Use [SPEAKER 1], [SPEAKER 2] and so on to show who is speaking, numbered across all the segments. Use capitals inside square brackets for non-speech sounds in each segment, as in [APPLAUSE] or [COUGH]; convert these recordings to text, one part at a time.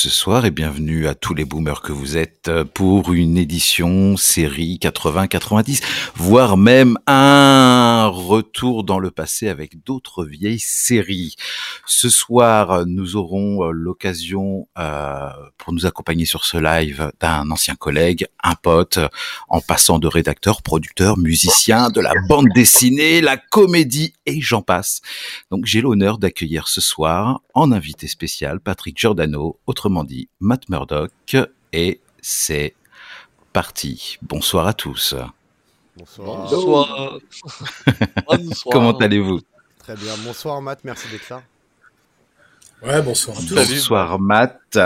[SPEAKER 1] Ce soir et bienvenue à tous les boomers que vous êtes pour une édition série 80-90, voire même un retour dans le passé avec d'autres vieilles séries. Ce soir, nous aurons l'occasion euh, pour nous accompagner sur ce live d'un ancien collègue, un pote, en passant de rédacteur, producteur, musicien, de la bande dessinée, la comédie et j'en passe. Donc j'ai l'honneur d'accueillir ce soir en invité spécial Patrick Giordano, autrement dit Matt Murdock, et c'est parti. Bonsoir à tous.
[SPEAKER 2] Bonsoir. [LAUGHS] Bonsoir.
[SPEAKER 1] Comment allez-vous
[SPEAKER 2] Très bien. Bonsoir Matt, merci d'être là.
[SPEAKER 3] Ouais, bonsoir à tous.
[SPEAKER 1] Bonsoir Matt.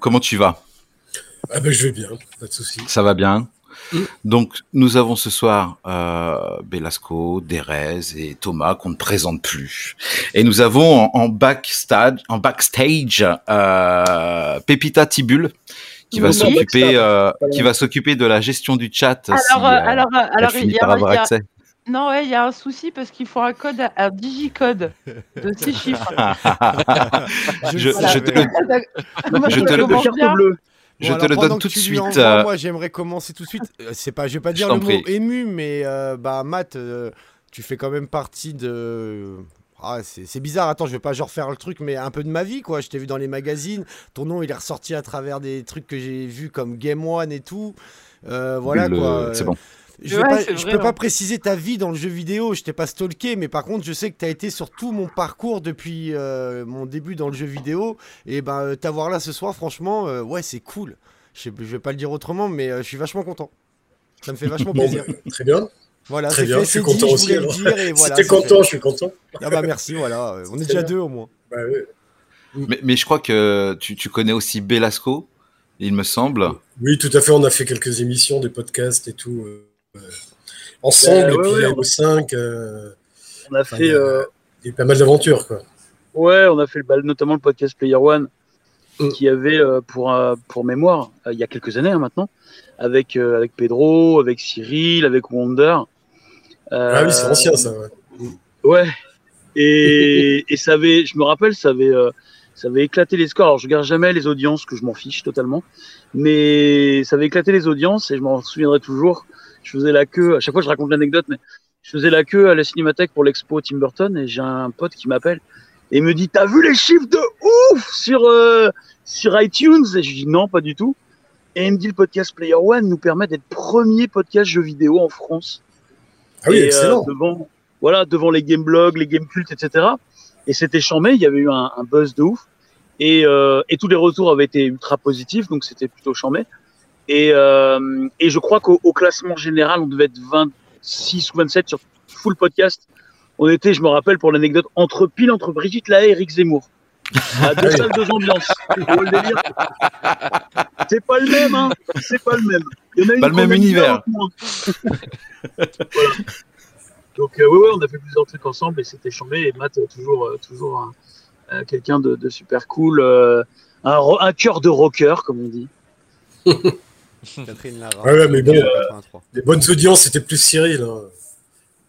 [SPEAKER 1] Comment tu vas?
[SPEAKER 3] Ah ben, Je vais bien, pas de souci.
[SPEAKER 1] Ça va bien? Donc, nous avons ce soir euh, Belasco, Derez et Thomas qu'on ne présente plus. Et nous avons en, backstage, en backstage euh, Pepita Tibul qui va s'occuper, euh, qui va s'occuper de la gestion du chat.
[SPEAKER 4] Alors, si, alors, alors, il y, a, Non, ouais, il y a un souci parce qu'il faut un code, un digicode de six [LAUGHS] chiffres.
[SPEAKER 1] je, je, te le, je te le, je te le donne tout de suite.
[SPEAKER 2] Euh. Moi, j'aimerais commencer tout de suite. Euh, c'est pas, je vais pas dire le mot ému, mais euh, bah Matt, tu fais quand même partie de. Ah, c'est bizarre, attends, je vais pas genre faire le truc, mais un peu de ma vie, quoi. Je t'ai vu dans les magazines, ton nom il est ressorti à travers des trucs que j'ai vus comme Game One et tout. voilà, quoi.
[SPEAKER 1] C'est bon.
[SPEAKER 2] Je, ne peux pas préciser ta vie dans le jeu vidéo, je t'ai pas stalké, mais par contre, je sais que tu as été sur tout mon parcours depuis euh, mon début dans le jeu vidéo. Et ben, euh, t'avoir là ce soir, franchement, euh, ouais, c'est cool. Je, ne vais pas le dire autrement, mais je suis vachement content. Ça me fait vachement plaisir.
[SPEAKER 3] Très bien.
[SPEAKER 2] Voilà,
[SPEAKER 3] très bien,
[SPEAKER 2] je
[SPEAKER 3] suis content aussi.
[SPEAKER 2] C'était
[SPEAKER 3] content, je suis content.
[SPEAKER 2] Ah bah merci, voilà. [LAUGHS] On est, déjà deux au moins.
[SPEAKER 3] Bah, oui.
[SPEAKER 1] mais, mais, je crois que tu, tu connais aussi Belasco, il me semble.
[SPEAKER 3] Oui, tout à fait. On a fait quelques émissions, des podcasts et tout. Euh, ensemble, et puis ouais, 5 euh,
[SPEAKER 5] on a fait. Euh,
[SPEAKER 3] il y a pas mal d'aventures, quoi.
[SPEAKER 5] Ouais, on a fait le, notamment le podcast Player One, mm. qui avait pour, pour mémoire, il y a quelques années hein, maintenant, avec, avec Pedro, avec Cyril, avec Wonder.
[SPEAKER 3] Ah oui, c'est ancien ça, ouais.
[SPEAKER 5] Ouais. Et, et, ça avait, je me rappelle, ça avait, ça avait éclaté les scores. Alors, je garde jamais les audiences, que je m'en fiche totalement. Mais ça avait éclaté les audiences et je m'en souviendrai toujours je faisais la queue. À chaque fois, je raconte l'anecdote, mais je faisais la queue à la Cinémathèque pour l'expo Tim Burton et j'ai un pote qui m'appelle et me dit T'as vu les chiffres de ouf sur, euh, sur iTunes? Et je dis Non, pas du tout. Et il me dit Le podcast Player One nous permet d'être premier podcast jeux vidéo en France.
[SPEAKER 3] Ah oui, excellent.
[SPEAKER 5] Euh, devant, voilà, devant les game blogs, les game cultes, etc. Et c'était chambé, il y avait eu un, un buzz de ouf. Et, euh, et, tous les retours avaient été ultra positifs, donc c'était plutôt chambé. Et, euh, et je crois qu'au classement général, on devait être 26 ou 27 sur full podcast. On était, je me rappelle pour l'anecdote, entre pile entre Brigitte Lahaye et Eric Zemmour. À deux salles, deux ambiances. [LAUGHS] C'est pas le même, hein. C'est pas le même.
[SPEAKER 1] Il y en a pas le même univers. [LAUGHS]
[SPEAKER 5] Donc, euh, ouais, ouais, on a fait plusieurs trucs ensemble et c'était chambé. Et Matt, toujours, euh, toujours euh, quelqu'un de, de, super cool. Euh, un, un cœur de rocker, comme on dit.
[SPEAKER 3] Catherine Lara. Ouais, mais bon, les bonnes audiences, c'était plus Cyril. Hein.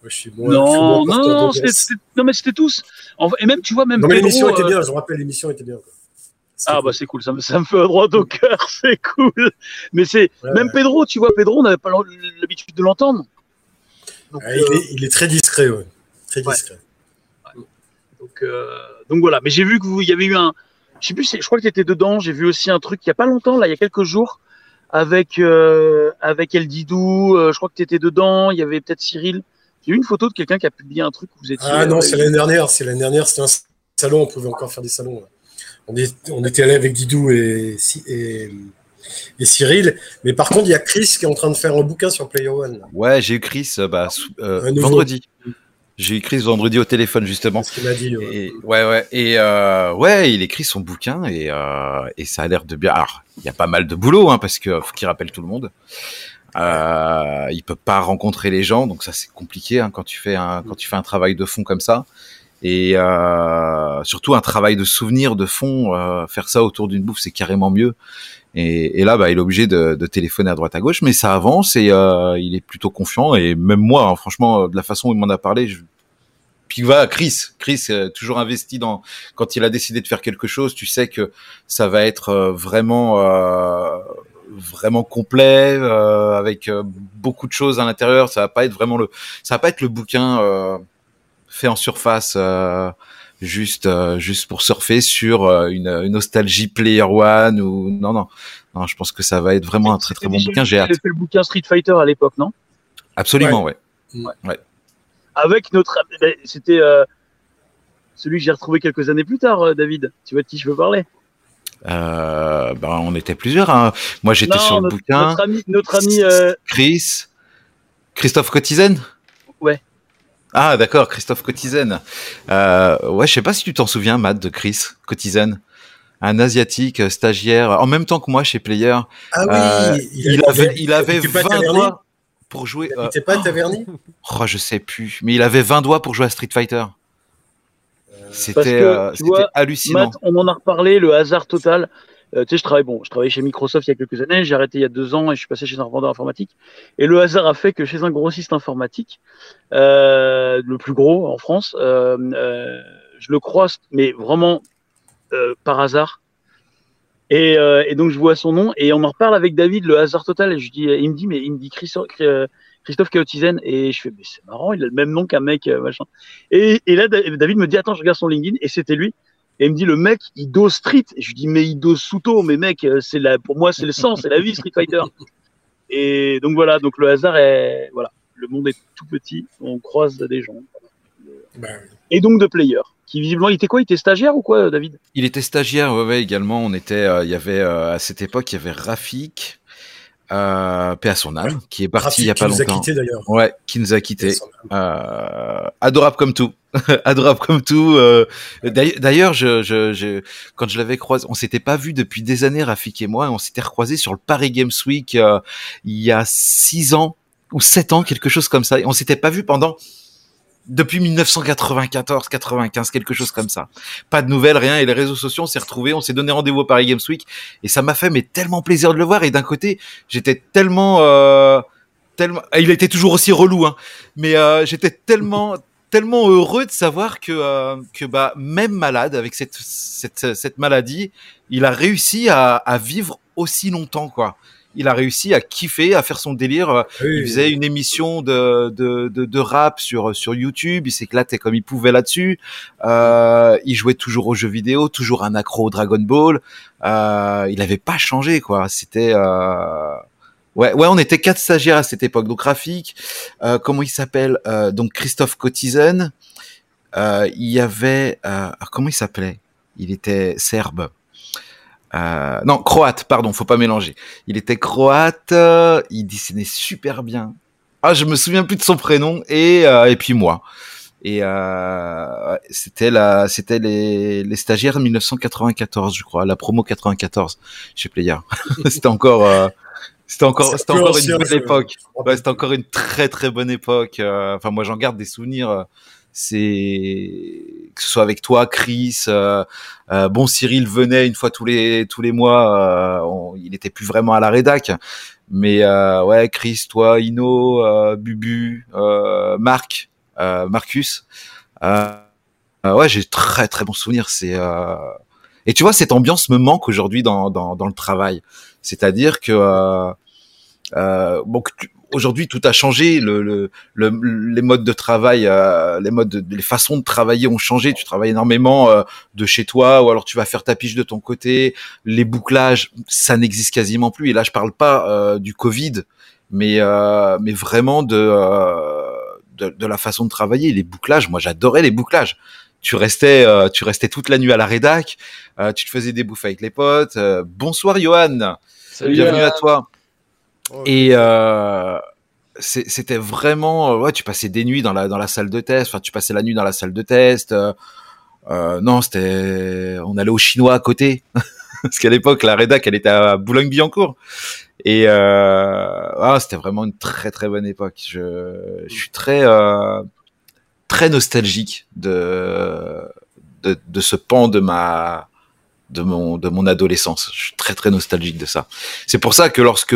[SPEAKER 5] Moi, je suis moins, non, non, non, non, mais c'était tous. Et même, tu vois, même.
[SPEAKER 3] Non, mais l'émission était euh, bien, je rappelle, l'émission était bien.
[SPEAKER 5] Ah, bah, c'est cool, ça me, ça me fait un droit au cœur, [LAUGHS] c'est cool. Mais c'est. même Pedro, tu vois, Pedro, on n'avait pas l'habitude de l'entendre.
[SPEAKER 3] Ah, il, est, il, est, très discret, ouais. Très discret.
[SPEAKER 5] Donc, euh, donc voilà, mais j'ai vu qu'il y avait eu un. Je sais plus, je crois que tu étais dedans. J'ai vu aussi un truc il n'y a pas longtemps, là, il y a quelques jours, avec euh, avec El Didou. Euh, je crois que tu étais dedans. Il y avait peut-être Cyril. J'ai eu une photo de quelqu'un qui a publié un truc où vous étiez.
[SPEAKER 3] Ah non, c'est l'année dernière. C'est l'année dernière. C'était un salon. On pouvait encore faire des salons. On, est, on était allé avec Didou et, et, et, Cyril. Mais par contre, il y a Chris qui est en train de faire un bouquin sur Player One.
[SPEAKER 1] Ouais, j'ai eu Chris euh, bah, euh, vendredi. J'ai écrit ce vendredi au téléphone justement.
[SPEAKER 3] Ce qu'il m'a dit.
[SPEAKER 1] Ouais, et, ouais, ouais. Et euh, ouais, il écrit son bouquin et, euh, et ça a l'air de bien. Alors, il y a pas mal de boulot hein, parce que faut qu'il rappelle tout le monde. Euh, il peut pas rencontrer les gens, donc ça c'est compliqué hein, quand tu fais un quand tu fais un travail de fond comme ça. Et euh, surtout un travail de souvenir de fond, euh, faire ça autour d'une bouffe, c'est carrément mieux. Et, et, là, bah, il est obligé de, de, téléphoner à droite à gauche, mais ça avance et euh, il est plutôt confiant. Et même moi, hein, franchement, de la façon où il m'en a parlé, je, puis voilà, Chris, Chris toujours investi dans quand il a décidé de faire quelque chose, tu sais que ça va être vraiment vraiment complet avec beaucoup de choses à l'intérieur. Ça va pas être vraiment le, ça va pas être le bouquin fait en surface juste euh, juste pour surfer sur euh, une, une, nostalgie Player One ou non non non je pense que ça va être vraiment un très très bon bouquin j'ai hâte.
[SPEAKER 5] fait le bouquin Street Fighter à l'époque non?
[SPEAKER 1] Absolument ouais. ouais. ouais.
[SPEAKER 5] Avec notre c'était euh, celui que j'ai retrouvé quelques années plus tard David tu vois de qui je veux parler?
[SPEAKER 1] Euh, ben, on était plusieurs. Hein. Moi, j'étais sur le bouquin.
[SPEAKER 5] Notre ami, notre ami
[SPEAKER 1] Chris, Christophe Cotizen.
[SPEAKER 5] Ouais.
[SPEAKER 1] Ah d'accord, Christophe Cotizen. Euh, ouais, je sais pas si tu t'en souviens, Matt, de Chris Cotizen, un asiatique euh, stagiaire, en même temps que moi chez Player.
[SPEAKER 3] Ah oui,
[SPEAKER 1] euh, il, avait, il avait 20 doigts pour jouer.
[SPEAKER 3] Il n'était pas Taverny?
[SPEAKER 1] Oh, je sais plus, mais il avait 20 doigts pour jouer à Street Fighter. C'était hallucinant.
[SPEAKER 5] Matt, on en a reparlé, le hasard total. Euh, tu sais, je travaille, bon, je travaillais chez Microsoft il y a quelques années, j'ai arrêté il y a deux ans et je suis passé chez un vendeur informatique. Et le hasard a fait que chez un grossiste informatique, euh, le plus gros en France, euh, euh je le croise, mais vraiment euh, par hasard. Et, et, donc je vois son nom et on en reparle avec David, le hasard total. Et je dis, il me dit, mais il me dit Christophe, Christophe Chaotizen et je fais, mais c'est marrant, il a le même nom qu'un mec, machin. Et, et là, David me dit, attends, je regarde son LinkedIn et c'était lui. Et il me dit, le mec, il dose street. Et je lui dis, mais il dose Suto. Mais mec, euh, c'est la, pour moi, c'est le sang, c'est la vie, Street Fighter. Et donc voilà, donc le hasard est, voilà, le monde est tout petit, on croise des gens. Ben Et donc de players. Qui visiblement, il était quoi? Il était stagiaire ou quoi, David?
[SPEAKER 1] Il était stagiaire, ouais, également. On était, euh, il y avait euh, à cette époque, il y avait Rafik, euh, paix à son âme, qui est parti il y a pas longtemps. Qui nous a quitté d'ailleurs. Ouais, qui nous a quitté. Euh, adorable comme tout. [LAUGHS] adorable comme tout. Euh, d'ailleurs, je, je, je, quand je l'avais croisé, on s'était pas vu depuis des années, Rafik et moi, on s'était recroisé sur le Paris Games Week euh, il y a six ans ou sept ans, quelque chose comme ça. Et on s'était pas vu pendant depuis 1994, 95, quelque chose comme ça. Pas de nouvelles, rien. Et les réseaux sociaux, on s'est retrouvés, on s'est donné rendez-vous au Paris Games Week, et ça m'a fait mais tellement plaisir de le voir. Et d'un côté, j'étais tellement, euh, tellement, il était toujours aussi relou, hein. Mais euh, j'étais tellement, [LAUGHS] tellement heureux de savoir que euh, que bah même malade avec cette cette cette maladie, il a réussi à, à vivre aussi longtemps, quoi il a réussi à kiffer, à faire son délire. il faisait une émission de, de, de, de, rap sur, sur YouTube, il s'éclatait comme il pouvait là-dessus. Euh, il jouait toujours aux jeux vidéo, toujours un accro au Dragon Ball. Euh, il n'avait pas changé, quoi. C'était... Euh... Ouais, ouais, on était quatre stagiaires à cette époque. Donc Rafik, euh, comment il s'appelle euh, Donc Christophe Cotizen. Euh, il y avait... Euh, comment il s'appelait? Il était serbe. Euh, non, croate, pardon, faut pas mélanger. Il était croate, euh, il dessinait super bien. Ah, je me souviens plus de son prénom et euh, et puis moi. Et euh, c'était la, c'était les, les stagiaires 1994, je crois, la promo 94 chez Player. [LAUGHS] c'était encore, euh, c'était encore, c'était encore une bonne époque. Ouais, c'était encore une très très bonne époque. Enfin, moi, j'en garde des souvenirs c'est que ce soit avec toi, Chris. Euh, euh, bon, Cyril venait une fois tous les tous les mois. Euh, il était plus vraiment à la rédac, mais ouais, Chris, toi, Ino, Bubu, Marc, Marcus. ouais, j'ai très très bons souvenirs. C'est et tu vois, cette ambiance me manque aujourd'hui dans, dans, dans le travail. C'est-à-dire que euh, bon, aujourd'hui tout a changé, le, le, les modes de travail, euh, les modes, les façons de travailler ont changé. Tu travailles énormément euh, de chez toi, ou alors tu vas faire ta piche de ton côté. Les bouclages, ça n'existe quasiment plus. Et là, je parle pas euh, du Covid, mais mais vraiment de, de, de la façon de travailler. Les bouclages, moi, j'adorais les bouclages. Tu restais, tu restais toute la nuit à la rédac. tu te faisais des bouffes avec les potes. bonsoir, Johan. Salut, Bienvenue à toi. Oh, et euh, c'était vraiment, euh, ouais, tu passais des nuits dans la dans la salle de test. Enfin, tu passais la nuit dans la salle de test. Euh, euh non, c'était, on allait au chinois à côté, [LAUGHS] parce qu'à l'époque la rédac elle était à Boulogne-Billancourt. Et euh, ah, c'était vraiment une très très bonne époque. Je, je suis très euh, très nostalgique de, de de ce pan de ma de mon de mon adolescence. Je suis très très nostalgique de ça. C'est pour ça que lorsque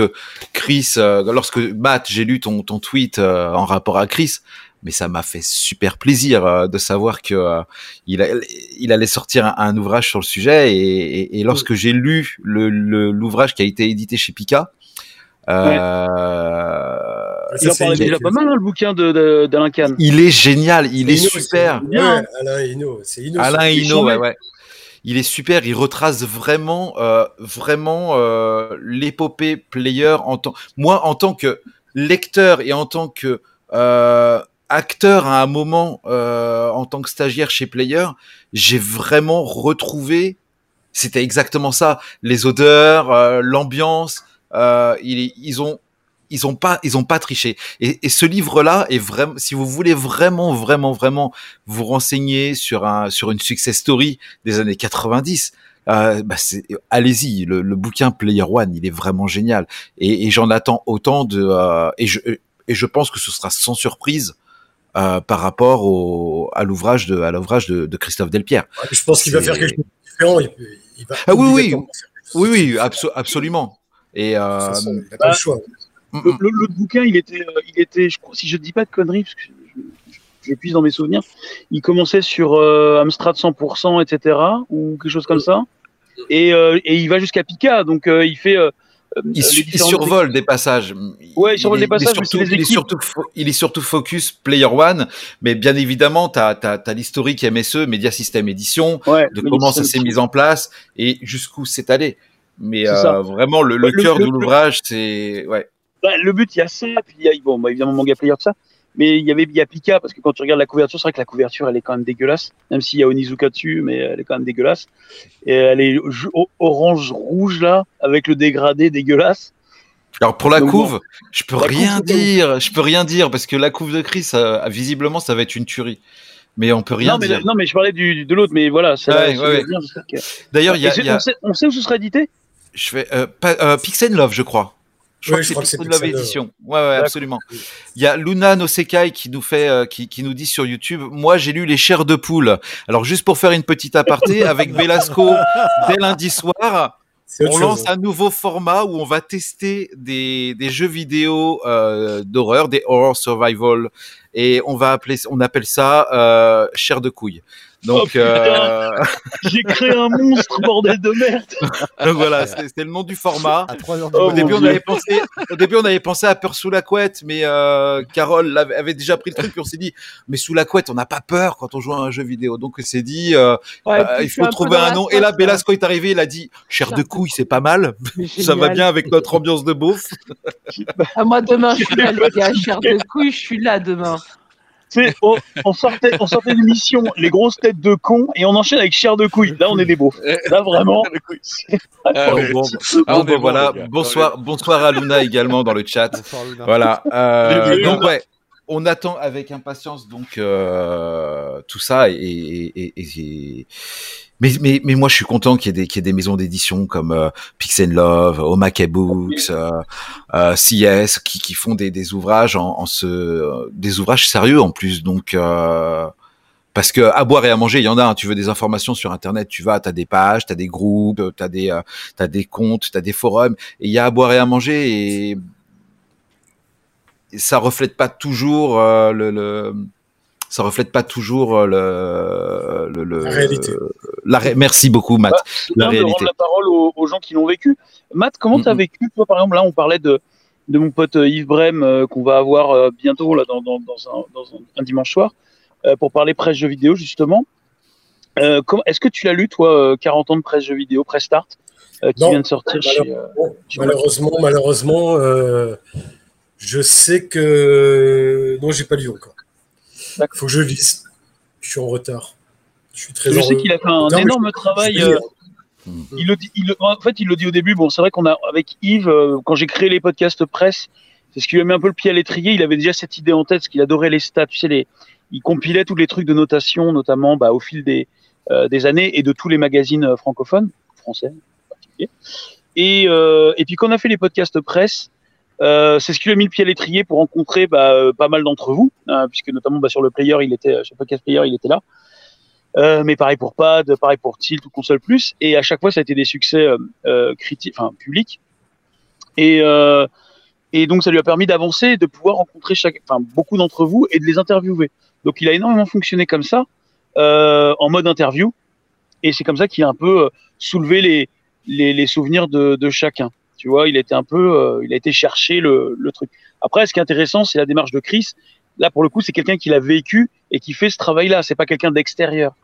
[SPEAKER 1] Chris, euh, lorsque Matt, j'ai lu ton ton tweet euh, en rapport à Chris, mais ça m'a fait super plaisir euh, de savoir que euh, il, il, allait sortir un, ouvrage sur le sujet. Et, et, lorsque j'ai lu l'ouvrage le, qui a été édité chez Pika,
[SPEAKER 5] euh, il déjà pas mal, hein, le bouquin d'Alain Kahn.
[SPEAKER 1] Il est génial, il est, super.
[SPEAKER 3] Alain Hino, c'est
[SPEAKER 1] Alain Hino, ouais, ouais il est super, il retrace vraiment, euh, vraiment euh, l'épopée player en tant, moi en tant que lecteur et en tant que euh, acteur à un moment euh, en tant que stagiaire chez Player, j'ai vraiment retrouvé, c'était exactement ça, les odeurs, euh, l'ambiance. Euh, ils, ils ont ils ont pas ils ont pas triché et, et ce livre là est vraiment si vous voulez vraiment vraiment vraiment vous renseigner sur un sur une success story des années 90 euh, bah allez-y le, le, bouquin Player One il est vraiment génial et, et j'en attends autant de euh, et je et je pense que ce sera sans surprise euh, par rapport au, à l'ouvrage de à l'ouvrage de, de, Christophe Delpierre.
[SPEAKER 3] je pense qu'il va faire quelque chose de différent. Il,
[SPEAKER 1] il va ah oui oui oui oui absolument et euh,
[SPEAKER 3] il n'a pas le choix.
[SPEAKER 5] L'autre bouquin, il était, euh, il était, je si je dis pas de conneries, parce que je, je, puise dans mes souvenirs, il commençait sur euh, Amstrad 100%, etc., ou quelque chose comme ça. Et, euh, et il va jusqu'à Pika, donc euh, il fait. Euh,
[SPEAKER 1] il, il, survole des passages.
[SPEAKER 5] Ouais, il survole des passages.
[SPEAKER 1] Il est, surtout, il, est surtout, il est surtout focus Player One, mais bien évidemment, tu as, as, as l'historique MSE, Media System Edition,
[SPEAKER 5] ouais,
[SPEAKER 1] de comment ça s'est mis en place et jusqu'où c'est allé. Mais euh, vraiment, le, le, le cœur de l'ouvrage, c'est ouais.
[SPEAKER 5] Bah, le but, il y a ça, puis il y a, bon, bah, évidemment, manga player, tout ça. Mais il y avait, il y a Pika, parce que quand tu regardes la couverture, c'est vrai que la couverture, elle est quand même dégueulasse. Même s'il y a Onizuka dessus, mais elle est quand même dégueulasse. Et elle est orange-rouge, là, avec le dégradé dégueulasse.
[SPEAKER 1] Alors pour la Donc, couve, je peux rien couve, dire, je peux rien dire parce que la couve de Chris, ça, visiblement, ça va être une tuerie. Mais on peut rien
[SPEAKER 5] non, mais,
[SPEAKER 1] dire.
[SPEAKER 5] Non, mais je parlais du, de l'autre, mais voilà.
[SPEAKER 1] Ouais, ouais, D'ailleurs, il y a,
[SPEAKER 5] y a... On, sait, on, sait, où ce sera édité?
[SPEAKER 1] Je fais euh, euh, Pixel Love, je crois. Je crois que c'est de Love Edition. Ouais, ouais, absolument. Il y a Luna Nosekai qui nous fait, euh, qui, qui, nous dit sur YouTube, moi j'ai lu les chairs de poule. Alors juste pour faire une petite aparté, [LAUGHS] avec Velasco, dès lundi soir, on lance chose. un nouveau format où on va tester des, des jeux vidéo euh, d'horreur, des horror survival, et on va appeler, on appelle ça euh, chair de couille. Donc,
[SPEAKER 5] oh, euh... j'ai créé un monstre, bordel de merde. [LAUGHS]
[SPEAKER 1] Donc voilà, c'était le nom du format.
[SPEAKER 2] Oh,
[SPEAKER 1] au, début, on avait pensé, au début, on avait pensé à peur sous la couette, mais euh, Carole avait, avait, déjà pris le truc, puis on s'est dit, mais sous la couette, on n'a pas peur quand on joue à un jeu vidéo. Donc, on s'est dit, euh,
[SPEAKER 4] ouais,
[SPEAKER 1] euh, il faut trouver un nom. Et là, Belasco est arrivé, il a dit, chair de couille, c'est pas mal. [LAUGHS] Ça va bien avec notre ambiance de beauf. [LAUGHS]
[SPEAKER 4] moi, demain, je suis là, les gars, chair de couille, je suis là demain.
[SPEAKER 5] On, on, sortait, on sortait l'émission Les grosses têtes de cons et on enchaîne avec chair de couille. Là, on est des beaux. Là, vraiment.
[SPEAKER 1] Ah, bon, ah, bon, voilà. Bonsoir, bonsoir à Luna également dans le chat. Bonsoir, voilà. Euh, donc, ouais. On attend avec impatience donc euh, tout ça et, et, et, mais, mais, mais moi je suis content qu'il y ait des, qu'il y ait des maisons d'édition comme euh, Pix Love, Omake Books, euh, euh, CS qui, qui font des, des ouvrages en, en ce, des ouvrages sérieux en plus donc euh, parce que à boire et à manger, il y en a. Hein. Tu veux des informations sur Internet, tu vas, tu as des pages, tu as des groupes, tu as des, euh, t'as des comptes, tu as des forums. Et il y a à boire et à manger et, et ça reflète pas toujours euh, le, le, ça reflète pas toujours euh, le, le, le
[SPEAKER 3] la réalité.
[SPEAKER 1] La ré... Merci beaucoup, Matt.
[SPEAKER 5] Bah, la réalité. La parole aux, aux gens qui l'ont vécu. Matt, comment tu as mm -hmm. vécu toi, par exemple, là, on parlait de de mon pote euh, Yves Brem euh, qu'on va avoir euh, bientôt là dans, dans, dans, un, dans un, un, dimanche soir euh, pour parler presse jeux vidéo justement. Est-ce que tu l'as lu toi 40 ans de presse jeux vidéo, presse start qui
[SPEAKER 3] non,
[SPEAKER 5] vient de sortir
[SPEAKER 3] malheureusement, chez, malheureusement, malheureusement je sais que non, j'ai pas lu encore. Il faut que je lise. Je suis en retard. Je suis très
[SPEAKER 5] Je sais qu'il a fait un énorme travail. Euh, il le dit, il, en fait, il le dit au début. Bon, c'est vrai qu'on a, avec Yves, euh, quand j'ai créé les podcasts presse, c'est ce qui lui a mis un peu le pied à l'étrier. Il avait déjà cette idée en tête, parce qu'il adorait les stats. Tu sais, les, il compilait tous les trucs de notation, notamment bah, au fil des, euh, des années et de tous les magazines francophones, français en particulier. Et, euh, et puis, quand on a fait les podcasts presse, euh, c'est ce qui lui a mis le pied à l'étrier pour rencontrer bah, pas mal d'entre vous, hein, puisque notamment bah, sur le player, il était, sur le podcast player, il était là. Euh, mais pareil pour Pad, pareil pour Tilt ou Console Plus, et à chaque fois ça a été des succès euh, critiques, enfin publics. Et, Et donc, ça lui a permis d'avancer, de pouvoir rencontrer chaque, enfin, beaucoup d'entre vous et de les interviewer. Donc, il a énormément fonctionné comme ça, euh, en mode interview. Et c'est comme ça qu'il a un peu euh, soulevé les, les, les souvenirs de, de, chacun. Tu vois, il était un peu, euh, il a été chercher le, le, truc. Après, ce qui est intéressant, c'est la démarche de Chris. Là, pour le coup, c'est quelqu'un qui l'a vécu et qui fait ce travail-là. C'est pas quelqu'un d'extérieur.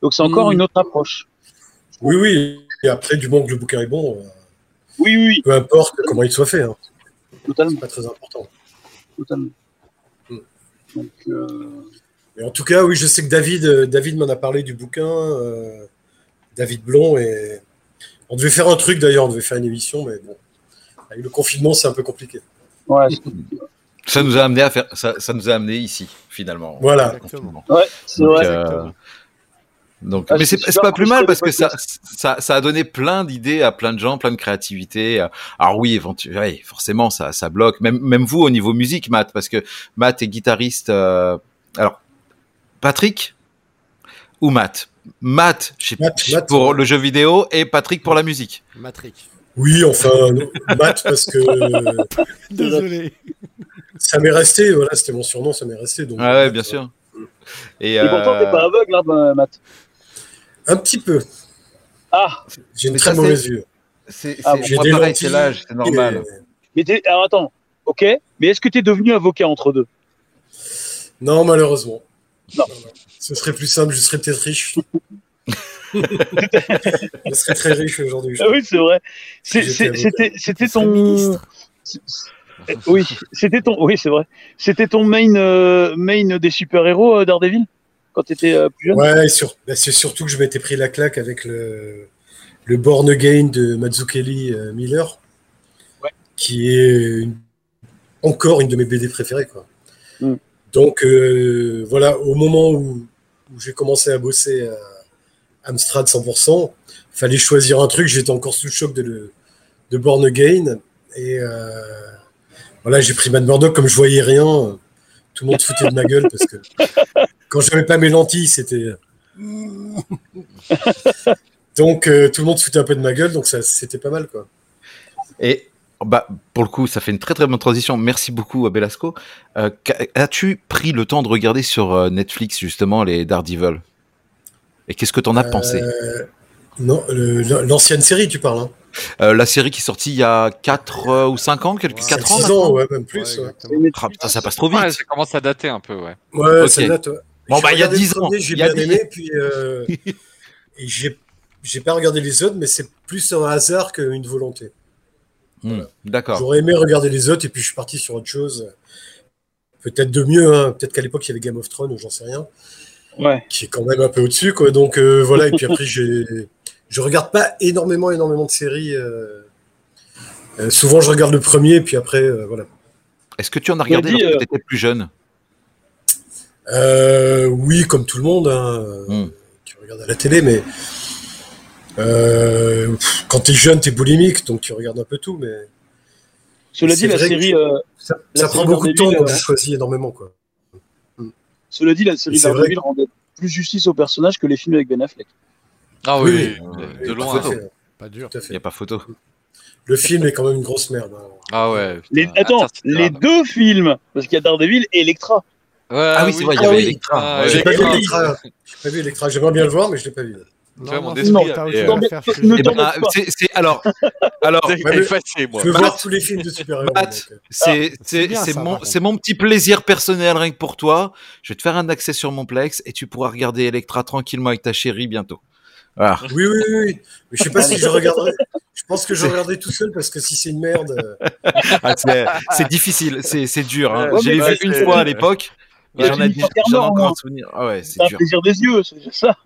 [SPEAKER 5] Donc, c'est encore mmh. une autre approche.
[SPEAKER 3] Oui, oui. Et après, du moment que le bouquin est bon, euh,
[SPEAKER 5] oui, oui,
[SPEAKER 3] peu importe comment il soit fait. Hein.
[SPEAKER 5] Totalement.
[SPEAKER 3] C'est pas très important.
[SPEAKER 5] Totalement.
[SPEAKER 3] Mmh. Donc, euh... En tout cas, oui, je sais que David, David m'en a parlé du bouquin, David Blond, et on devait faire un truc d'ailleurs, on devait faire une émission, mais bon, avec le confinement, c'est un peu compliqué.
[SPEAKER 5] Ouais,
[SPEAKER 1] ça nous a amené à faire, ça, ça nous a amené ici, finalement.
[SPEAKER 3] Voilà.
[SPEAKER 5] Ouais, c'est vrai.
[SPEAKER 1] Euh, donc, ah, mais c'est pas plus mal parce que ça, ça, ça a donné plein d'idées à plein de gens, plein de créativité. Alors oui, éventuellement, ouais, forcément, ça, ça bloque. Même, même vous au niveau musique, Matt, parce que Matt est guitariste. Euh, alors, Patrick ou Matt? Matt, je sais
[SPEAKER 3] Matt, Matt
[SPEAKER 1] pour le jeu vidéo et Patrick pour la musique.
[SPEAKER 2] Matrick.
[SPEAKER 3] Oui, enfin, Matt parce que. [LAUGHS]
[SPEAKER 2] Désolé.
[SPEAKER 3] Ça m'est resté, voilà, c'était mon surnom, ça m'est resté. Donc,
[SPEAKER 1] ah ouais, bien sûr.
[SPEAKER 5] Et, et pourtant, euh... t'es pas aveugle, hein, Matt
[SPEAKER 3] Un petit peu.
[SPEAKER 5] Ah
[SPEAKER 3] J'ai une très mauvaise vue.
[SPEAKER 1] C'est ah, moi, pareil, c'est l'âge, c'est normal.
[SPEAKER 5] Et... Mais alors attends, ok, mais est-ce que tu es devenu avocat entre deux?
[SPEAKER 3] Non, malheureusement.
[SPEAKER 5] Non.
[SPEAKER 3] Ce serait plus simple, je serais peut-être riche. [LAUGHS] je serais très riche aujourd'hui.
[SPEAKER 5] Ah oui, c'est vrai. C'était ton.
[SPEAKER 2] Ministre.
[SPEAKER 5] Oui, c'était ton. Oui, c'est vrai. C'était ton main, euh, main des super-héros, euh, Daredevil, quand tu étais euh, plus jeune?
[SPEAKER 3] Ouais, sur... bah, c'est surtout que je m'étais pris la claque avec le, le Born Again de Mazzucchelli euh, Miller,
[SPEAKER 5] ouais.
[SPEAKER 3] qui est une... encore une de mes BD préférées, quoi.
[SPEAKER 5] Mm.
[SPEAKER 3] Donc euh, voilà, au moment où, où j'ai commencé à bosser à Amstrad 100%, fallait choisir un truc. J'étais encore sous le choc de, le, de Born Again. Et euh, voilà, j'ai pris Mad Murdock comme je voyais rien. Tout le monde foutait de ma [LAUGHS] gueule parce que quand je n'avais pas mes lentilles, c'était. [LAUGHS] donc euh, tout le monde foutait un peu de ma gueule, donc ça, c'était pas mal quoi.
[SPEAKER 1] Et bah, pour le coup, ça fait une très très bonne transition. Merci beaucoup, Belasco. Euh, As-tu pris le temps de regarder sur Netflix justement les Daredevil? Et qu'est-ce que tu en as
[SPEAKER 3] Euh,
[SPEAKER 1] pensé
[SPEAKER 3] Non, le- l'ancienne série, tu parles. Hein?
[SPEAKER 1] Euh, La série qui est sortie il y a 4 ou 5 ans, quelques
[SPEAKER 2] Ouais,
[SPEAKER 1] 4 ans
[SPEAKER 3] 6
[SPEAKER 1] maintenant
[SPEAKER 3] ans, ouais, même plus. Ouais.
[SPEAKER 1] Ah, putain, ça passe trop vite.
[SPEAKER 6] Ouais, ça commence à dater un peu, ouais.
[SPEAKER 3] Ouais, ça date. ouais.
[SPEAKER 1] Bon,
[SPEAKER 3] J'ai
[SPEAKER 1] bah, il y a
[SPEAKER 3] regardé
[SPEAKER 1] 10
[SPEAKER 3] le
[SPEAKER 1] ans.
[SPEAKER 3] J'ai
[SPEAKER 1] Il y a
[SPEAKER 3] bien
[SPEAKER 1] 10
[SPEAKER 3] aimé, puis euh, et j'ai j'ai pas regardé les autres, mais c'est plus un hasard qu'une volonté.
[SPEAKER 1] Hmm, D'accord.
[SPEAKER 3] J'aurais aimé regarder les autres, et puis je suis parti sur autre chose. Peut-être de mieux, hein. peut-être qu'à l'époque il y avait Game of Thrones ou j'en sais rien,
[SPEAKER 5] Ouais.
[SPEAKER 3] qui est quand même un peu au-dessus, quoi. Donc euh, voilà, et puis après [LAUGHS] j'ai, je regarde pas énormément, énormément de séries. euh, euh, souvent je regarde le premier, puis après euh, voilà.
[SPEAKER 1] Est-ce que tu en as regardé
[SPEAKER 5] dit, euh,
[SPEAKER 1] tu étais plus jeune?
[SPEAKER 3] Euh, oui, comme tout le monde, hein, euh,
[SPEAKER 1] Hmm.
[SPEAKER 3] tu regardes à la télé, mais euh, pff, quand t'es jeune, t'es boulimique, donc tu regardes un peu tout, mais
[SPEAKER 5] Cela dit, la série,
[SPEAKER 3] que-
[SPEAKER 5] euh,
[SPEAKER 3] ça,
[SPEAKER 5] La
[SPEAKER 3] ça
[SPEAKER 5] série
[SPEAKER 3] prend beaucoup de temps, donc
[SPEAKER 5] euh,
[SPEAKER 3] je choisis énormément, quoi.
[SPEAKER 5] Cela dit, la série Daredevil rendait plus justice au personnage que les films avec Ben Affleck.
[SPEAKER 6] Ah
[SPEAKER 3] Oui,
[SPEAKER 6] oui,
[SPEAKER 3] oui,
[SPEAKER 6] de- loin.
[SPEAKER 2] Pas dur.
[SPEAKER 3] tout à
[SPEAKER 1] Il n'y a pas photo.
[SPEAKER 3] Le film est quand même une grosse merde. hein.
[SPEAKER 6] Ah ouais.
[SPEAKER 5] Les, attends, les deux films, parce qu'il y a Daredevil et Electra.
[SPEAKER 6] Ouais,
[SPEAKER 1] Ah oui, c'est vrai, il y
[SPEAKER 3] Ah
[SPEAKER 1] avait
[SPEAKER 3] oui.
[SPEAKER 1] Electra.
[SPEAKER 6] Ah.
[SPEAKER 3] J'ai pas vu
[SPEAKER 6] Electra.
[SPEAKER 3] Electra. J'ai pas vu Electra. J'aimerais bien le voir, mais je l'ai pas vu.
[SPEAKER 6] Tu vois, mon esprit
[SPEAKER 1] c'est, alors, [LAUGHS] alors,
[SPEAKER 6] effacé, moi.
[SPEAKER 3] Je veux
[SPEAKER 1] Matt-
[SPEAKER 3] voir tous les films de super-héros.
[SPEAKER 1] C'est, mon, petit plaisir personnel, rien que pour toi. Je vais te faire un accès sur mon Plex et tu pourras regarder Electra tranquillement avec ta chérie bientôt. Voilà.
[SPEAKER 3] Oui, oui, oui. Mais je sais pas si je regarderai. Je pense que je regarderai tout seul parce que si c'est une merde. euh, [LAUGHS]
[SPEAKER 1] Ah, c'est, difficile, c'est, c'est dur. Hein.
[SPEAKER 5] Ouais, mais
[SPEAKER 1] vu
[SPEAKER 5] ouais,
[SPEAKER 1] une fois à l'époque.
[SPEAKER 5] Ouais,
[SPEAKER 1] j'en ai, ai encore
[SPEAKER 5] hein.
[SPEAKER 1] un souvenir. Ah ouais, c'est
[SPEAKER 5] C'est un
[SPEAKER 1] dur.
[SPEAKER 5] plaisir des yeux, c'est ça.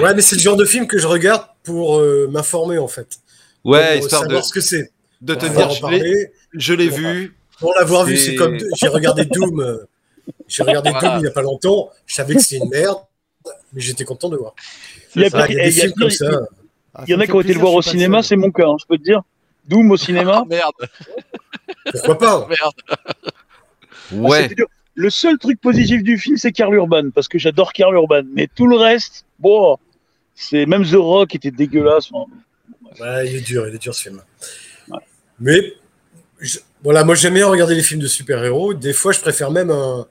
[SPEAKER 3] Ouais, mais c'est le genre de film que je regarde pour euh, m'informer en fait.
[SPEAKER 1] Ouais,
[SPEAKER 3] pour
[SPEAKER 1] histoire de,
[SPEAKER 3] savoir ce que c'est.
[SPEAKER 1] de te dire, je l'ai,
[SPEAKER 3] parler.
[SPEAKER 1] je l'ai
[SPEAKER 3] Pour-
[SPEAKER 1] vu.
[SPEAKER 3] Pour l'avoir vu,
[SPEAKER 1] C'est-
[SPEAKER 3] comme j'ai regardé Doom. euh, J'ai regardé
[SPEAKER 6] Voilà.
[SPEAKER 3] Doom il y a pas longtemps. Je savais que c'était une merde, mais j'étais content de voir.
[SPEAKER 5] Il y a,
[SPEAKER 3] il y a des
[SPEAKER 5] il y a
[SPEAKER 3] films comme ça.
[SPEAKER 2] Ah,
[SPEAKER 5] il y en a qui ont été le voir au cinéma, c'est mon cas, hein, je peux te dire. Doom au cinéma.
[SPEAKER 6] Ah, [LAUGHS] merde,
[SPEAKER 3] Pourquoi pas
[SPEAKER 6] merde.
[SPEAKER 1] Ouais.
[SPEAKER 5] C'était dur. Le seul truc positif du film, c'est Karl Urban, parce que j'adore Karl Urban. Mais tout le reste, bon, c'est même The Rock était dégueulasse.
[SPEAKER 3] Ouais, il est dur, il est dur ce film.
[SPEAKER 5] Ouais.
[SPEAKER 3] Mais je- Voilà, moi j'aime bien regarder les films de super-héros. Des fois, je préfère même un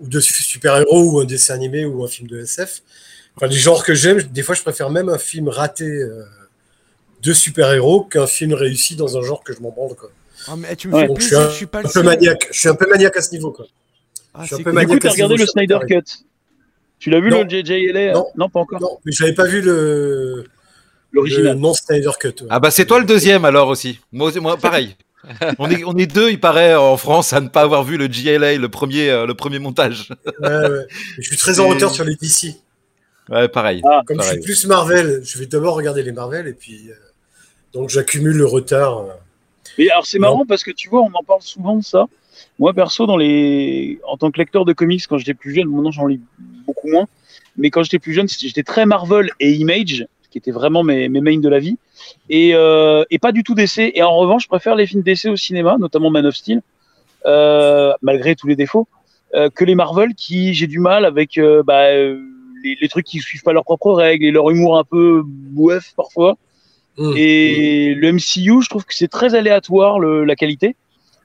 [SPEAKER 3] ou de super-héros ou un dessin animé ou un film de SF. Enfin, les genres que j'aime, des fois, je préfère même un film raté euh, de super-héros qu'un film réussi dans un genre que je m'en branle. Quoi.
[SPEAKER 2] Ah, mais tu me fais plaisir,
[SPEAKER 3] je suis, un, peu maniaque. Je suis un peu maniaque à ce niveau. Quoi.
[SPEAKER 5] Ah, je suis un peu maniaque. Tu as regardé le Snyder Cut Tu l'as vu le JJLA
[SPEAKER 3] non.
[SPEAKER 5] non, pas encore.
[SPEAKER 3] Non, mais je n'avais pas vu le
[SPEAKER 5] l'original.
[SPEAKER 3] Non Snyder Cut.
[SPEAKER 1] Ah bah c'est toi le deuxième alors aussi. Moi, moi pareil. [LAUGHS] on, est, on est deux, il paraît, en France, à ne pas avoir vu le GLA, le premier, euh, le premier montage.
[SPEAKER 3] ouais, ouais. [LAUGHS] Je suis très en hauteur sur les DC.
[SPEAKER 1] Ouais, pareil.
[SPEAKER 3] Ah, Comme
[SPEAKER 1] pareil.
[SPEAKER 3] je suis plus Marvel, je vais d'abord regarder les Marvel et puis euh, donc j'accumule le retard. Euh.
[SPEAKER 5] Mais alors c'est marrant parce que tu vois, on en parle souvent de ça. Moi perso, dans les, en tant que lecteur de comics, quand j'étais plus jeune, maintenant j'en lis beaucoup moins. Mais quand j'étais plus jeune, j'étais très Marvel et Image qui étaient vraiment mes, mes mains de la vie, et, euh, et pas du tout DC. Et en revanche, je préfère les films DC au cinéma, notamment Man of Steel, euh, malgré tous les défauts, euh, que les Marvel qui j'ai du mal avec bah, les, les, trucs qui suivent pas leurs propres règles et leur humour un peu bouef parfois. Mmh. Et le MCU, je trouve que c'est très aléatoire le, la qualité.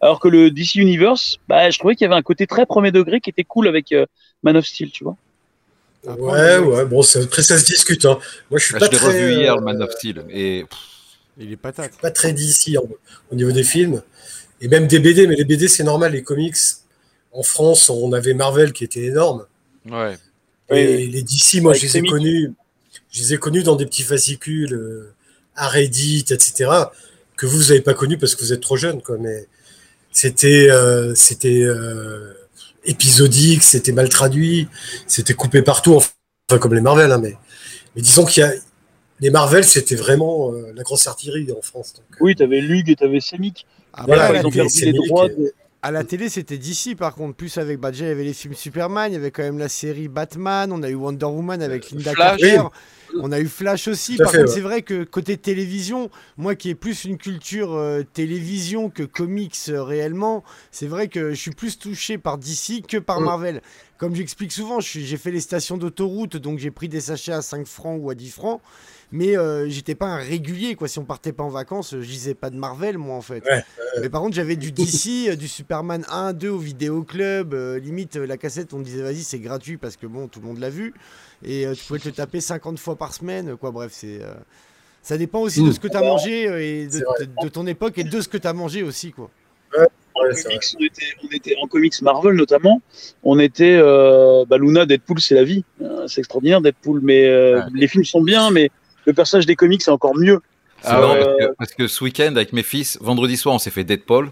[SPEAKER 5] Alors que le DC Universe, bah, je trouvais qu'il y avait un côté très premier degré qui était cool avec euh, Man of Steel, tu vois.
[SPEAKER 3] Ouais, ouais, bon, après ça se discute. Hein. Moi, je suis
[SPEAKER 1] bah,
[SPEAKER 3] pas
[SPEAKER 1] je
[SPEAKER 3] très.
[SPEAKER 1] revu hier, le Man of Steel, et.
[SPEAKER 2] Il est patate.
[SPEAKER 3] Pas très d'ici au niveau des films. Et même des BD, mais les BD, c'est normal. Les comics, en France, on avait Marvel qui était énorme.
[SPEAKER 6] Ouais.
[SPEAKER 3] Et les DC, moi, je les ai connus. Je les ai connus dans des petits fascicules, euh, à Reddit, etc. Que vous, vous n'avez pas connus parce que vous êtes trop jeune, quoi. Mais c'était, euh, c'était. Euh, épisodique, c'était mal traduit, c'était coupé partout, enfin comme les Marvel, hein, mais, mais disons qu'il y a les Marvel, c'était vraiment euh, la grosse artillerie en France. Donc.
[SPEAKER 5] Oui, tu avais Lug et tu avais Semic.
[SPEAKER 2] Ah,
[SPEAKER 3] voilà,
[SPEAKER 2] bah,
[SPEAKER 5] ils ont perdu les droits. De...
[SPEAKER 2] À la télé, c'était d'ici, par contre. Plus avec, déjà, il y avait les films Superman, il y avait quand même la série Batman, on a eu Wonder Woman avec Linda
[SPEAKER 6] Flash.
[SPEAKER 2] Carter. On a eu Flash aussi.
[SPEAKER 3] Tout
[SPEAKER 2] Par
[SPEAKER 3] fait,
[SPEAKER 2] contre,
[SPEAKER 3] ouais.
[SPEAKER 2] c'est vrai que côté télévision, moi qui ai plus une culture euh, télévision que comics euh, réellement, c'est vrai que je suis plus touché par DC que par
[SPEAKER 3] Mm.
[SPEAKER 2] Marvel. Comme j'explique souvent, j'ai fait les stations d'autoroute, donc j'ai pris des sachets à 5 francs ou à 10 francs. Mais euh, j'étais pas un régulier, quoi. Si on partait pas en vacances, je lisais pas de Marvel, moi, en fait.
[SPEAKER 3] Ouais,
[SPEAKER 2] Mais par contre, j'avais du [LAUGHS] DC, euh, du Superman 1, 2 au vidéoclub. euh, limite, euh, la cassette, on me disait, vas-y, c'est gratuit parce que bon, tout le monde l'a vu. Et euh, tu pouvais te le taper 50 fois par semaine, quoi. Bref, c'est. euh, Ça dépend aussi de
[SPEAKER 3] Mm.
[SPEAKER 2] ce que tu as mangé euh, et de, ton époque et de ce que tu as mangé aussi, quoi.
[SPEAKER 3] Ouais,
[SPEAKER 5] En
[SPEAKER 3] c'est vrai.
[SPEAKER 5] comics, on était, on était- en comics Marvel notamment, on était euh, bah, Luna, Deadpool, c'est la vie. Euh, c'est extraordinaire Deadpool, mais euh,
[SPEAKER 1] Ouais.
[SPEAKER 5] les films sont bien, mais le personnage des comics c'est encore mieux.
[SPEAKER 6] Ah
[SPEAKER 5] ouais.
[SPEAKER 1] parce, que, parce que ce week-end, avec mes fils, vendredi soir, on s'est fait Deadpool.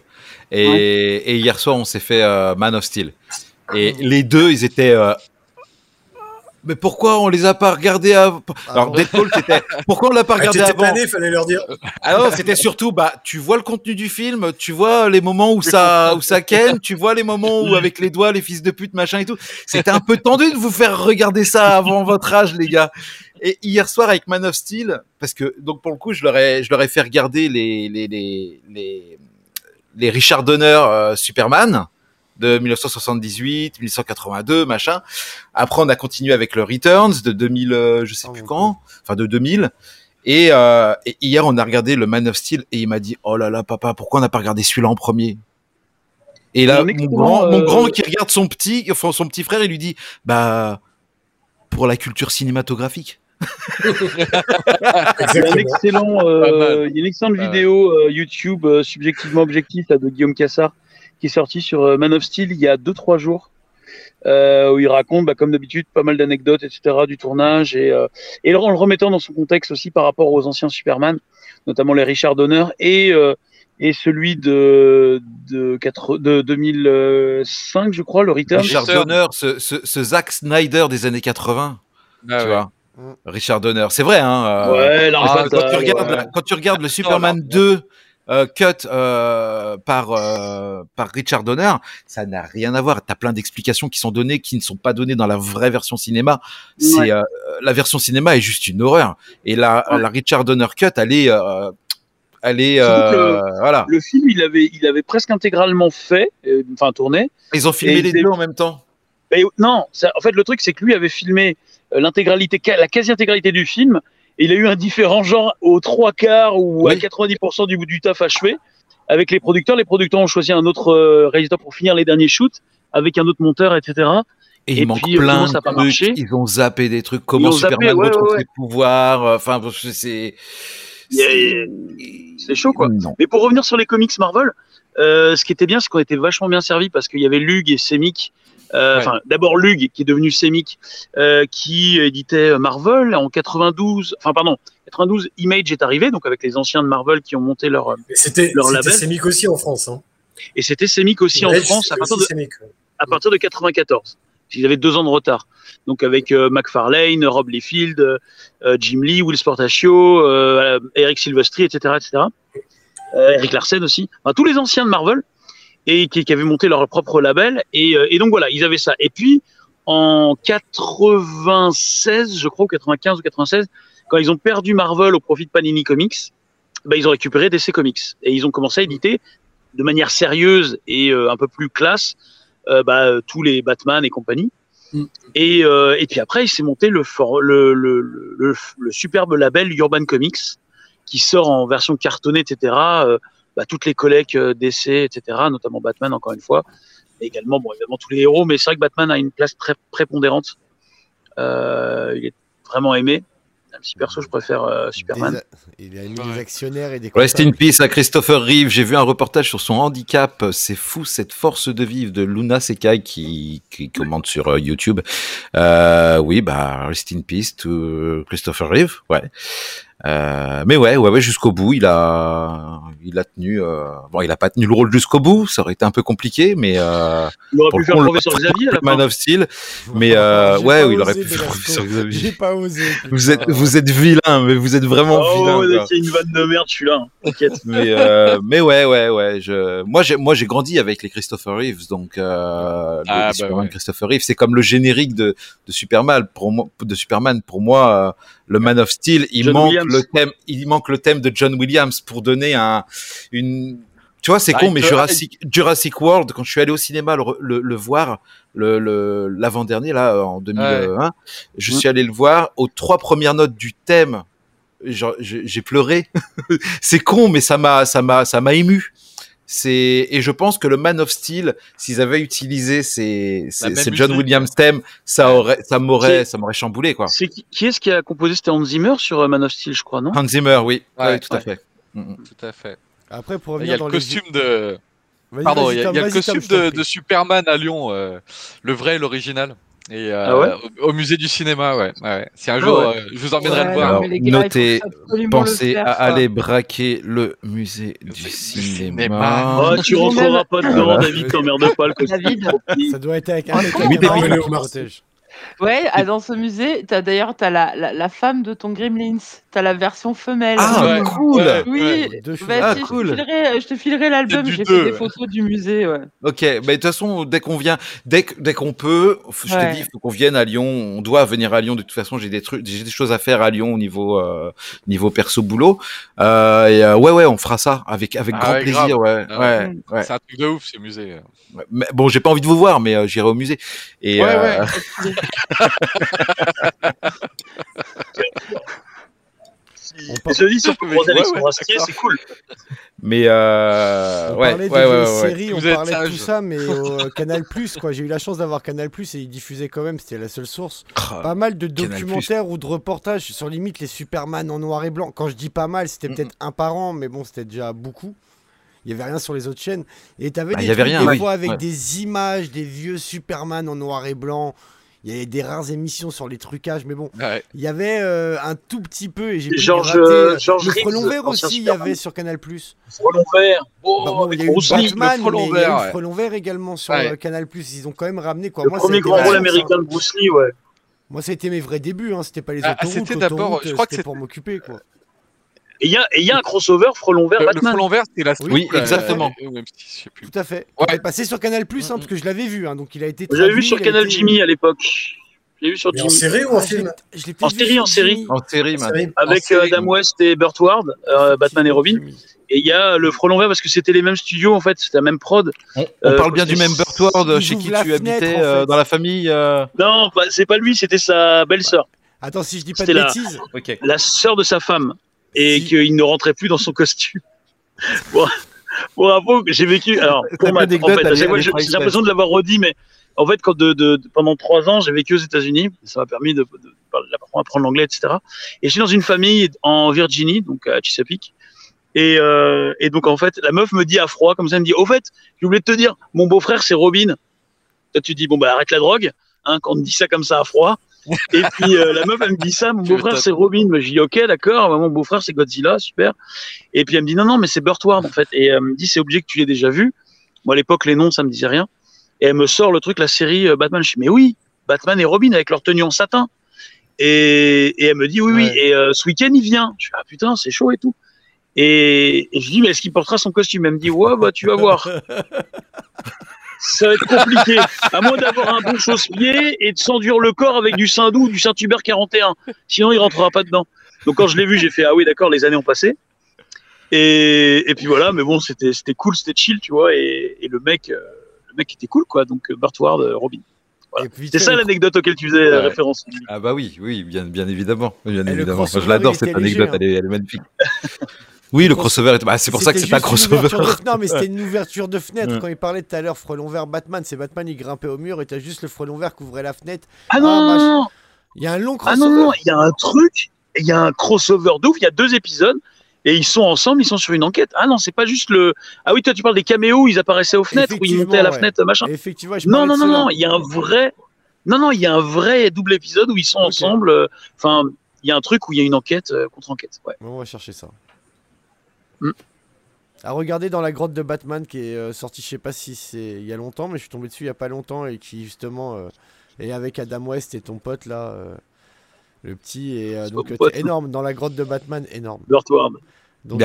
[SPEAKER 1] Et, et hier soir, on s'est fait euh, Man of Steel. Et les deux, ils étaient. euh, mais pourquoi on les a pas regardés avant Alors
[SPEAKER 2] bon
[SPEAKER 1] Deadpool, c'était. Pourquoi on l'a pas
[SPEAKER 3] Ah,
[SPEAKER 1] regardé avant
[SPEAKER 3] fallait leur dire.
[SPEAKER 1] Alors c'était surtout, bah, tu vois le contenu du film, tu vois les moments où ça, où ça ken, tu vois les moments où avec les doigts, les fils de pute, machin et tout. C'était un peu tendu de vous faire regarder ça avant votre âge, les gars. Et hier soir avec Man of Steel, parce que donc pour le coup, je leur ai, je leur ai fait regarder les, les, les, les, les Richard Donner euh, Superman de 1978, 1982, machin. Après, on a continué avec le Returns de 2000, euh, je sais
[SPEAKER 2] Oh,
[SPEAKER 1] plus quand, enfin de 2000. Et, euh, et hier, on a regardé le Man of Steel et il m'a dit, oh là là, papa, pourquoi on n'a pas regardé celui-là en premier? Et là, mon grand, mon
[SPEAKER 5] euh,
[SPEAKER 1] grand qui regarde son petit, enfin son petit frère, il lui dit, bah, pour la culture cinématographique. [LAUGHS]
[SPEAKER 5] Il y a un excellent, euh,
[SPEAKER 6] mal.
[SPEAKER 5] il y a une excellente
[SPEAKER 6] Ah
[SPEAKER 5] vidéo euh, YouTube euh, subjectivement objectif là, de Guillaume Cassard qui est sortie sur euh, Man of Steel il y a 2-3 jours. euh, où il raconte, bah, comme d'habitude, pas mal d'anecdotes, etc., du tournage, et, euh, et en le remettant dans son contexte aussi par rapport aux anciens Superman, notamment les Richard Donner, et, euh, et celui de, de, 4, de 2005, je crois, le Return.
[SPEAKER 1] Richard. Donner, ce, ce, ce Zack Snyder des années 80,
[SPEAKER 6] Ah
[SPEAKER 1] tu
[SPEAKER 6] ouais.
[SPEAKER 1] vois.
[SPEAKER 2] Mm.
[SPEAKER 1] Richard Donner, c'est vrai, hein. euh,
[SPEAKER 5] Ouais,
[SPEAKER 6] Ah,
[SPEAKER 1] quand, tu regardes,
[SPEAKER 5] ouais.
[SPEAKER 1] la- quand tu regardes le Superman
[SPEAKER 6] non.
[SPEAKER 1] 2 euh, cut euh, par euh, par Richard Donner, ça n'a rien à voir. T'as plein d'explications qui sont données qui ne sont pas données dans la vraie version cinéma. C'est
[SPEAKER 5] Ouais.
[SPEAKER 1] la version cinéma est juste une horreur. Et la,
[SPEAKER 5] Ouais.
[SPEAKER 1] la Richard Donner cut, elle est elle euh, voilà.
[SPEAKER 5] Le film, il avait, il avait presque intégralement fait, enfin tourné,
[SPEAKER 1] Ils ont filmé les deux en même temps.
[SPEAKER 5] Mais non, ça- en fait, le truc, c'est que lui avait filmé l'intégralité, ca- la quasi-intégralité du film, et il a eu un différent genre aux trois quarts ou à
[SPEAKER 1] Oui.
[SPEAKER 5] 90% du bout du taf achevé. avec les producteurs. Les producteurs ont choisi un autre réalisateur pour finir les derniers shoots, avec un autre monteur, etc.
[SPEAKER 1] Et, il manque plein de trucs. Ils ont zappé des trucs. Comment Superman retrouve ses pouvoirs. Enfin, c'est.
[SPEAKER 5] C'est chaud, quoi. Mais pour revenir sur les comics Marvel, ce qui était bien, c'est qu'on était vachement bien servi parce qu'il y avait Lug et Semic euh, d'abord Lug, qui est devenu Semic, euh, qui éditait Marvel en 92. Enfin, pardon, 92. Image est arrivé, donc avec les anciens de Marvel qui ont monté leur
[SPEAKER 3] c'était leur label. C'était Semic aussi en France. Hein.
[SPEAKER 5] Et c'était Semic aussi en France à partir, de, à partir de 94. Ils avaient deux ans de retard. Donc avec euh, McFarlane, Rob Liefeld, euh, Jim Lee, Will Sportaccio, euh, Eric Silvestri, etc., etc. Eric Larsen aussi. Enfin, tous les anciens de Marvel et qui, qui, avaient monté leur propre label. Et, euh, et, donc voilà, ils avaient ça. Et puis en 96, je crois, ou 95 ou 96, quand ils ont perdu Marvel au profit de Panini Comics, bah, ils ont récupéré DC Comics et ils ont commencé à éditer de manière sérieuse et euh, un peu plus classe euh, bah, tous les Batman et compagnie. Mm. Et, euh, et puis après, il s'est monté le, le, le, le, le superbe label Urban Comics qui sort en version cartonnée, etc bah, toutes les collègues euh, d'essais, etc., notamment Batman, encore une fois, et également, bon, évidemment, tous les héros, mais c'est vrai que Batman a une place très prépondérante. Euh, il est vraiment aimé. Un petit perso, je préfère euh, Superman.
[SPEAKER 2] il a aimé les actionnaires et des.
[SPEAKER 1] Rest in peace à Christopher Reeve. J'ai vu un reportage sur son handicap. C'est fou cette force de vivre de Luna Sekai qui, qui commente sur YouTube. Euh, oui, bah rest in peace to Christopher Reeve. Ouais. Euh, mais ouais, ouais, ouais, jusqu'au bout, il a, il a tenu. Euh, bon, il a pas tenu le rôle jusqu'au bout, ça aurait été un peu compliqué, mais euh,
[SPEAKER 5] il aurait pu faire professeur Xavier,
[SPEAKER 1] Man of Steel. Mais euh, ouais, il aurait pu faire professeur Xavier.
[SPEAKER 2] J'ai pas osé.
[SPEAKER 1] Vous êtes, vous êtes vilain, mais vous êtes vraiment oh, vilain.
[SPEAKER 5] Oh, il y a une vanne de merde, je suis là. Hein. T'inquiète.
[SPEAKER 1] mais euh, mais ouais, ouais, ouais. Je, moi, j'ai, moi, j'ai grandi avec les Christopher Reeves, donc euh, ah, bah ouais. Christopher Reeves, c'est comme le générique de, de Superman pour moi, de Superman pour moi. Euh, le Man of Steel, il manque le thème, il manque le thème de John Williams pour donner un, une, tu vois, c'est con, mais Jurassic, Jurassic World, quand je suis allé au cinéma le, le, voir, le l'avant-dernier, là, en 2001, je suis allé le voir aux trois premières notes du thème. J'ai pleuré. [LAUGHS] c'est con, mais ça m'a, ça m'a, ça m'a ému. C'est et je pense que le Man of Steel, s'ils avaient utilisé ces, ces, John Williams thème, ça aurait, ça m'aurait, ça m'aurait chamboulé quoi.
[SPEAKER 5] C'est qui, qui est-ce qui a composé C'était Hans Zimmer sur euh, Man of Steel, je crois, non?
[SPEAKER 1] Hans Zimmer, oui, ouais, tout à fait.
[SPEAKER 6] Mm, mm. Tout à fait.
[SPEAKER 2] Après pour revenir
[SPEAKER 6] il y a
[SPEAKER 2] dans
[SPEAKER 6] le costume de. Pardon, il y a, le costume de, de, Superman à Lyon, euh, le vrai, l'original. Et euh, ah ouais au, musée du cinéma, ouais. ouais. Si un ah jour, ouais. euh, je vous emmènerai ouais, le voir.
[SPEAKER 1] Alors, notez, pensez faire, à ça. aller braquer le musée du cinéma. cinéma.
[SPEAKER 5] Oh, tu rentreras pas dedans, David, t'emmerdes pas le costume.
[SPEAKER 2] Ça doit être avec un
[SPEAKER 1] oui, David,
[SPEAKER 4] Ouais, dans ce musée, as d'ailleurs t'as la, la, la, femme de ton Gremlins, t'as la version femelle.
[SPEAKER 1] Ah ouais, cool.
[SPEAKER 4] Oui, bah, ah, si, cool. Je te filerai, je te filerai l'album. J'ai fait des photos du musée. Ouais.
[SPEAKER 1] Ok, mais de toute façon, dès qu'on vient, dès, dès qu'on peut, je ouais. te dis, il faut qu'on vienne à Lyon. On doit venir à Lyon. De toute façon, j'ai des trucs, j'ai des choses à faire à Lyon au niveau euh, niveau perso boulot. Euh, et euh, ouais, ouais, on fera ça avec avec ah, grand ouais, plaisir. Ouais, ah, ouais, ouais.
[SPEAKER 6] C'est un truc de ouf ce musée.
[SPEAKER 1] Mais, bon, j'ai pas envie de vous voir, mais euh, j'irai au musée. Et,
[SPEAKER 6] ouais, ouais. [LAUGHS] [LAUGHS]
[SPEAKER 5] on se dit, si on [LAUGHS] peut croiser avec c'est cool.
[SPEAKER 1] Mais euh,
[SPEAKER 2] on
[SPEAKER 1] ouais,
[SPEAKER 2] parlait
[SPEAKER 1] ouais,
[SPEAKER 2] des
[SPEAKER 1] ouais,
[SPEAKER 2] séries, on parlait de tout ça, mais au Canal Plus, quoi. J'ai eu la chance d'avoir Canal Plus et ils diffusaient quand même, c'était la seule source. Oh, pas mal de documentaires ou de reportages sur limite les Superman en noir et blanc. Quand je dis pas mal, c'était -mm. peut-être un par an, mais bon, c'était déjà beaucoup. Il y avait rien sur les autres chaînes. Et tu avais bah, des, trucs, rien, des oui. fois avec ouais. des images des vieux Superman en noir et blanc. Il y avait des rares émissions sur les trucages, mais bon,
[SPEAKER 6] ouais.
[SPEAKER 2] il y avait euh, un tout petit peu et j'ai
[SPEAKER 5] Georges
[SPEAKER 2] euh,
[SPEAKER 5] George
[SPEAKER 2] le Frelon Vert aussi, il y avait sur Canal+.
[SPEAKER 5] Frelon Vert.
[SPEAKER 2] Oh, bah bon, il y a eu Batman, mais il y a eu Frelon Vert également sur ouais. Canal+. Ils ont quand même ramené quoi.
[SPEAKER 5] Le
[SPEAKER 2] Moi,
[SPEAKER 5] premier grand rôle américain de Bruce Lee, ouais.
[SPEAKER 2] Moi, ça a été mes vrais débuts. Hein. C'était pas les autoroutes. Ah,
[SPEAKER 6] c'était d'abord, je crois que
[SPEAKER 2] c'était pour m'occuper, quoi.
[SPEAKER 5] Et il y, y, a un crossover Frelon Vert Batman.
[SPEAKER 6] Le Frelon Vert, c'est la
[SPEAKER 1] Oui, oui exactement.
[SPEAKER 2] Euh, Tout à fait. Ouais. Il est passé sur Canal Plus, hein, parce que je l'avais vu. Hein, donc il a été.
[SPEAKER 5] J'avais vu sur Canal été... Jimmy à l'époque. J'ai vu sur
[SPEAKER 3] Jimmy. En série ou en film
[SPEAKER 2] je
[SPEAKER 5] je En série, en série.
[SPEAKER 1] En série, man.
[SPEAKER 5] Avec
[SPEAKER 1] en série,
[SPEAKER 5] Adam West et Burt Ward, euh, Batman et Robin. Et il y a le Frelon Vert parce que c'était les mêmes studios en fait, c'était la même prod.
[SPEAKER 1] On, on euh, parle bien du même Burt Ward chez qui tu fenêtre, habitais en fait. euh, dans la famille. Euh...
[SPEAKER 5] Non, c'est pas lui, c'était sa belle-seur.
[SPEAKER 2] Attends, si je dis pas de bêtises.
[SPEAKER 5] La, okay. la sœur de sa femme et si. qu'il ne rentrait plus dans son costume. [LAUGHS] bon. j'ai vécu. Alors, pour ma, en fait, j'ai l'impression de l'avoir redit, mais en fait, quand de, de, pendant trois ans, j'ai vécu aux États-Unis. Ça m'a permis de, d'apprendre l'anglais, etc. Et je suis dans une famille en Virginie, donc à Chesapeake. Et, euh, et, donc, en fait, la meuf me dit à froid, comme ça, elle me dit Au fait, je voulais te dire, mon beau-frère, c'est Robin. Toi, tu dis Bon, bah, arrête la drogue. Hein, quand on me dit ça comme ça à froid. Et puis, euh, la meuf, elle me dit ça Mon beau-frère, c'est Robin. Mais je dis Ok, d'accord. Mon beau-frère, c'est Godzilla, super. Et puis, elle me dit Non, non, mais c'est Burt Ward, en fait. Et elle me dit C'est obligé que tu l'aies déjà vu. Moi, à l'époque, les noms, ça me disait rien. Et elle me sort le truc, la série euh, Batman. Je dis Mais oui, Batman et Robin avec leur tenue en satin. Et, et elle me dit Oui, oui. Et euh, ce week-end, il vient. Je dis Ah putain, c'est chaud et tout. Et, je dis, mais est-ce qu'il portera son costume? Elle me dit, ouais, bah, tu vas voir. [LAUGHS] Ça va être compliqué. À moins d'avoir un bon chausse-pied et de s'enduire le corps avec du Saint-Doux ou du Saint-Hubert 41. Sinon, il rentrera pas dedans. Donc, quand je l'ai vu, j'ai fait, ah oui, d'accord, les années ont passé. Et, et puis voilà, mais bon, c'était, c'était cool, c'était chill, tu vois. Et, et le mec, euh, le mec était cool, quoi. Donc, Burt Ward, euh, Robin. C'est ça l'anecdote auquel tu faisais référence.
[SPEAKER 1] Ah bah oui, oui, bien, bien évidemment. Bien évidemment. je l'adore cette anecdote, elle, est, elle, est, magnifique. [LAUGHS] Oui, le crossover, bah, c'est pour ça que c'est pas crossover.
[SPEAKER 2] Non, mais c'était une ouverture de fenêtre. Quand il parlait tout à l'heure, frelon vert Batman, c'est Batman, il grimpait au mur et t'as juste le frelon vert qui ouvrait la fenêtre.
[SPEAKER 5] Ah non
[SPEAKER 2] ah, Il y a un long crossover.
[SPEAKER 5] Ah non, il y a un truc, il y a un crossover d'ouf, il y a deux épisodes et ils sont ensemble, ils sont sur une enquête. Ah non, c'est pas juste le. Ah oui, toi tu parles des caméos, ils apparaissaient aux fenêtres ou ils montaient à la fenêtre, machin.
[SPEAKER 2] Effectivement,
[SPEAKER 5] non, non, non, non, il y a un vrai. Non, non, il y a un vrai double épisode où ils sont ensemble. Euh, enfin, il y a un truc où il y a une enquête euh, contre enquête. Ouais.
[SPEAKER 2] on va chercher ça. Mm. À regarder dans la grotte de Batman qui est euh, sorti, je sais pas si c'est il y a longtemps, mais je suis tombé dessus il y a pas longtemps et qui justement euh, est avec Adam West et ton pote là, euh, le petit et donc énorme dans la grotte de Batman, énorme.
[SPEAKER 1] Donc,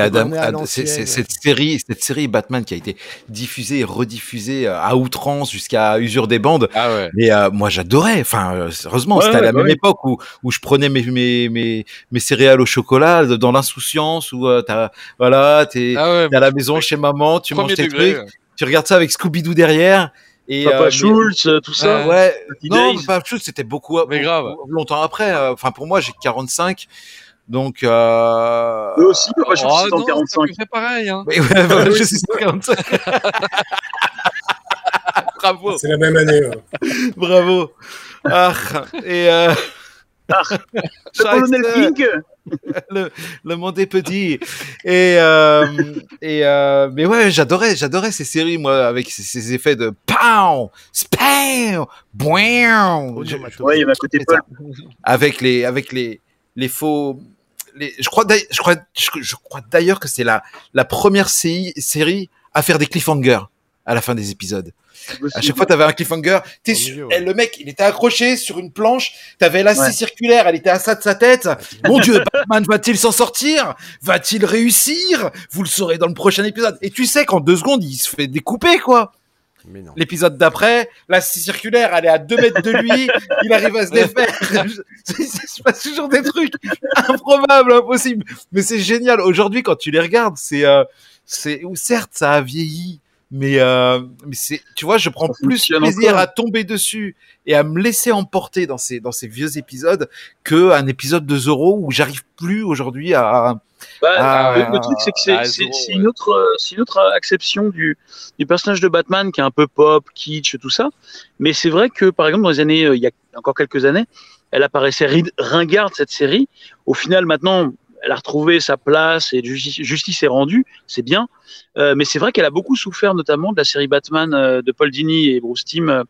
[SPEAKER 1] cette série, cette série Batman qui a été diffusée et rediffusée euh, à outrance jusqu'à usure des bandes. Ah ouais. Mais euh, moi j'adorais. Enfin, euh, heureusement, c'était à la bah même époque où, où je prenais mes, mes, mes, mes céréales au chocolat dans l'insouciance où t'as voilà, t'es ah à la maison chez maman, tu manges tes trucs, tu regardes ça avec Scooby Doo derrière.
[SPEAKER 5] Et Papa Schultz, tout ça.
[SPEAKER 1] ouais. Non, Papa Schultz, c'était beaucoup, mais grave. longtemps après. Enfin, pour moi, j'ai 45. Donc, euh...
[SPEAKER 5] Eux aussi, moi, je suis 145.
[SPEAKER 6] C'est pareil. Hein.
[SPEAKER 1] Mais ouais, bah, je suis 145. [LAUGHS] Bravo.
[SPEAKER 3] C'est la même année. [LAUGHS]
[SPEAKER 1] Bravo. Ah, et euh...
[SPEAKER 5] Ah, [LAUGHS] le,
[SPEAKER 1] le, le monde est petit. Et, euh, et euh, mais ouais, j'adorais, j'adorais ces séries, moi, avec ces, ces effets de pow, spam, boing.
[SPEAKER 5] Ouais, il y avait un côté Paul.
[SPEAKER 1] Avec les, avec les, les faux, je crois, je crois, je, crois d'ailleurs que c'est la, la première série à faire des cliffhangers à la fin des épisodes. À chaque fois, tu avais un cliffhanger. T'es eh, le mec, il était accroché sur une planche. T'avais la ouais. circulaire, elle était à ça de sa tête. [LAUGHS] Mon Dieu, Batman va-t-il s'en sortir? Va-t-il réussir? Vous le saurez dans le prochain épisode. Et tu sais qu'en deux secondes, il se fait découper, quoi. L'épisode d'après, la circulaire, elle est à 2 mètres de lui, il arrive à se défaire. [LAUGHS] Il se passe toujours des trucs improbables, impossibles. Mais c'est génial. Aujourd'hui, quand tu les regardes, c'est, euh, c'est, certes, ça a vieilli, mais, euh, mais c'est, tu vois, je prends plus plaisir à tomber dessus et à me laisser emporter dans ces, dans ces vieux épisodes que un épisode de Zoro où j'arrive plus aujourd'hui à,
[SPEAKER 5] bah, ah, le, truc, c'est que c'est, c'est, une autre, euh, c'est une autre acception du, du personnage de Batman qui est un peu pop, kitsch, tout ça. Mais c'est vrai que, par exemple, dans les années, euh, il y a encore quelques années, elle apparaissait ringarde cette série. Au final, maintenant, elle a retrouvé sa place et justice, est rendue, c'est bien. Euh, mais c'est vrai qu'elle a beaucoup souffert, notamment de la série Batman euh, de Paul Dini et Bruce Timm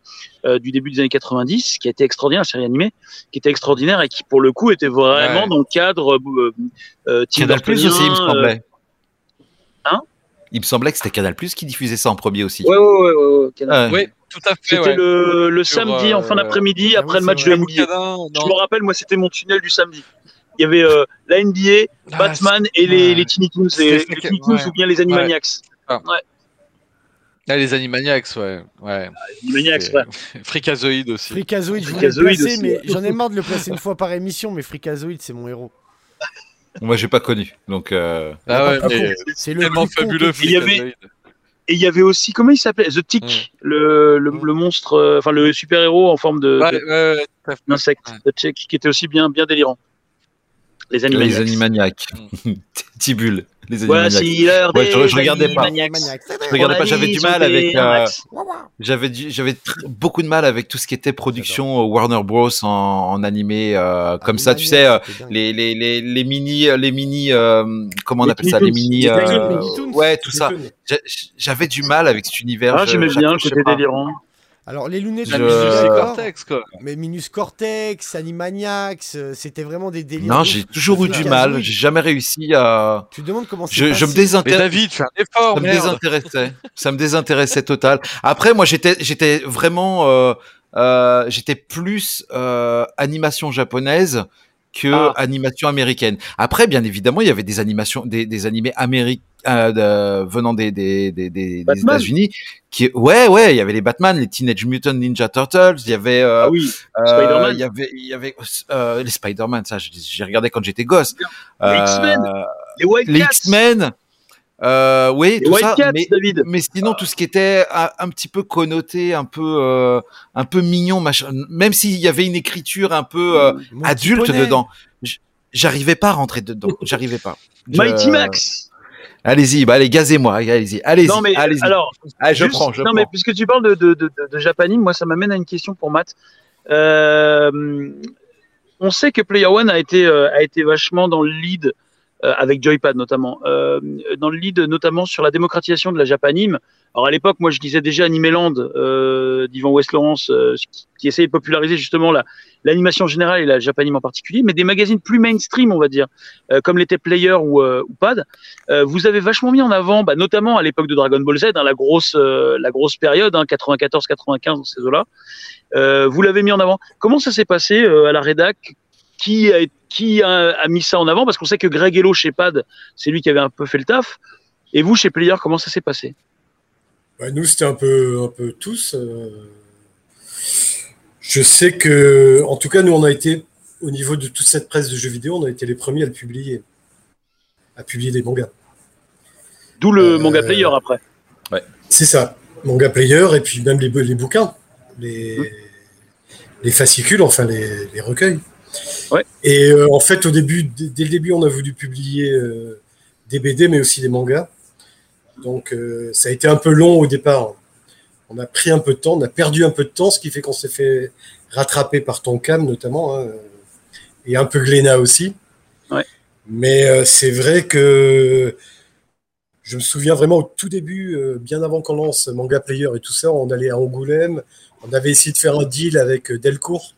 [SPEAKER 5] euh, du début des années 90, qui a été extraordinaire, la série animée, qui était extraordinaire et qui, pour le coup, était vraiment dans le cadre
[SPEAKER 1] euh, Canal Plus aussi, il me semblait. Hein? Il me semblait que c'était Canal Plus qui diffusait ça en premier aussi.
[SPEAKER 5] Ouais, ouais, ouais,
[SPEAKER 6] ouais, ouais. tout à fait.
[SPEAKER 5] C'était le, le samedi en fin d'après-midi, après le match de NBA. Je me rappelle, moi, c'était mon tunnel du samedi il y avait euh, la NBA, ah, Batman et les, les Tiny Toons, les, les Tiny Toons ou bien les Animaniacs. Ah. Ouais.
[SPEAKER 6] Ah, les Animaniacs, ouais. ouais.
[SPEAKER 5] Animaniacs, ouais. [LAUGHS]
[SPEAKER 6] Freakazoid aussi.
[SPEAKER 2] Freakazoid, je voulais le placer, mais j'en ai marre de le placer une fois par émission, mais Freakazoid, c'est mon héros.
[SPEAKER 1] Moi, j'ai pas connu, donc. Euh...
[SPEAKER 6] Ah ouais, c'est tellement fabuleux.
[SPEAKER 5] Il y avait. Et il y avait aussi, comment il s'appelait? The Tick, le, le, le, monstre, euh, enfin le super-héros en forme de,
[SPEAKER 6] ouais,
[SPEAKER 5] d'insecte, The Tick, qui était aussi bien, bien délirant. Les Animaniacs.
[SPEAKER 1] Les Animaniacs. [LAUGHS] Tibule. Les
[SPEAKER 5] Voici
[SPEAKER 1] je, regardais pas. Je regardais pas. J'avais du mal avec. Euh, j'avais j'avais beaucoup de mal avec tout ce qui était production euh, Warner Bros en, en animé euh, comme ça. Tu sais, les, les, les, les mini les mini comment on appelle ça les mini. ouais, tout ça. J'avais du mal avec cet univers.
[SPEAKER 5] Ah, j'aimais bien. C'était délirant.
[SPEAKER 2] Alors les lunettes
[SPEAKER 6] de Minus Cortex quoi.
[SPEAKER 2] Mais Minus Cortex, Animaniacs, euh, c'était vraiment des délires.
[SPEAKER 1] Non, j'ai toujours eu du mal, j'ai jamais réussi à
[SPEAKER 2] Tu demandes comment
[SPEAKER 1] je, je me désintéresse.
[SPEAKER 6] David, fais un effort,
[SPEAKER 1] ça me désintéressait. ça me désintéressait total. Après moi j'étais j'étais vraiment euh, euh, j'étais plus euh, animation japonaise que ah. animation américaine. Après, bien évidemment, il y avait des animations, des, des animés américains euh, venant des des des, des, des États-Unis. Qui, ouais, ouais, il y avait les Batman, les Teenage Mutant Ninja Turtles, il y avait, euh,
[SPEAKER 5] ah oui, euh,
[SPEAKER 1] il y avait, il y avait euh, les Spider-Man, ça, j'ai regardé quand j'étais gosse.
[SPEAKER 5] Les X-Men,
[SPEAKER 1] euh, les White Les X-Men. Euh, oui, tout ça, mais,
[SPEAKER 5] David.
[SPEAKER 1] mais sinon tout ce qui était un, petit peu connoté, un peu, euh, un peu mignon, machin, même s'il y avait une écriture un peu euh, adulte dedans, j'arrivais pas à rentrer dedans, j'arrivais pas.
[SPEAKER 5] Mighty Max.
[SPEAKER 1] Allez-y, bah allez, gazez-moi, allez-y, allez-y. Non mais
[SPEAKER 5] alors,
[SPEAKER 1] ah, je prends, je
[SPEAKER 5] non mais puisque tu parles de de, de, de Japanime, moi ça m'amène à une question pour Matt. Euh, on sait que Player One a été a été vachement dans le lead euh, avec Joypad notamment, euh, dans le lead notamment sur la démocratisation de la Japanime. Alors à l'époque, moi je disais déjà Animeland euh, d'Yvan West Laurence, euh, qui, essayait de populariser justement la l'animation générale et la Japanime en particulier, mais des magazines plus mainstream, on va dire, euh, comme l'était Player ou, euh, ou Pad. vous avez vachement mis en avant, bah, notamment à l'époque de Dragon Ball Z, hein, la grosse la grosse période, hein, 94-95 dans ces eaux-là. vous l'avez mis en avant. Comment ça s'est passé à la rédac? Qui a, qui a, mis ça en avant? Parce qu'on sait que Greg Hello chez Pad, c'est lui qui avait un peu fait le taf. Et vous, chez Player, comment ça s'est passé?
[SPEAKER 3] Bah, Nous, c'était un peu, un peu tous. Euh. Je sais que, en tout cas, nous, on a été, au niveau de toute cette presse de jeux vidéo, on a été les premiers à le publier, à publier des mangas.
[SPEAKER 5] D'où le euh, manga player après.
[SPEAKER 3] Ouais. C'est ça, manga player, et puis même les, les bouquins, les, mmh. les fascicules, enfin les, les recueils. Et euh, en fait, au début, dès le début, on a voulu publier euh, des BD, mais aussi des mangas. Donc, euh, ça a été un peu long au départ. On a pris un peu de temps, on a perdu un peu de temps, ce qui fait qu'on s'est fait rattraper par Tonkam notamment, hein, et un peu Glénat aussi. Mais c'est vrai que je me souviens vraiment au tout début, bien avant qu'on lance Manga Player et tout ça, on allait à Angoulême, on avait essayé de faire un deal avec Delcourt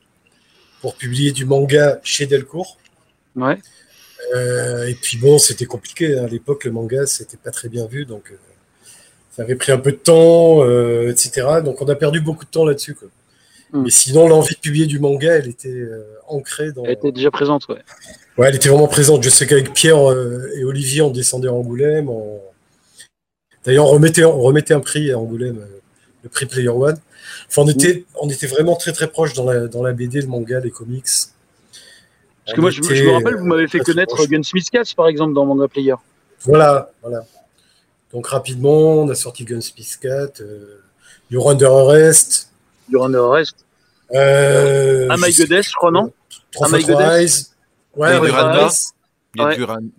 [SPEAKER 3] pour publier du manga chez Delcourt.
[SPEAKER 5] Ouais.
[SPEAKER 3] Euh, et puis bon, c'était compliqué. Hein. À l'époque, le manga, c'était pas très bien vu. Donc, euh, ça avait pris un peu de temps, euh, etc. Donc, on a perdu beaucoup de temps là-dessus. Hmm. Mais sinon, l'envie de publier du manga, elle était ancrée dans.
[SPEAKER 5] Elle était déjà présente, ouais.
[SPEAKER 3] Ouais, elle était vraiment présente. Je sais qu'avec Pierre et Olivier, on descendait à Angoulême. D'ailleurs, on remettait, on remettait un prix à Angoulême, le prix Player One. Enfin, on était, on était vraiment très très proche dans la, dans la BD, le manga, les comics.
[SPEAKER 5] Parce que moi, je, me rappelle, vous m'avez fait connaître Gunsmith Cats, par exemple, dans Manga Player.
[SPEAKER 3] Voilà, voilà. Donc rapidement, on a sorti Gunsmith Cat, euh, You're Under Arrest.
[SPEAKER 5] You're Under Arrest.
[SPEAKER 3] Euh,
[SPEAKER 5] Am I Goddess, je crois, non
[SPEAKER 3] Am I Goddess.
[SPEAKER 1] Ouais, il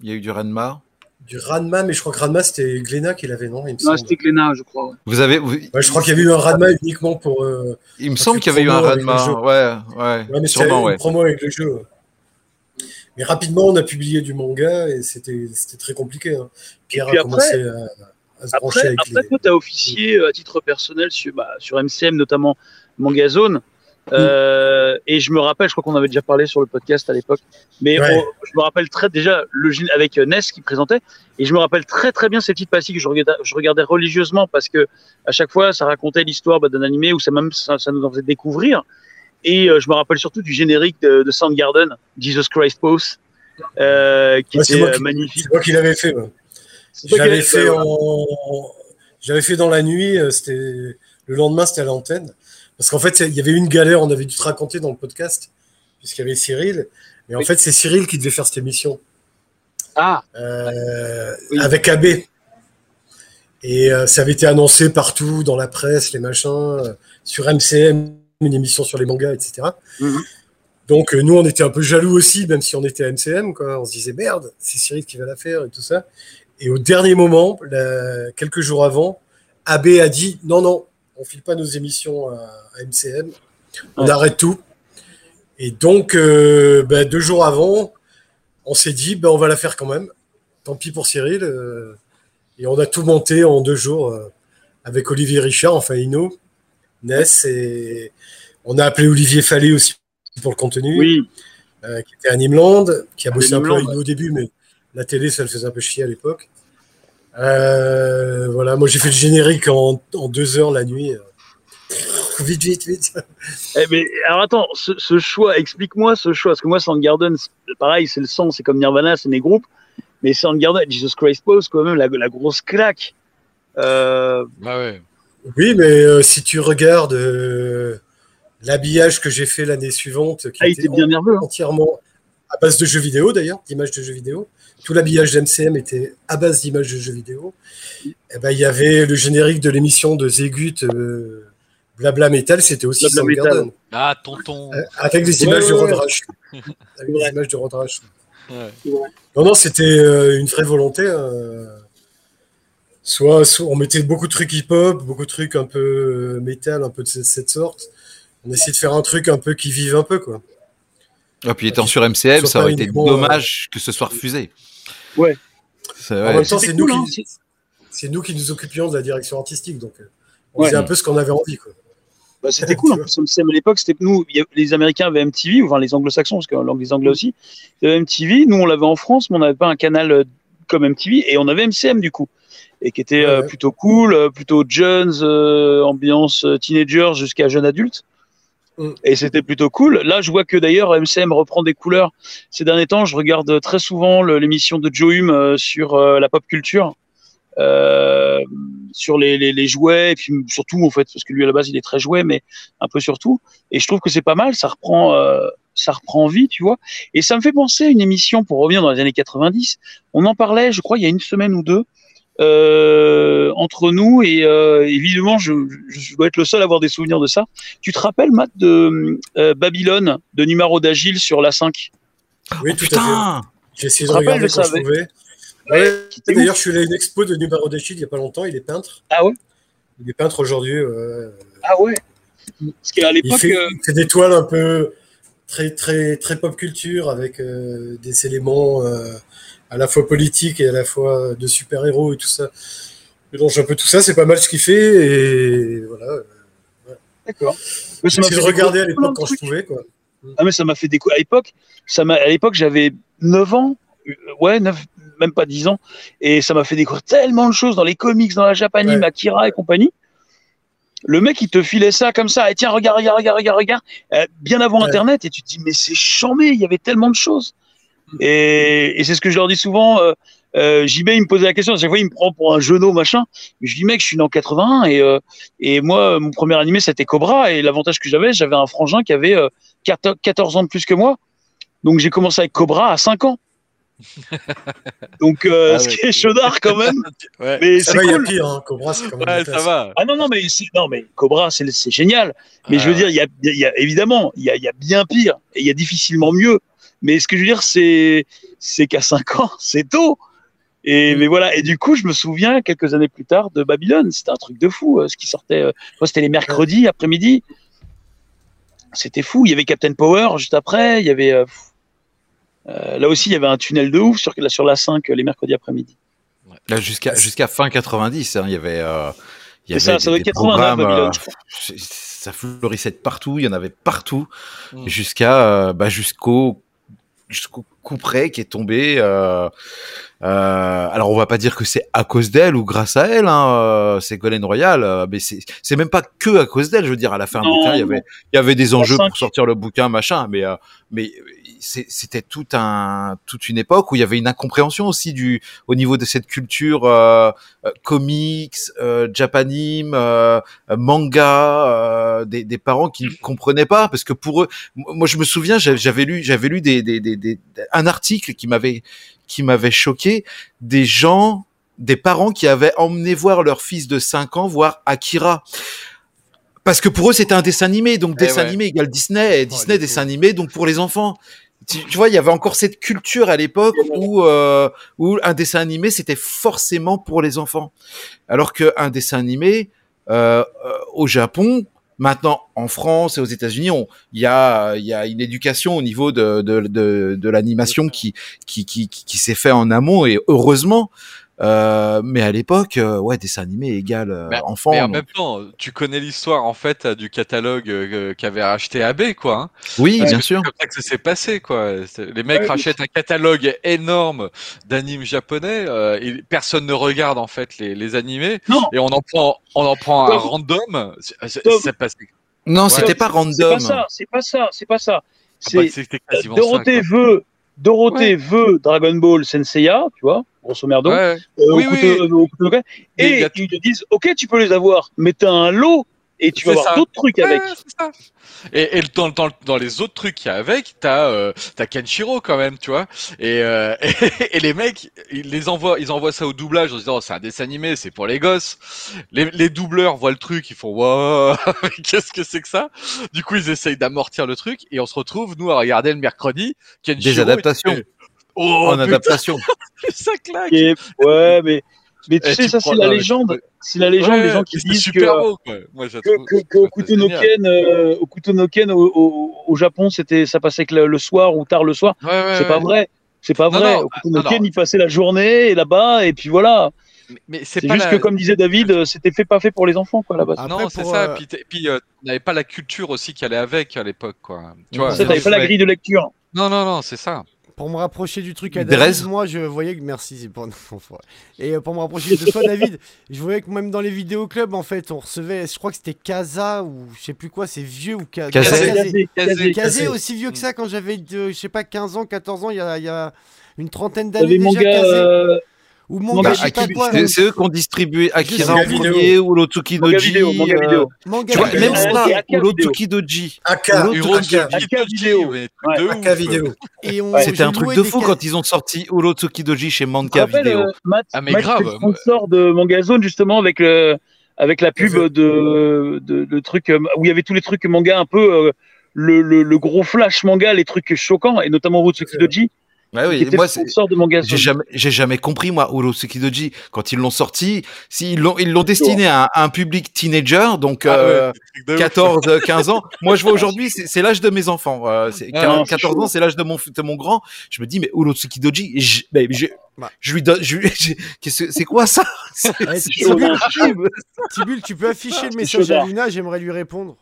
[SPEAKER 1] y a eu du Ranma
[SPEAKER 3] du Ranma, mais je crois que Ranma c'était Glénat qui l'avait, non
[SPEAKER 5] Non, c'était Glénat, je crois.
[SPEAKER 1] Vous avez.
[SPEAKER 3] je crois qu'il y avait eu un Ranma uniquement pour. Euh,
[SPEAKER 1] il me semble qu'il y avait eu un Ranma. Ouais, ouais.
[SPEAKER 3] ouais mais sûrement, ouais. promo avec le jeu. Mais rapidement, on a publié du manga et c'était très compliqué. Hein. Pierre a commencé à, se brancher
[SPEAKER 5] après,
[SPEAKER 3] avec
[SPEAKER 5] après, les... tu as officié euh, à titre personnel sur, bah, sur MCM, notamment Manga Zone. Euh, et je me rappelle, je crois qu'on avait déjà parlé sur le podcast à l'époque, mais je me rappelle très déjà le avec Ness qui présentait, et je me rappelle très très bien ces petites pastilles que je regardais, je regardais religieusement parce que à chaque fois ça racontait l'histoire bah, d'un animé ou ça même ça, nous en faisait découvrir. Et euh, je me rappelle surtout du générique de, de Soundgarden, Jesus Christ Pose, euh, qui était euh, magnifique.
[SPEAKER 3] C'est moi qui l'avais fait. J'avais fait, en... j'avais fait dans la nuit. C'était le lendemain, c'était à l'antenne. Parce qu'en fait, il y avait une galère, on avait dû te raconter dans le podcast, puisqu'il y avait Cyril. Mais en fait, c'est Cyril qui devait faire cette émission.
[SPEAKER 5] Ah
[SPEAKER 3] euh, Avec AB. Et euh, ça avait été annoncé partout, dans la presse, les machins, euh, sur MCM, une émission sur les mangas, etc. Mhm. Donc nous, on était un peu jaloux aussi, même si on était à MCM. Quoi. On se disait merde, c'est Cyril qui va la faire et tout ça. Et au dernier moment, quelques jours avant, AB a dit non, non, on file pas nos émissions à, MCM, on arrête tout. Et donc, euh, ben, deux jours avant, on s'est dit ben, on va la faire quand même. Tant pis pour Cyril. Euh, et on a tout monté en deux jours euh, avec Olivier Richard, enfin Ino, Ness, et on a appelé Olivier Fallet aussi pour le contenu.
[SPEAKER 5] Oui.
[SPEAKER 3] qui était à Nimland, qui a bossé un peu à Ino au début, mais la télé, ça le faisait un peu chier à l'époque. Euh, voilà, moi j'ai fait le générique en, deux heures la nuit. [LAUGHS] Vite, vite, vite.
[SPEAKER 5] Eh mais, alors attends, ce, choix, explique-moi ce choix. Parce que moi, Soundgarden, pareil, c'est le son, c'est comme Nirvana, c'est mes groupes. Mais Soundgarden, Jesus Christ Pose, quand même, la, la grosse claque.
[SPEAKER 6] Euh... Bah ouais.
[SPEAKER 3] Oui, mais euh, si tu regardes euh, l'habillage que j'ai fait l'année suivante,
[SPEAKER 5] qui ah, était, bien nerveux, hein.
[SPEAKER 3] entièrement à base de jeux vidéo d'ailleurs, d'images de jeux vidéo, tout l'habillage d'MCM était à base d'images de jeux vidéo. Et eh ben, il y avait le générique de l'émission de Zegut, euh, Blabla Metal, c'était aussi Soundgarden.
[SPEAKER 6] Ah, tonton.
[SPEAKER 3] Euh, avec des images de Road Rash. avec des images de Road Rash. Non, non, c'était euh, une vraie volonté. Hein. Soit, on mettait beaucoup de trucs hip-hop, beaucoup de trucs un peu métal, un peu de cette sorte. On essayait de faire un truc un peu qui vive un peu, quoi.
[SPEAKER 1] Et ah, puis étant sur MCM, ça aurait été dommage que ce soit refusé.
[SPEAKER 5] Ouais.
[SPEAKER 3] En même temps, c'est nous, hein. qui... nous qui nous occupions de la direction artistique, donc euh, on faisait un peu ce qu'on avait envie. Quoi.
[SPEAKER 5] Bah, c'était cool. [LAUGHS] MCM à l'époque, c'était nous, les Américains avaient MTV, enfin les Anglo-Saxons, parce que les Anglais aussi, ils avaient MTV. Nous, on l'avait en France, mais on n'avait pas un canal euh, comme MTV, et on avait MCM du coup, et qui était euh, plutôt cool, plutôt jeunes, ambiance teenager jusqu'à jeune adulte. Et c'était plutôt cool. Là, je vois que d'ailleurs MCM reprend des couleurs. Ces derniers temps, je regarde très souvent l'émission de Joe Hume euh, sur euh, la pop culture, euh, sur les, les, les, jouets, et puis surtout en fait, parce que lui à la base il est très jouet, mais un peu surtout. Et je trouve que c'est pas mal. Ça reprend, euh, ça reprend vie, tu vois. Et ça me fait penser à une émission pour revenir dans les années 90. On en parlait, je crois, il y a une semaine ou deux. Euh, entre nous et euh, évidemment je, je, dois être le seul à avoir des souvenirs de ça. Tu te rappelles Matt de euh, Babylone de numéro d'Agile sur la 5
[SPEAKER 3] Oui oh, tout à fait. J'ai essayé de regarder quand je pouvais. D'ailleurs, je suis allé à une expo de numéro d'Agile il n'y a pas longtemps. Il est peintre.
[SPEAKER 5] Ah ouais?
[SPEAKER 3] Il est peintre aujourd'hui.
[SPEAKER 5] Ah ouais? Parce qu'à l'époque,
[SPEAKER 3] fait, des toiles un peu très très très pop culture avec des éléments à la fois politique et à la fois de super-héros et tout ça. donc un peu tout ça, c'est pas mal ce qu'il fait et voilà.
[SPEAKER 5] D'accord.
[SPEAKER 3] J'ai de regarder à l'époque quand je pouvais quoi.
[SPEAKER 5] Ah mais ça m'a fait découvrir à l'époque, ça m'a à l'époque j'avais 9 ans, euh, ouais, 9 même pas 10 ans et ça m'a fait découvrir tellement de choses dans les comics, dans la Japanime, Akira et compagnie. Le mec, il te filait ça comme ça. Et tiens, regarde, regarde, regarde, regarde, regarde. Euh, bien avant Internet. Et tu te dis, mais c'est chambé. Il y avait tellement de choses. Et, et c'est ce que je leur dis souvent. Euh, euh, JB, il me posait la question, à chaque fois, il me prend pour un genou, machin. Mais je dis, mec, je suis né en 81 et, euh, et moi, mon premier animé, c'était Cobra. Et l'avantage que j'avais, j'avais un frangin qui avait 14 euh, ans de plus que moi. Donc, j'ai commencé avec Cobra à 5 ans. [LAUGHS] Donc, euh, ah ce qui est chaudard quand même. [LAUGHS]
[SPEAKER 3] ouais. Mais c'est cool. Y a pire, hein. Cobra, c'est quand même
[SPEAKER 6] ouais, ça va.
[SPEAKER 5] Ah non, non, mais, non, mais Cobra, c'est génial. Mais je veux dire, il y a, y a, évidemment, il y a, y a bien pire et il y a difficilement mieux. Mais ce que je veux dire, c'est, c'est qu'à 5 ans, [LAUGHS] c'est tôt. Et mm. mais voilà. Et du coup, je me souviens quelques années plus tard de Babylone. C'était un truc de fou. Euh, ce qui sortait, euh, c'était les mercredis après-midi. C'était fou. Il y avait Captain Power juste après. Il y avait euh, là aussi, il y avait un tunnel de ouf sur la sur la 5 les mercredis après-midi.
[SPEAKER 1] Là jusqu'à jusqu'à fin 90, hein, il y avait.
[SPEAKER 5] il y avait ça, ça doit être 89 Babylone.
[SPEAKER 1] ça fleurissait de partout. Il y en avait partout mm. jusqu'à bah, jusqu'au jusqu'au coup près qui est tombé. Euh, euh, alors on va pas dire que c'est à cause d'elle ou grâce à elle, hein, euh, c'est Golden Royal, euh, mais c'est c'est même pas que à cause d'elle. Je veux dire, à la fin du bouquin, il y avait il y avait des enjeux pour sortir le bouquin, machin, mais euh, mais c'était tout un toute une époque où il y avait une incompréhension aussi du au niveau de cette culture euh, comics, euh, japanime, manga, des, des parents qui ne comprenaient pas parce que pour eux, moi je me souviens, j'avais lu j'avais lu des, des, des, des un article qui m'avait qui m'avait choqué, des gens, des parents qui avaient emmené voir leur fils de 5 ans voir Akira. Parce que pour eux, c'était un dessin animé, donc eh dessin animé égale Disney, et oh, Disney dessin animé, donc pour les enfants. Tu, vois, il y avait encore cette culture à l'époque où euh, où un dessin animé c'était forcément pour les enfants, alors qu'un dessin animé euh, euh, au Japon, Maintenant, en France et aux États-Unis, il y a, y a une éducation au niveau de, de, de, de l'animation qui, qui, qui, qui s'est fait en amont. Et heureusement. Euh, mais à l'époque, euh, ouais, dessin animé égale euh, enfant. Mais
[SPEAKER 6] en même temps, tu connais l'histoire en fait du catalogue qu'avait racheté AB, quoi. Hein.
[SPEAKER 1] Oui, bien sûr.
[SPEAKER 6] C'est comme ça que ça s'est passé, quoi. Les mecs rachètent un catalogue énorme d'animes japonais et personne ne regarde en fait les, les animés. Et on en prend, on en prend un random. Ça passe.
[SPEAKER 1] Non, c'était pas random.
[SPEAKER 5] C'est pas ça. C'est pas ça. C'est pas ça. Ah bah, Dorothée veut Dorothée veut Dragon Ball Senseiya, tu vois grosso merdo, euh, oui, oui. et ils te disent, ok, tu peux les avoir, mais tu as un lot et tu vas avoir d'autres trucs avec.
[SPEAKER 6] Et, et dans, dans, dans, les autres trucs qu'il y a avec, t'as euh, as Kenshiro quand même, tu vois. Et, euh, [LAUGHS] et, les mecs, ils les envoient, ils envoient ça au doublage en disant c'est un dessin animé, c'est pour les gosses. Les, les doubleurs voient le truc, ils font waouh, [LAUGHS] qu'est-ce que c'est que ça? Du coup, ils essayent d'amortir le truc et on se retrouve nous à regarder le mercredi
[SPEAKER 1] Kenshiro. Des adaptations. Oh, en adaptation. [LAUGHS]
[SPEAKER 6] ça claque.
[SPEAKER 5] ouais, mais mais tu sais, ça c'est la légende. C'est la légende des gens qui disent super que, beau, quoi. Moi, que, que, que au Kutonoken, euh, au, Kutonoken au, au, au, Japon, c'était ça passait que le, soir ou tard le soir. c'est pas vrai. C'est pas vrai. au Kutonoken, il passait la journée là-bas et puis voilà. Mais, c'est juste que, comme disait David, c'était fait pas fait pour les enfants, quoi, là-bas.
[SPEAKER 6] non, c'est ça. Euh... Puis, puis euh, n'avait pas la culture aussi qui allait avec à l'époque, quoi.
[SPEAKER 5] Tu vois. T'avais pas la grille de lecture.
[SPEAKER 6] Non, non, non, c'est ça
[SPEAKER 2] pour me rapprocher du truc à David, moi je voyais que merci c'est pour [LAUGHS] et euh, pour me rapprocher de toi [LAUGHS] David, je voyais que même dans les vidéoclubs en fait, on recevait je crois que c'était Casa ou je sais plus quoi, c'est vieux ou
[SPEAKER 1] Kazé.
[SPEAKER 2] Kazé aussi vieux que ça quand j'avais je sais pas 15 ans, 14 ans, il y a, il y a une trentaine d'années déjà.
[SPEAKER 1] Ou manga, bah, C'est eux qui ont distribué Akira en premier ou l'Otsuki Doji. Euh, vidéo. tu vois, même ça, ou l'Otsuki Doji.
[SPEAKER 3] Aka,
[SPEAKER 5] vidéo.
[SPEAKER 3] Aka vidéo.
[SPEAKER 1] C'était un truc de fou quand ils ont sorti Urotsuki Doji chez Manga Vidéo.
[SPEAKER 5] Euh, ah mais grave. sponsor de Manga Zone justement avec le avec la pub de de, trucs euh, où il y avait tous les trucs manga un peu le, le, gros flash manga, les trucs choquants et notamment Urotsuki Doji.
[SPEAKER 1] Ouais, oui, moi, j'ai jamais, j'ai jamais compris, moi, Urosuki Doji, quand ils l'ont sorti, s'ils l'ont, ils l'ont destiné à, un public teenager, donc, 14, ah 15 euh, ans. [LAUGHS] moi, je vois aujourd'hui, c'est l'âge de mes enfants. 14 ah ans, c'est l'âge de mon, de mon grand. Je me dis, mais Urosuki Doji, je, bah. je lui donne, je, [LAUGHS] c'est quoi ça? [LAUGHS]
[SPEAKER 2] Tibul, tu peux afficher le message à Luna, j'aimerais lui répondre.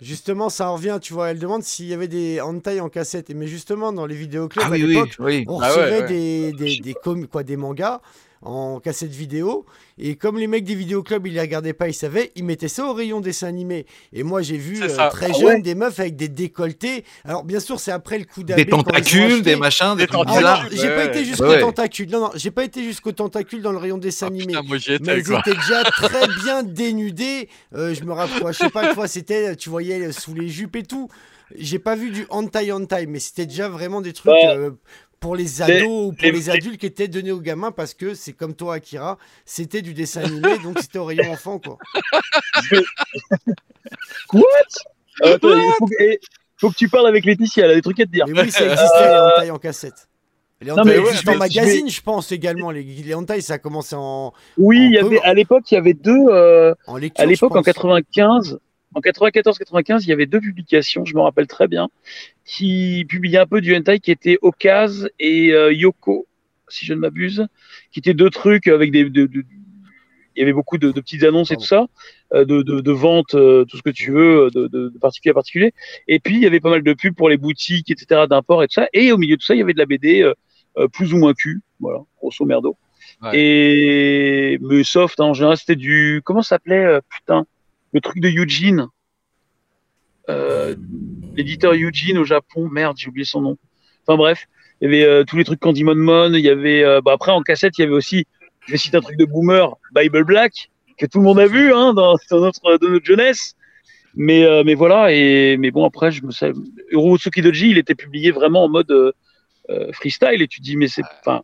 [SPEAKER 2] Justement, ça en revient, tu vois. Elle demande s'il y avait des hentai en cassette. Mais justement, dans les vidéoclubs, ah à l'époque, on ah recevait des, des, des, quoi, des mangas en cassette vidéo. Et comme les mecs des vidéoclubs, ils les regardaient pas, ils savaient, ils mettaient ça au rayon dessin animé. Et moi, j'ai vu euh, très ah jeune des meufs avec des décolletés. Alors, bien sûr, c'est après le coup
[SPEAKER 1] d'abé. Des tentacules, des machins, des tentacules.
[SPEAKER 2] j'ai pas été jusqu'au tentacule. Non, non, j'ai pas été jusqu'au tentacule dans le rayon dessin ah, animé. mais ils étaient déjà très bien dénudés. Euh, je me rappelle, je sais pas, fois, c'était, tu voyais sous les jupes et tout. J'ai pas vu du hentai hentai, mais c'était déjà vraiment des trucs. Euh, pour les ados ou pour les, adultes qui étaient donnés aux gamins parce que c'est comme toi, Akira, c'était du dessin animé, [LAUGHS] donc c'était au rayon enfant, quoi. [LAUGHS]
[SPEAKER 5] What? Euh, il faut, que tu parles avec Laetitia, elle a des trucs à te dire.
[SPEAKER 2] Mais oui, ça existait, les hentai en cassette. Les hentai existent en magazine, je pense également. Les, les hentai, ça a commencé en.
[SPEAKER 5] Oui, il y avait, à l'époque, il y avait deux. Euh, en lecture, à l'époque, en 95, en 94-95, il y avait deux publications, je me rappelle très bien, qui publiaient un peu du hentai qui étaient Okaz et euh, Yoko, si je ne m'abuse, qui étaient deux trucs avec des, il y avait beaucoup de, petites annonces et tout ça, euh, de, de, ventes, euh, tout ce que tu veux, de, de, particulier à particulier. Et puis il y avait pas mal de pubs pour les boutiques, etc., d'import et tout ça. Et au milieu de tout ça, il y avait de la BD plus ou moins cul, voilà, grosso merdo. Et mais soft, hein, en général, c'était du comment ça s'appelait, putain le truc de Eugene, euh, l'éditeur Eugene au Japon, merde, j'ai oublié son nom. Enfin bref, il y avait euh, tous les trucs Candy Mon il y avait, euh, bah, après en cassette, il y avait aussi, je vais citer un truc de boomer, Bible Black, que tout le monde a vu hein, dans, notre, dans notre jeunesse. Mais, mais voilà, et mais bon, après, je me sais, Urotsuki Doji, il était publié vraiment en mode freestyle, et tu dis, mais c'est, enfin,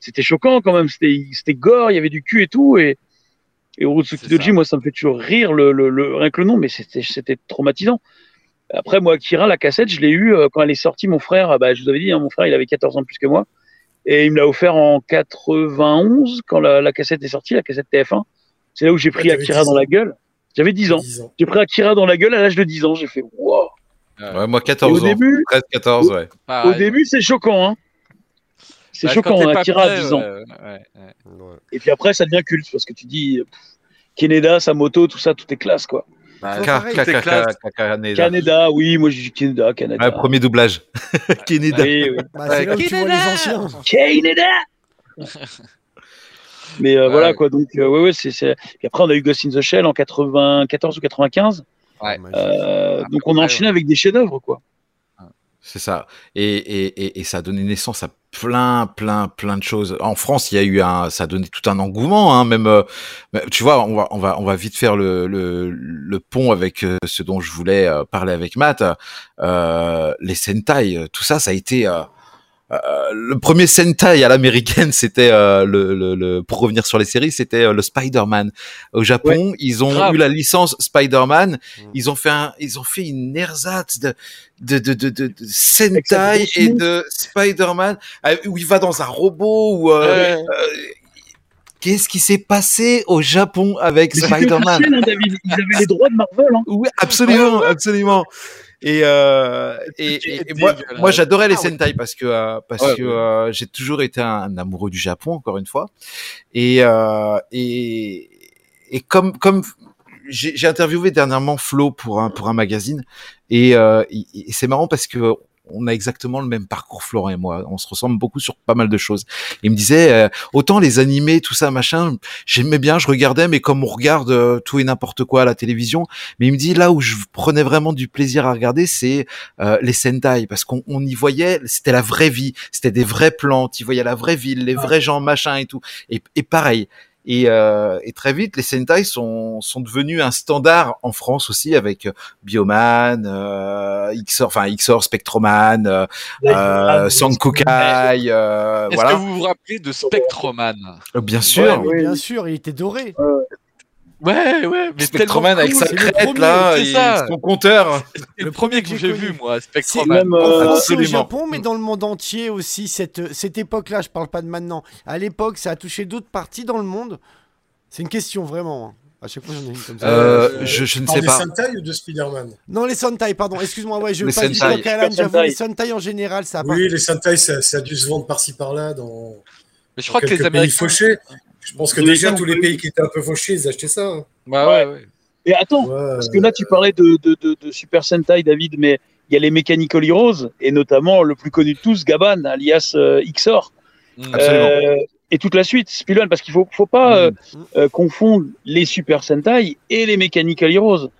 [SPEAKER 5] c'était choquant quand même, c'était gore, il y avait du cul et tout, et Et Urotsuki Doji, moi, ça me fait toujours rire le, le, le rien que le nom, mais c'était traumatisant. Après, moi, Akira, la cassette, je l'ai eu euh, quand elle est sortie. Mon frère, bah, je vous avais dit, hein, mon frère, il avait 14 ans plus que moi. Et il me l'a offert en 91, quand la, la, cassette est sortie, la cassette TF1. C'est là où j'ai pris Akira dans la gueule. J'avais 10 ans. J'ai pris Akira dans la gueule à l'âge de 10 ans. J'ai fait, wow.
[SPEAKER 1] Ouais, moi, 14 au ans.
[SPEAKER 5] Début,
[SPEAKER 1] 13, 14, ouais.
[SPEAKER 5] Au début, c'est choquant, hein. C'est bah, choquant, Akira à 10 ans. Et puis après, ça devient culte parce que tu dis, Keneda, sa moto, tout ça, tout est classe, quoi.
[SPEAKER 1] Bah, Canada.
[SPEAKER 5] Oui, moi j'ai dit Canada, Canada.
[SPEAKER 1] premier doublage. [LAUGHS]
[SPEAKER 2] Canada. Bah, c'est là où tu vois les anciens.
[SPEAKER 5] Canada [LAUGHS] Mais euh, voilà quoi, donc euh, ouais, ouais, c'est. Après, on a eu Ghost in the Shell en 94 ou 95. Ouais. Euh, donc on a enchaîné avec des chefs-d'œuvre quoi.
[SPEAKER 1] C'est ça. Et, et, et, ça a donné naissance à plein, plein, plein de choses. En France, il y a eu un, ça a donné tout un engouement, hein, même. Euh, tu vois, on va, on va, on va vite faire le, le, le pont avec euh, ce dont je voulais euh, parler avec Matt. les Sentai, tout ça, ça a été le premier Sentai à l'américaine, [LAUGHS] c'était euh, le, le, le, pour revenir sur les séries, c'était euh, le Spider-Man. Au Japon, ils ont eu la licence Spider-Man. Mm. Ils ont fait un, ils ont fait une ersatz de de de de, de, Sentai et de Spider-Man où il va dans un robot ou Qu'est-ce qui s'est passé au Japon avec Spider-Man?
[SPEAKER 5] hein, Ils avaient les droits de Marvel. Hein.
[SPEAKER 1] Oui, absolument, absolument. Et, euh, et, et, moi, moi j'adorais les ah Sentai parce que euh, parce que euh, j'ai toujours été un, amoureux du Japon encore une fois. Et euh, et, et comme comme j'ai interviewé dernièrement Flo pour un pour un magazine et, euh, et c'est marrant parce que on a exactement le même parcours, Florent et moi. On se ressemble beaucoup sur pas mal de choses. Il me disait, euh, autant les animés, tout ça, machin, j'aimais bien, je regardais, mais comme on regarde euh, tout et n'importe quoi à la télévision, mais il me dit, là où je prenais vraiment du plaisir à regarder, c'est euh, les Sentai, parce qu'on y voyait, c'était la vraie vie, c'était des vraies plantes, il voyait la vraie ville, les vrais gens, machin et tout. Et, et pareil, et, euh, et, très vite, les Sentai sont, sont devenus un standard en France aussi avec euh, Bioman, euh, Xor, enfin Xor, Spectroman, euh, euh Sankokai. Euh,
[SPEAKER 6] Est-ce que vous vous rappelez de Spectroman?
[SPEAKER 1] Bien sûr.
[SPEAKER 2] oui, bien sûr, il était doré.
[SPEAKER 6] Ouais, ouais, mais
[SPEAKER 1] Spectroman avec sa crête là, et son compteur.
[SPEAKER 6] le premier que j'ai vu, moi, Spectroman.
[SPEAKER 2] Même, euh, au Japon, mais dans le monde entier aussi, cette, cette époque-là, je parle pas de maintenant. À l'époque, ça a touché d'autres parties dans le monde. C'est une question vraiment. Hein. À chaque fois, j'en ai une comme ça.
[SPEAKER 1] Euh, je, je ne sais pas.
[SPEAKER 3] Les Sentai ou de Spider-Man?
[SPEAKER 2] Non, les Sentai, pardon. Excuse-moi, ouais, je passe du coq j'avoue. Les Sentai en général, ça a
[SPEAKER 3] Oui, les Sentai, ça, ça, a dû se vendre par-ci par-là dans.
[SPEAKER 6] Mais je crois que les Américains.
[SPEAKER 3] Je pense que déjà, tous les pays qui étaient un peu fauchés, ils achetaient ça. Hein.
[SPEAKER 6] Bah ouais, ouais.
[SPEAKER 5] Et attends, parce que là, tu parlais de, de, de, Super Sentai, David, mais il y a les Mechanical Heroes, et notamment le plus connu de tous, Gaban, alias euh, Xor.
[SPEAKER 1] Mm. Euh,
[SPEAKER 5] et toute la suite, Spilon, parce qu'il ne faut, faut pas mm. euh, confondre les Super Sentai et les Mechanical Heroes,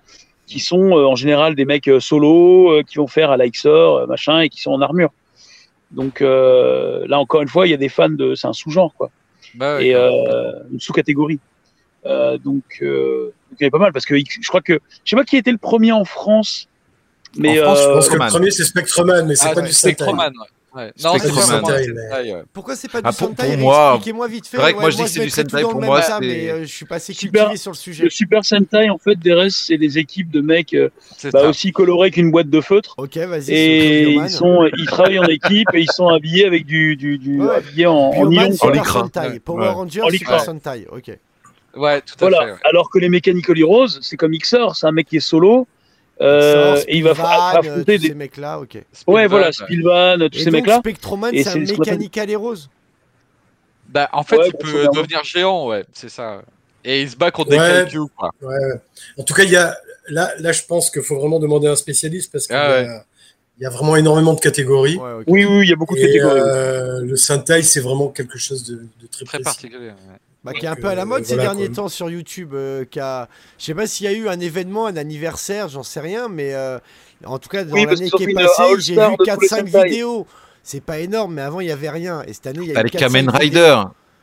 [SPEAKER 5] qui sont en général des mecs solo, qui vont faire à la Xor, machin, et qui sont en armure. Donc là, encore une fois, il y a des fans de. C'est un sous-genre, quoi. Bah et euh, une sous-catégorie. Euh, donc, euh, donc, il y avait pas mal parce que je crois que je sais pas qui était le premier en France. Mais
[SPEAKER 3] en France, je pense que le premier c'est Spectreman, mais c'est ah, pas du
[SPEAKER 6] Spectreman. Ouais. Non, c'est
[SPEAKER 2] pas
[SPEAKER 6] Sentai.
[SPEAKER 2] Ouais. Pourquoi c'est pas du ah,
[SPEAKER 1] pour, Sentai moi,
[SPEAKER 2] Expliquez-moi vite fait.
[SPEAKER 1] Vrai que moi je dis que c'est du Sentai pour moi.
[SPEAKER 2] Ça, mais euh, je suis pas assez cultivé sur le sujet.
[SPEAKER 5] Le Super Sentai, en fait, des restes, c'est des équipes de mecs euh, bah, aussi colorés qu'une boîte de feutre.
[SPEAKER 2] Ok, vas-y.
[SPEAKER 5] Et ils, sont, ils travaillent en équipe et ils sont habillés avec du, du, du habillés en, en nylon.
[SPEAKER 2] En lycra. Power Rangers, Super Sentai. Ok.
[SPEAKER 6] Ouais, tout à
[SPEAKER 5] voilà. fait. Alors que les Mechanical Heroes, c'est comme Xor, c'est un mec qui est solo euh, et il va affronter
[SPEAKER 2] des mecs-là, ok.
[SPEAKER 5] ouais, voilà, Spilvan, tous ces mecs-là.
[SPEAKER 2] Spectroman, c'est un Mechanical Heroes.
[SPEAKER 6] Bah, en fait, il peut devenir géant, ouais, c'est ça. Et il se bat contre des Kaiju, quoi.
[SPEAKER 3] Ouais. En tout cas, il y a là, là, je pense qu'il faut vraiment demander à un spécialiste parce qu'il ah, y, y, a vraiment énormément de catégories.
[SPEAKER 5] Oui, oui, il y a beaucoup de catégories.
[SPEAKER 3] Euh, le Sentai, c'est vraiment quelque chose de, de très,
[SPEAKER 6] très particulier.
[SPEAKER 2] Bah, qui est un peu à la mode ces derniers temps sur YouTube. Euh, qui a... Je sais pas s'il y a eu un événement, un anniversaire, j'en sais rien, mais euh, en tout cas, dans l'année qui est passée, j'ai vu 4-5 vidéos. C'est pas énorme, mais avant, il n'y avait rien. Et cette année, il y a eu
[SPEAKER 1] Kamen Rider.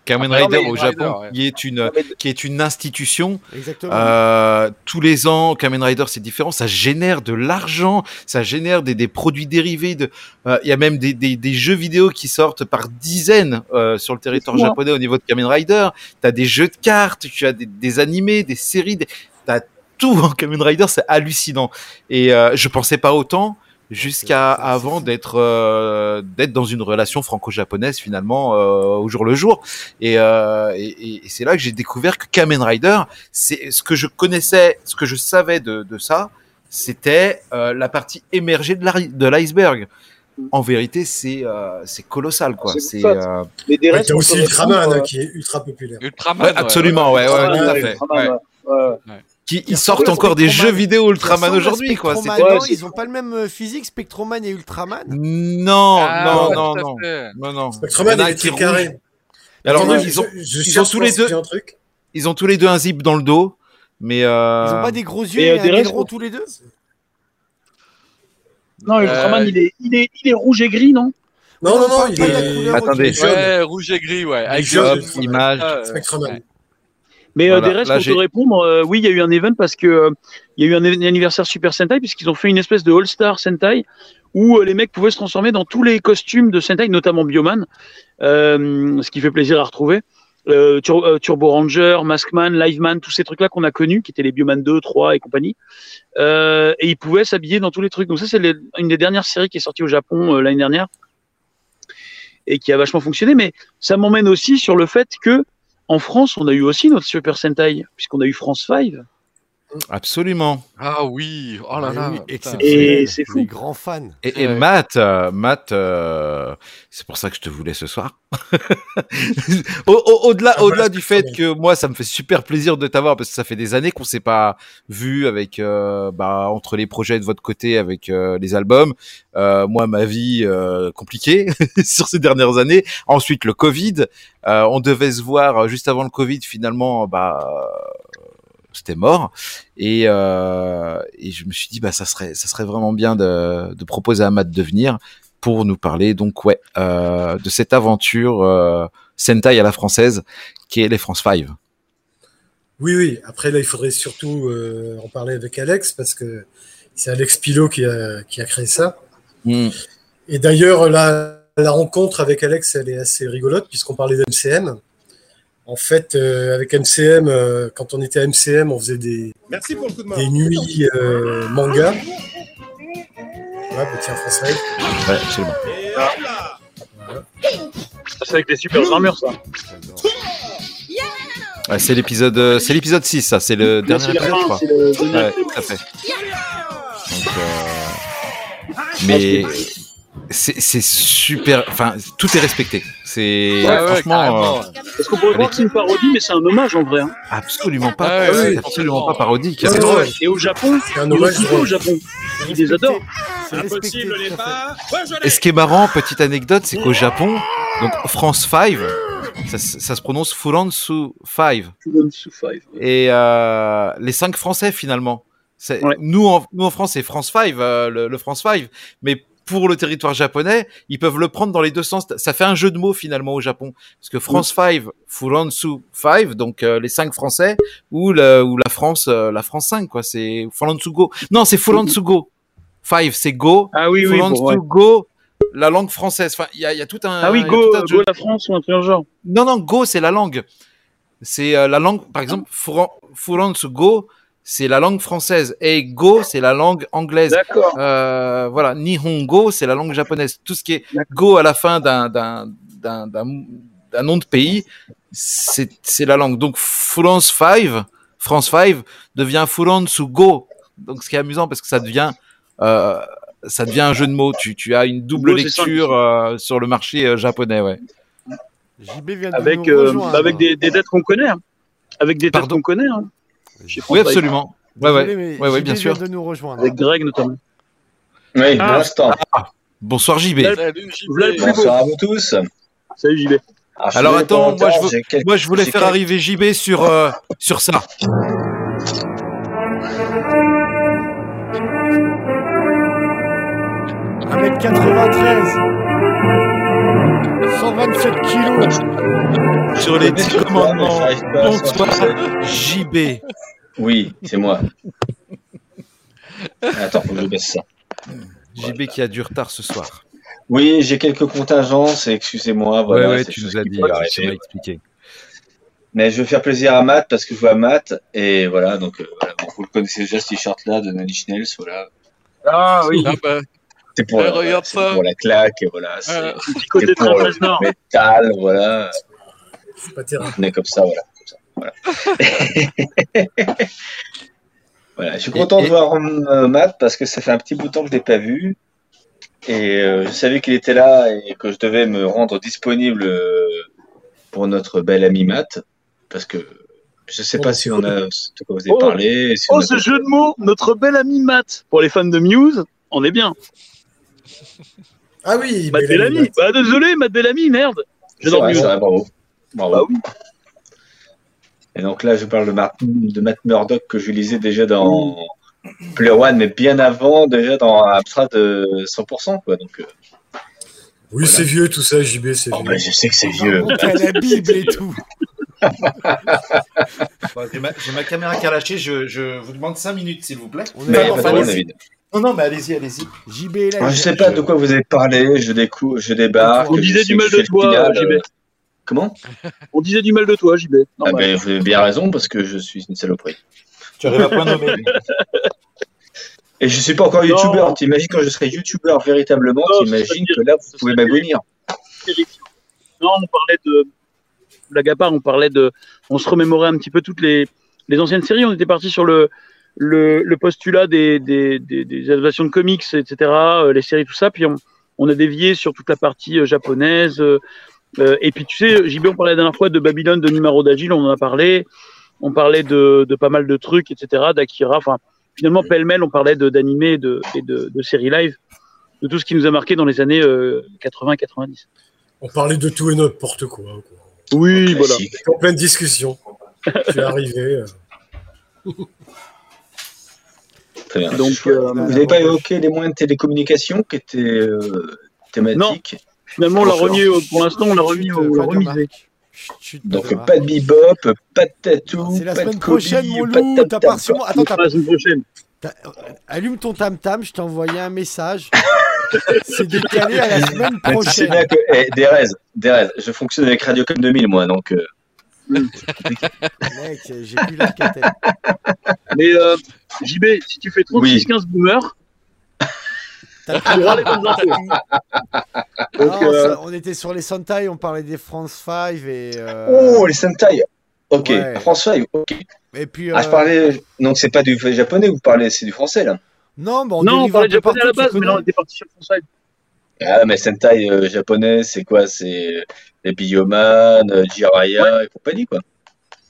[SPEAKER 1] Kamen Rider au Japon, qui est une qui est une institution. Exactement. Euh, tous les ans, Kamen Rider, c'est différent. Ça génère de l'argent, ça génère des, des produits dérivés. De, euh, il y a même des, des, des, jeux vidéo qui sortent par dizaines euh, sur le territoire japonais au niveau de Kamen Rider. T'as des jeux de cartes, tu as des, des animés, des séries, des... t'as tout en Kamen Rider, c'est hallucinant. Et euh, je pensais pas autant jusqu'à avant d'être euh, d'être dans une relation franco-japonaise finalement euh, au jour le jour. Et, euh, et, et c'est là que j'ai découvert que Kamen Rider c'est ce que je connaissais ce que je savais de, de ça c'était euh, la partie émergée de l'iceberg. En vérité c'est c'est colossal quoi. C'est
[SPEAKER 3] euh... mais des ouais, aussi Ultraman qui est ultra populaire.
[SPEAKER 1] Ultraman ouais, absolument ouais, ouais, tout à fait. Ouais qui ils sortent encore des jeux vidéo Ultraman aujourd'hui quoi.
[SPEAKER 2] C'est quoi Ils ont pas le même euh, physique Spectroman et Ultraman
[SPEAKER 1] Non, ah, non, non, non, non, non.
[SPEAKER 3] Spectroman est très carré.
[SPEAKER 1] Alors non, ils ont, ils ont tous les deux. Ils ont tous les deux un zip dans le dos, mais euh...
[SPEAKER 2] ils ont pas des gros yeux et, et un tous les deux.
[SPEAKER 5] Non, Ultraman, il est, il est, il est rouge et gris, non
[SPEAKER 3] non, non, non, il est.
[SPEAKER 6] Attendez. Ouais, rouge et gris, ouais.
[SPEAKER 1] Avec image.
[SPEAKER 3] Spectroman.
[SPEAKER 5] Mais euh, des restes, pour te répondre, euh, oui, il y a eu un event parce que euh, il y a eu un, anniversaire Super Sentai puisqu'ils ont fait une espèce de All-Star Sentai où les mecs pouvaient se transformer dans tous les costumes de Sentai, notamment Bioman, ce qui fait plaisir à retrouver. Turbo Ranger, Maskman, Liveman, tous ces trucs-là qu'on a connus, qui étaient les Bioman 2, 3 et compagnie. et ils pouvaient s'habiller dans tous les trucs. Donc ça, c'est une des dernières séries qui est sortie au Japon l'année dernière et qui a vachement fonctionné. Mais ça m'emmène aussi sur le fait que en France, on a eu aussi notre Super Sentai, puisqu'on a eu France 5.
[SPEAKER 1] Absolument.
[SPEAKER 6] Ah oui, oh là là.
[SPEAKER 2] et c'est fou. Grand fan.
[SPEAKER 1] Et, et Matt, euh, Matt, euh, c'est pour ça que je te voulais ce soir. [LAUGHS] Au-delà, au, delà du fait que moi, ça me fait super plaisir de t'avoir parce que ça fait des années qu'on s'est pas vu avec, euh, bah, entre les projets de votre côté, avec les albums. moi, ma vie compliquée [LAUGHS] sur ces dernières années. Ensuite, le Covid. on devait se voir juste avant le Covid. Finalement, bah c'était mort. Et, euh, et je me suis dit, bah, ça serait, ça serait vraiment bien de, de proposer à Matt de venir pour nous parler, donc, ouais, euh, de cette aventure euh, Sentai à la française qui est les France 5.
[SPEAKER 3] Oui, oui. Après, là, il faudrait surtout euh, en parler avec Alex parce que c'est Alex Pilot qui a, qui a créé ça. Mm. Et d'ailleurs, la, la rencontre avec Alex, elle est assez rigolote puisqu'on parlait d'MCM. En fait, euh, avec MCM, euh, quand on était à MCM, on faisait des,
[SPEAKER 2] Merci pour le
[SPEAKER 3] des nuits euh, manga. Ouais, bah, tiens, François.
[SPEAKER 1] Ouais, absolument.
[SPEAKER 5] Voilà. C'est avec des super armures, ça.
[SPEAKER 1] Ouais, c'est l'épisode, c'est l'épisode 6, ça, c'est le dernier épisode, je crois. Ouais, tout à fait. Donc, euh... Mais c'est super. Enfin, tout est respecté. C'est
[SPEAKER 5] ouais, franchement. Euh... Parce qu'on pourrait croire que c'est une parodie, mais c'est un hommage en vrai. Hein.
[SPEAKER 1] Absolument pas. Ah, ouais, absolument pas parodique.
[SPEAKER 5] C'est drôle. Et au Japon, c'est un hommage au Japon. Ils les adorent.
[SPEAKER 1] Impossible n'est pas. Et ce qui est marrant, petite anecdote, c'est qu'au Japon, donc France 5, ça, ça, se prononce Furansu 5.
[SPEAKER 5] Furansu 5.
[SPEAKER 1] Et euh, les cinq Français finalement. Ouais. Nous, en, nous en France, c'est France 5, euh, le, le, France 5. Mais pour le territoire japonais, ils peuvent le prendre dans les deux sens. Ça fait un jeu de mots finalement au Japon, parce que France 5, Furansu 5, donc euh, les cinq Français, ou, le, ou la France, euh, la France 5, quoi. C'est Furansu Go. Non, c'est Furansu Go. 5, c'est Go.
[SPEAKER 5] Ah oui, oui. Ouais.
[SPEAKER 1] Go, la langue française. Enfin, il y a, y a, tout un.
[SPEAKER 5] Ah oui, Go, Go la France ou un truc genre.
[SPEAKER 1] Non, non, Go, c'est la langue. C'est euh, la langue, par exemple, Furansu Go, c'est la langue française. Et Go, c'est la langue anglaise.
[SPEAKER 5] D'accord.
[SPEAKER 1] Euh, voilà, Nihongo, c'est la langue japonaise. Tout ce qui est Go à la fin d'un d'un nom de pays, c'est la langue. Donc France 5, France 5 devient France Go. Donc ce qui est amusant parce que ça devient euh, ça devient un jeu de mots. Tu, tu as une double Go, lecture euh, sur le marché euh, japonais, ouais.
[SPEAKER 2] JB vient de
[SPEAKER 5] avec,
[SPEAKER 2] nous rejoindre.
[SPEAKER 5] avec des, des, dates qu'on connaît. Hein. Avec des dates qu'on connaît. Hein.
[SPEAKER 1] Oui, absolument. Ouais, ouais,
[SPEAKER 2] Désolé,
[SPEAKER 1] ouais, ouais, bien sûr.
[SPEAKER 2] de nous rejoindre.
[SPEAKER 5] Avec Greg notamment.
[SPEAKER 7] Oui, ah. l'instant.
[SPEAKER 1] Ah. Bonsoir JB.
[SPEAKER 6] Salut, JB.
[SPEAKER 7] Bonsoir à vous tous.
[SPEAKER 5] Salut JB.
[SPEAKER 1] Alors, Alors attends, moi je, veux, quelques... moi je, voulais faire quelques... arriver JB sur, euh, sur ça.
[SPEAKER 2] Mètre 93. 127 kilos
[SPEAKER 1] sur les 10 commandements. Bonsoir, JB.
[SPEAKER 7] Oui, c'est moi. Attends, faut que je baisse ça.
[SPEAKER 1] JB qui a du retard ce soir.
[SPEAKER 7] Oui, j'ai quelques contingences, excusez-moi.
[SPEAKER 1] Voilà, ouais, tu nous as dit, tu m'as expliqué.
[SPEAKER 7] Mais je veux faire plaisir à Matt parce que je vois Matt et voilà, donc euh, voilà, bon, vous le connaissez déjà ce t-shirt là de Nanny Schnell, voilà.
[SPEAKER 5] Ah oui. Ah,
[SPEAKER 6] bah.
[SPEAKER 7] C'est pour,
[SPEAKER 6] regarde ça.
[SPEAKER 7] pour la claque, et voilà. C'est
[SPEAKER 5] euh, [LAUGHS] côté
[SPEAKER 7] pour le métal, voilà.
[SPEAKER 3] C'est pas terrible.
[SPEAKER 7] On est comme ça, voilà. Comme ça, voilà. [LAUGHS] voilà. Je suis content et, de voir euh, Matt parce que ça fait un petit bout de temps que je l'ai pas vu. Et euh, je savais qu'il était là et que je devais me rendre disponible euh, pour notre bel ami Matt. Parce que je sais pas si on a de quoi vous avez
[SPEAKER 5] oh,
[SPEAKER 7] parlé. Si
[SPEAKER 5] oh, ce jeu de mots, notre bel ami Matt. Pour les fans de Muse, on est bien.
[SPEAKER 3] Ah oui,
[SPEAKER 5] Matt Bellamy. Bah désolé, Matt Bellamy, merde.
[SPEAKER 7] C'est vrai, vrai, bravo. bravo. Bah, oui. Et donc là, je parle de, Matt, de Matt Murdock que je lisais déjà dans Player One, mais bien avant, déjà dans Abstract de 100%. Quoi, donc, euh,
[SPEAKER 3] oui, voilà. c'est vieux tout ça, JB, c'est
[SPEAKER 7] oh,
[SPEAKER 3] vieux.
[SPEAKER 7] Bah, je sais que c'est vieux.
[SPEAKER 2] la Bible et tout.
[SPEAKER 1] J'ai ma, ma, caméra qui a lâché, je, je, vous demande 5 minutes s'il vous plaît.
[SPEAKER 7] On est mais.
[SPEAKER 1] Non, non, mais allez-y, allez-y.
[SPEAKER 2] JB est là.
[SPEAKER 7] Moi, je sais pas de quoi vous avez parlé, je, décou je débarque.
[SPEAKER 5] On disait du mal de toi, JB.
[SPEAKER 7] Comment?
[SPEAKER 5] On disait du mal de toi, JB.
[SPEAKER 7] Ah ben, vous avez bien raison, parce que je suis une saloperie.
[SPEAKER 1] Tu arrives à point [LAUGHS] nommé.
[SPEAKER 7] Et je suis pas encore youtubeur. T'imagines quand je serai youtubeur véritablement, t'imagines que là, vous pouvez m'agonir.
[SPEAKER 5] Non, on parlait de blague à part, on parlait de, on se remémorait un petit peu toutes les, les anciennes séries. On était parti sur le, le, le postulat des, des, des, des, adaptations de comics, etc., euh, les séries, tout ça. Puis on, on, a dévié sur toute la partie euh, japonaise. Euh, et puis tu sais, JB, on parlait la dernière fois de Babylone, de Numéro d'Agile, on en a parlé. On parlait de, de pas mal de trucs, etc., d'Akira. Enfin, finalement, pêle-mêle, on parlait d'animés et, de, et de, de, séries live, de tout ce qui nous a marqué dans les années euh, 80-90.
[SPEAKER 3] On parlait de tout et n'importe quoi. quoi.
[SPEAKER 5] Oui, voilà.
[SPEAKER 3] En pleine discussion. Je suis arrivé. Euh... [LAUGHS]
[SPEAKER 7] Très bien. Donc, euh, vous n'avez pas évoqué les moyens de télécommunication qui étaient euh, thématiques
[SPEAKER 5] Non. Finalement, on l'a remis, pour l'instant, on l'a remis au remisé.
[SPEAKER 7] Donc, pas de bebop, pas de tatou.
[SPEAKER 2] C'est la
[SPEAKER 7] pas
[SPEAKER 2] semaine
[SPEAKER 7] de
[SPEAKER 2] prochaine,
[SPEAKER 7] Kobe,
[SPEAKER 2] mon
[SPEAKER 7] pas
[SPEAKER 2] loup. T'as pas. Attends, t'as-
[SPEAKER 5] La semaine prochaine.
[SPEAKER 2] t'as- Allume ton tam-tam, je t'ai envoyé un message. [LAUGHS] C'est décalé à la semaine
[SPEAKER 7] tu sais
[SPEAKER 2] prochaine.
[SPEAKER 7] bien que, eh, Derez, Derez, je fonctionne avec Radiocom 2000, moi, donc. euh, [LAUGHS]
[SPEAKER 2] Mec, j'ai plus la catelle.
[SPEAKER 5] Mais euh, JB, si tu fais 36-15 boomers,
[SPEAKER 2] T'as
[SPEAKER 5] tu auras les bonnes infos. Donc,
[SPEAKER 2] Non,
[SPEAKER 5] euh,
[SPEAKER 2] ça- on était sur les Sentai, on parlait des France 5 et. euh,
[SPEAKER 7] Oh, les Sentai Ok,
[SPEAKER 2] Ouais.
[SPEAKER 7] France 5, ok.
[SPEAKER 2] Et puis.
[SPEAKER 7] Ah, je
[SPEAKER 2] euh,
[SPEAKER 7] parlais. Donc, c'est pas du japonais, vous parlez, c'est du français, là.
[SPEAKER 2] Non, bah, on
[SPEAKER 5] non, on
[SPEAKER 2] dérive
[SPEAKER 5] parlait
[SPEAKER 2] un peu
[SPEAKER 5] japonais à la
[SPEAKER 2] tu
[SPEAKER 5] base, mais là, on était parti sur Français.
[SPEAKER 7] Ah, mais Sentai euh, japonais, c'est quoi C'est les Bioman, euh, Jiraiya et compagnie, quoi.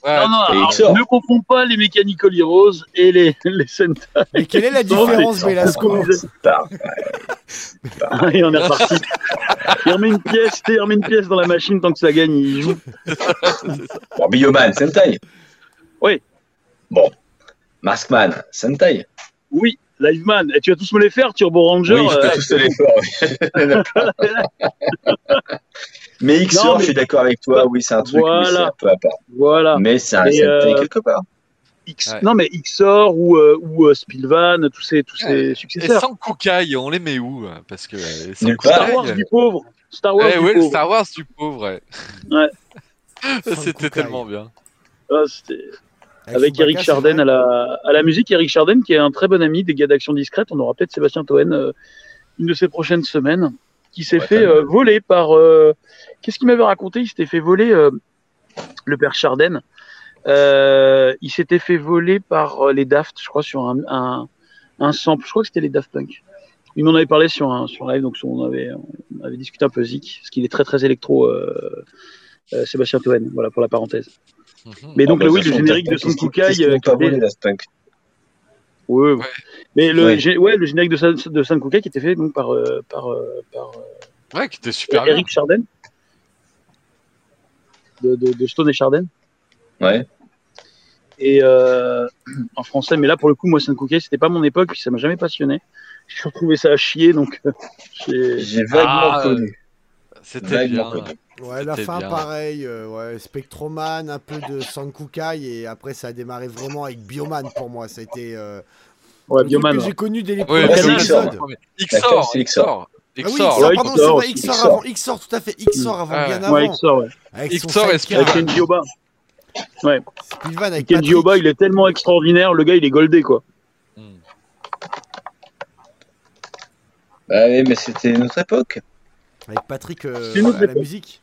[SPEAKER 6] Ouais,
[SPEAKER 5] non, alors, ne confonds pas les Mechanical Heroes et les, [LAUGHS] les Sentai.
[SPEAKER 2] Mais quelle est la différence, Velasco.
[SPEAKER 5] Et on est reparti. Il remet une pièce, il remet une pièce dans la machine tant que ça gagne, il joue. [LAUGHS]
[SPEAKER 7] Bon, Bioman, Sentai.
[SPEAKER 5] Oui.
[SPEAKER 7] Bon. Maskman, Sentai.
[SPEAKER 5] Oui, Liveman. Et tu vas tous me les faire, Turbo Ranger.
[SPEAKER 7] oui, je peux
[SPEAKER 5] euh,
[SPEAKER 7] tous te les faire. oui. [LAUGHS] mais XOR,
[SPEAKER 5] Non, mais-
[SPEAKER 7] je suis d'accord avec toi, oui, c'est un truc, mais c'est
[SPEAKER 5] Voilà.
[SPEAKER 7] un peu à part.
[SPEAKER 5] Voilà.
[SPEAKER 7] Mais c'est un
[SPEAKER 5] Et, euh,
[SPEAKER 7] quelque part.
[SPEAKER 5] X...
[SPEAKER 6] Ouais.
[SPEAKER 5] Non, mais XOR ou, euh, ou euh, Spilvan, tous ces, tous ces
[SPEAKER 6] Et
[SPEAKER 5] successeurs.
[SPEAKER 6] sans Kukai, on les met où hein, Parce que euh, sans.
[SPEAKER 5] Star Wars du pauvre. Star Wars
[SPEAKER 6] Ouais,
[SPEAKER 5] du
[SPEAKER 6] ouais, le
[SPEAKER 5] pauvre.
[SPEAKER 6] Star Wars du pauvre. Ouais.
[SPEAKER 5] Ouais. [LAUGHS]
[SPEAKER 6] C'était tellement bien.
[SPEAKER 5] Ah, c'était- Avec
[SPEAKER 2] Chewbacca,
[SPEAKER 5] Eric Charden à la, à la musique. Eric Charden, qui est un très bon ami des gars d'Action Discrète. On aura peut-être Sébastien Toen euh, une de ces prochaines semaines, qui s'est
[SPEAKER 7] Ouais,
[SPEAKER 5] fait euh, voler par. euh, Qu'est-ce qu'il m'avait raconté? Il s'était fait voler, le père Charden. Il s'était fait voler par les Daft, je crois, sur un, un, un sample. Je crois que c'était les Daft Punk. Il m'en avait parlé sur un sur live, donc on avait, on avait discuté un peu zik, parce qu'il est très très électro, Sébastien Toen. Voilà pour la parenthèse.
[SPEAKER 6] Mhm.
[SPEAKER 5] Mais donc,
[SPEAKER 7] Ah, bah,
[SPEAKER 5] oui, le générique de
[SPEAKER 7] Daft Punk,
[SPEAKER 5] Son
[SPEAKER 7] qu'est-ce
[SPEAKER 5] Kukai.
[SPEAKER 7] qu'ils
[SPEAKER 5] euh, Ouais, ouais. Mais le,
[SPEAKER 7] Ouais.
[SPEAKER 5] gé- ouais, le générique de, de San Kukai qui était fait donc, par, euh, par, euh, par euh,
[SPEAKER 6] Ouais, qui était super bien.
[SPEAKER 5] Eric Charden. De, de, de Stone et Charden.
[SPEAKER 7] Ouais.
[SPEAKER 5] Et euh, en français, mais là pour le coup, moi, San Kukai, c'était pas mon époque, puis ça m'a jamais passionné. J'ai retrouvé ça à chier, donc j'ai-
[SPEAKER 7] J'ai vaguement
[SPEAKER 6] Ah,
[SPEAKER 7] connu.
[SPEAKER 6] C'était bien.
[SPEAKER 2] Ouais, la fin, pareil. Euh, ouais, Spectroman, un peu de Sankukai, et après, ça a démarré vraiment avec Bioman pour moi. Ça a été. Euh,
[SPEAKER 5] ouais, Bioman.
[SPEAKER 2] Que j'ai connu dès les
[SPEAKER 6] premiers épisodes. XOR, XOR.
[SPEAKER 2] Ah oui, XOR, pardon, c'est vrai, XOR avant, XOR, tout à fait, XOR avant, bien avant.
[SPEAKER 5] Ouais, XOR, ouais.
[SPEAKER 6] Avec XOR et Spilvan.
[SPEAKER 5] Avec Kenji Oba. Ouais. Spilvan avec Kenji Oba, il est tellement extraordinaire, le gars, il est goldé, quoi. Hmm.
[SPEAKER 7] Bah oui, mais c'était notre époque.
[SPEAKER 2] Avec Patrick euh, à la musique.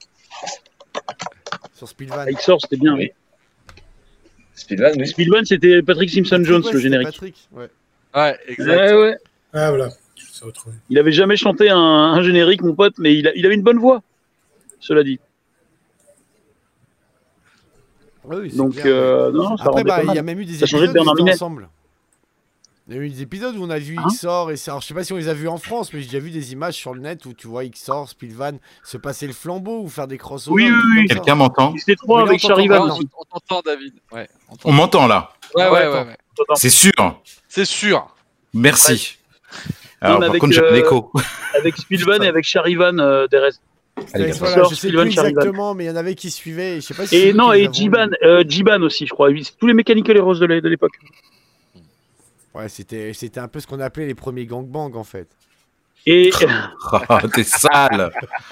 [SPEAKER 2] Sur Spilvan.
[SPEAKER 5] XOR, c'était bien, oui.
[SPEAKER 7] Spilvan, oui.
[SPEAKER 5] Spilvan, c'était Patrick Simpson-Jones, le générique.
[SPEAKER 2] Patrick, ouais.
[SPEAKER 6] Ouais, exact. Ouais, ouais.
[SPEAKER 3] Ah, voilà.
[SPEAKER 5] Il avait jamais chanté un, générique, mon pote, mais il, avait une bonne voix, cela dit.
[SPEAKER 2] Oui,
[SPEAKER 5] Donc, euh, non,
[SPEAKER 2] Après, bah, il y a même eu des épisodes ensemble. Il y a eu des épisodes où on a vu hein XOR et alors je sais pas si on les a vus en France, mais j'ai déjà vu des images sur le net où tu vois XOR, Spilvan se passer le flambeau ou faire des crossovers.
[SPEAKER 5] Oui, oui,
[SPEAKER 1] oui. Quelqu'un m'entend
[SPEAKER 5] C'était trop avec Charivan aussi.
[SPEAKER 6] On t'entend, David. Ouais,
[SPEAKER 1] on, m'entend là.
[SPEAKER 6] Ouais, ouais, ouais. ouais.
[SPEAKER 1] C'est sûr.
[SPEAKER 6] C'est sûr.
[SPEAKER 1] Merci. Alors,
[SPEAKER 5] par
[SPEAKER 1] avec, contre, j'ai un écho.
[SPEAKER 5] Avec Spilvan et avec Charivan euh, des restes.
[SPEAKER 2] Allez, voilà, je sais plus exactement, mais il y en avait qui suivaient. Je sais pas si
[SPEAKER 5] et non, et Jiban, euh, Jiban aussi, je crois. Tous les mécaniques et roses de l'époque.
[SPEAKER 2] Ouais, c'était, c'était un peu ce qu'on appelait les premiers gangbangs en fait.
[SPEAKER 5] Et. [LAUGHS] [LAUGHS]
[SPEAKER 1] oh, t'es sale.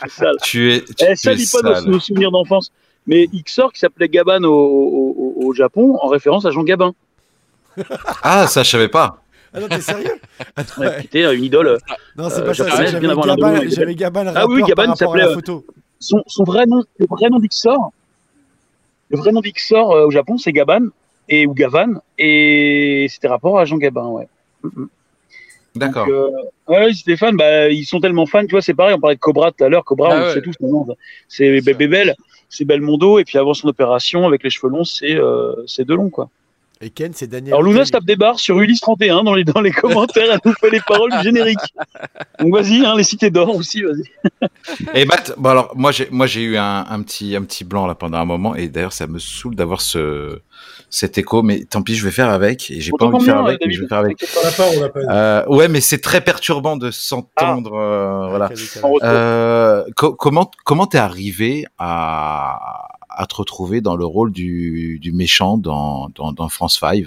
[SPEAKER 5] sale.
[SPEAKER 1] Tu es. Tu
[SPEAKER 5] eh, ça dit pas nos, souvenirs d'enfance. Mais Xor qui s'appelait Gaban au, au, au, Japon en référence à Jean Gabin. [LAUGHS]
[SPEAKER 1] ah, ça je savais pas.
[SPEAKER 2] Ah non, t'es sérieux?
[SPEAKER 5] C'était une idole.
[SPEAKER 2] Non, c'est euh, pas ça. J'avais Gabin, j'avais Gabin,
[SPEAKER 5] ah oui, Gabin il s'appelait. Son, son, vrai nom, le vrai nom d'Ixor, le vrai nom d'Ixor euh, au Japon, c'est Gaban et ou Gavan, et c'était rapport à Jean Gabin, ouais. Mm, mm.
[SPEAKER 1] D'accord.
[SPEAKER 5] Euh, ouais, Stéphane, bah, ils sont tellement fans, tu vois, c'est pareil, on parlait de Cobra tout à l'heure, Cobra, ah, on ouais. sait tous, c'est Bébel, c'est Belmondo, et puis avant son opération, avec les cheveux longs, c'est euh, long, quoi.
[SPEAKER 2] Et Ken, c'est Daniel.
[SPEAKER 5] Alors Luna tape des barres sur Ulysse 31 dans les, dans les commentaires, elle nous fait les paroles du générique. Donc vas-y, hein, les cités d'or aussi, vas-y.
[SPEAKER 1] et Matt, bon alors moi j'ai moi j'ai eu un, un, petit un petit blanc là pendant un moment et d'ailleurs ça me saoule d'avoir ce cet écho, mais tant pis, je vais faire avec. Et j'ai pas envie de faire avec, mais je vais faire avec. Euh, ouais, mais c'est très perturbant de s'entendre. Ah. Euh, voilà. Euh, comment comment t'es arrivé à, à te retrouver dans le rôle du, méchant dans, France 5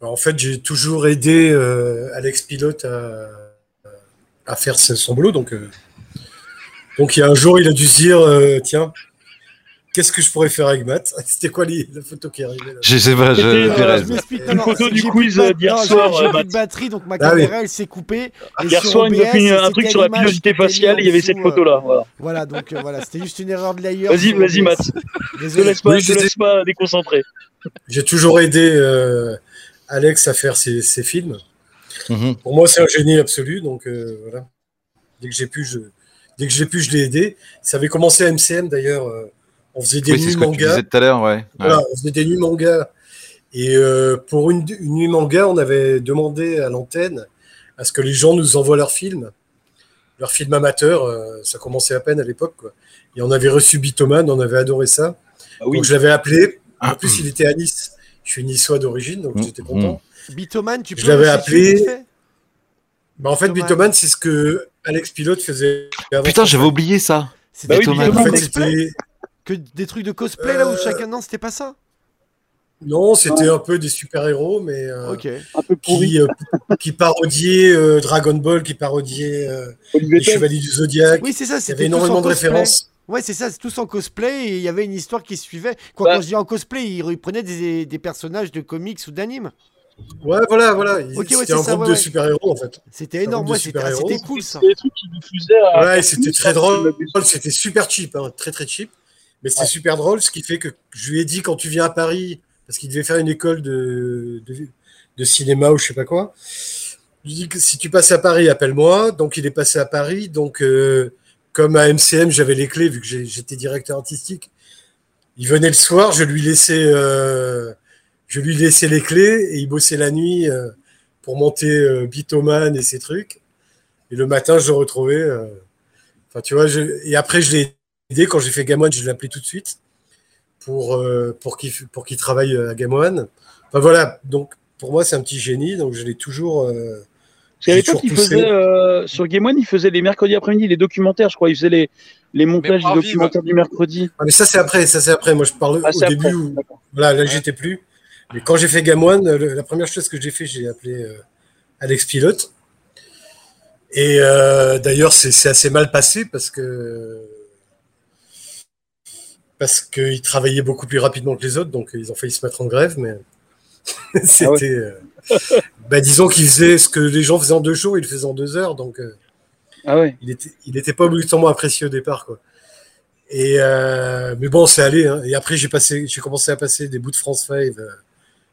[SPEAKER 3] En fait, j'ai toujours aidé euh, Alex Pilote à, à faire son boulot, donc. Euh, donc il y a un jour, il a dû se dire, euh, tiens, Qu'est-ce que je pourrais faire avec Matt [LAUGHS] C'était quoi la photo qui est arrivée là
[SPEAKER 1] Je sais pas, je,
[SPEAKER 5] euh, je Une photo du quiz d'hier soir.
[SPEAKER 2] J'ai plus de batterie, donc ma ah caméra elle s'est coupée.
[SPEAKER 5] Hier soir, il m'a fait un truc sur la pilosité faciale, il y avait cette photo là. Voilà,
[SPEAKER 2] voilà donc euh, voilà, c'était juste une erreur de l'ailleurs.
[SPEAKER 5] Vas-y, vas-y, Matt. [LAUGHS] Ne laisse pas, te laisse pas déconcentrer.
[SPEAKER 3] J'ai toujours aidé euh, Alex à faire ses, ses films. Mhm. Pour moi, c'est un génie absolu, donc euh, voilà. Dès que j'ai pu, je, dès que j'ai pu, je l'ai aidé. Ça avait commencé à MCM d'ailleurs. On faisait des nuits manga.
[SPEAKER 1] tout à l'heure, ouais.
[SPEAKER 3] on faisait des nuits manga. Et euh, pour une, nuit manga, on avait demandé à l'antenne à ce que les gens nous envoient leurs films, leurs films amateurs. Euh, ça commençait à peine à l'époque. Et on avait reçu Bitoman, on avait adoré ça. Ah donc je l'avais appelé. En plus, il était à Nice. Je suis niçois d'origine, donc mmh. j'étais content.
[SPEAKER 2] Bitoman, tu peux
[SPEAKER 3] Je l'avais appelé. Bah, en fait, Bitoman, c'est ce que Alex Pilote faisait
[SPEAKER 1] avant. Putain, j'avais oublié ça.
[SPEAKER 2] Bah Bitoman. En fait, que des trucs de cosplay là où euh, chacun. Non, c'était pas ça?
[SPEAKER 3] Non, c'était un peu des super-héros, mais.
[SPEAKER 2] Euh,
[SPEAKER 5] un peu
[SPEAKER 3] qui, euh, [LAUGHS] qui parodiaient Dragon Ball, qui parodiaient les Chevaliers du Zodiac.
[SPEAKER 2] Oui, c'est ça.
[SPEAKER 3] Il y avait énormément de références.
[SPEAKER 2] Ouais, c'est ça, c'est tous en cosplay et il y avait une histoire qui suivait. Quand, bah. je dis en cosplay, ils, prenaient des, des, personnages de comics ou d'animes.
[SPEAKER 3] Ouais, voilà, voilà. c'était un groupe de super-héros en fait.
[SPEAKER 2] C'était énorme, c'était cool ça.
[SPEAKER 5] Des trucs qui diffusaient à...
[SPEAKER 3] Ouais, c'était très drôle. C'était super cheap, hein, très très cheap. Mais c'est super drôle, ce qui fait que je lui ai dit quand tu viens à Paris, parce qu'il devait faire une école de, de, cinéma ou je sais pas quoi. Je lui ai dit que si tu passes à Paris, appelle-moi. Donc il est passé à Paris. Donc euh, comme à MCM, j'avais les clés vu que j'étais directeur artistique. Il venait le soir, je lui laissais, euh, je lui laissais les clés et il bossait la nuit euh, pour monter Bitoman et ces trucs. Et le matin, je le retrouvais. Enfin, tu vois, je, et après, je l'ai quand j'ai fait Game je l'ai appelé tout de suite pour, euh, pour qu'il pour qu'il travaille à Game Enfin voilà, donc pour moi c'est un petit génie, donc je l'ai toujours, euh,
[SPEAKER 5] Parce qu'à l'époque, il faisait, euh, sur Game One, il faisait les mercredis après-midi, les documentaires, je crois. Il faisait les, les montages des documentaires du mercredi.
[SPEAKER 3] Ah, mais ça, c'est après, ça, c'est après. Moi, je parle ah, au début où, voilà, là, j'étais plus. Mais quand j'ai fait Game One, la première chose que j'ai fait, j'ai appelé euh, Alex Pilote. Et euh, d'ailleurs, c'est assez mal passé parce que parce qu'ils travaillaient beaucoup plus rapidement que les autres, donc ils ont failli se mettre en grève, mais [LAUGHS] c'était. Ah bah, disons qu'il faisait ce que les gens faisaient en deux jours, il le faisait en deux heures, donc euh,
[SPEAKER 5] ah ouais.
[SPEAKER 3] il était, il n'était pas obligatoirement apprécié au départ, quoi. Et euh, mais bon, c'est allé. Hein. Et après, j'ai passé, j'ai commencé à passer des bouts de France 5 euh,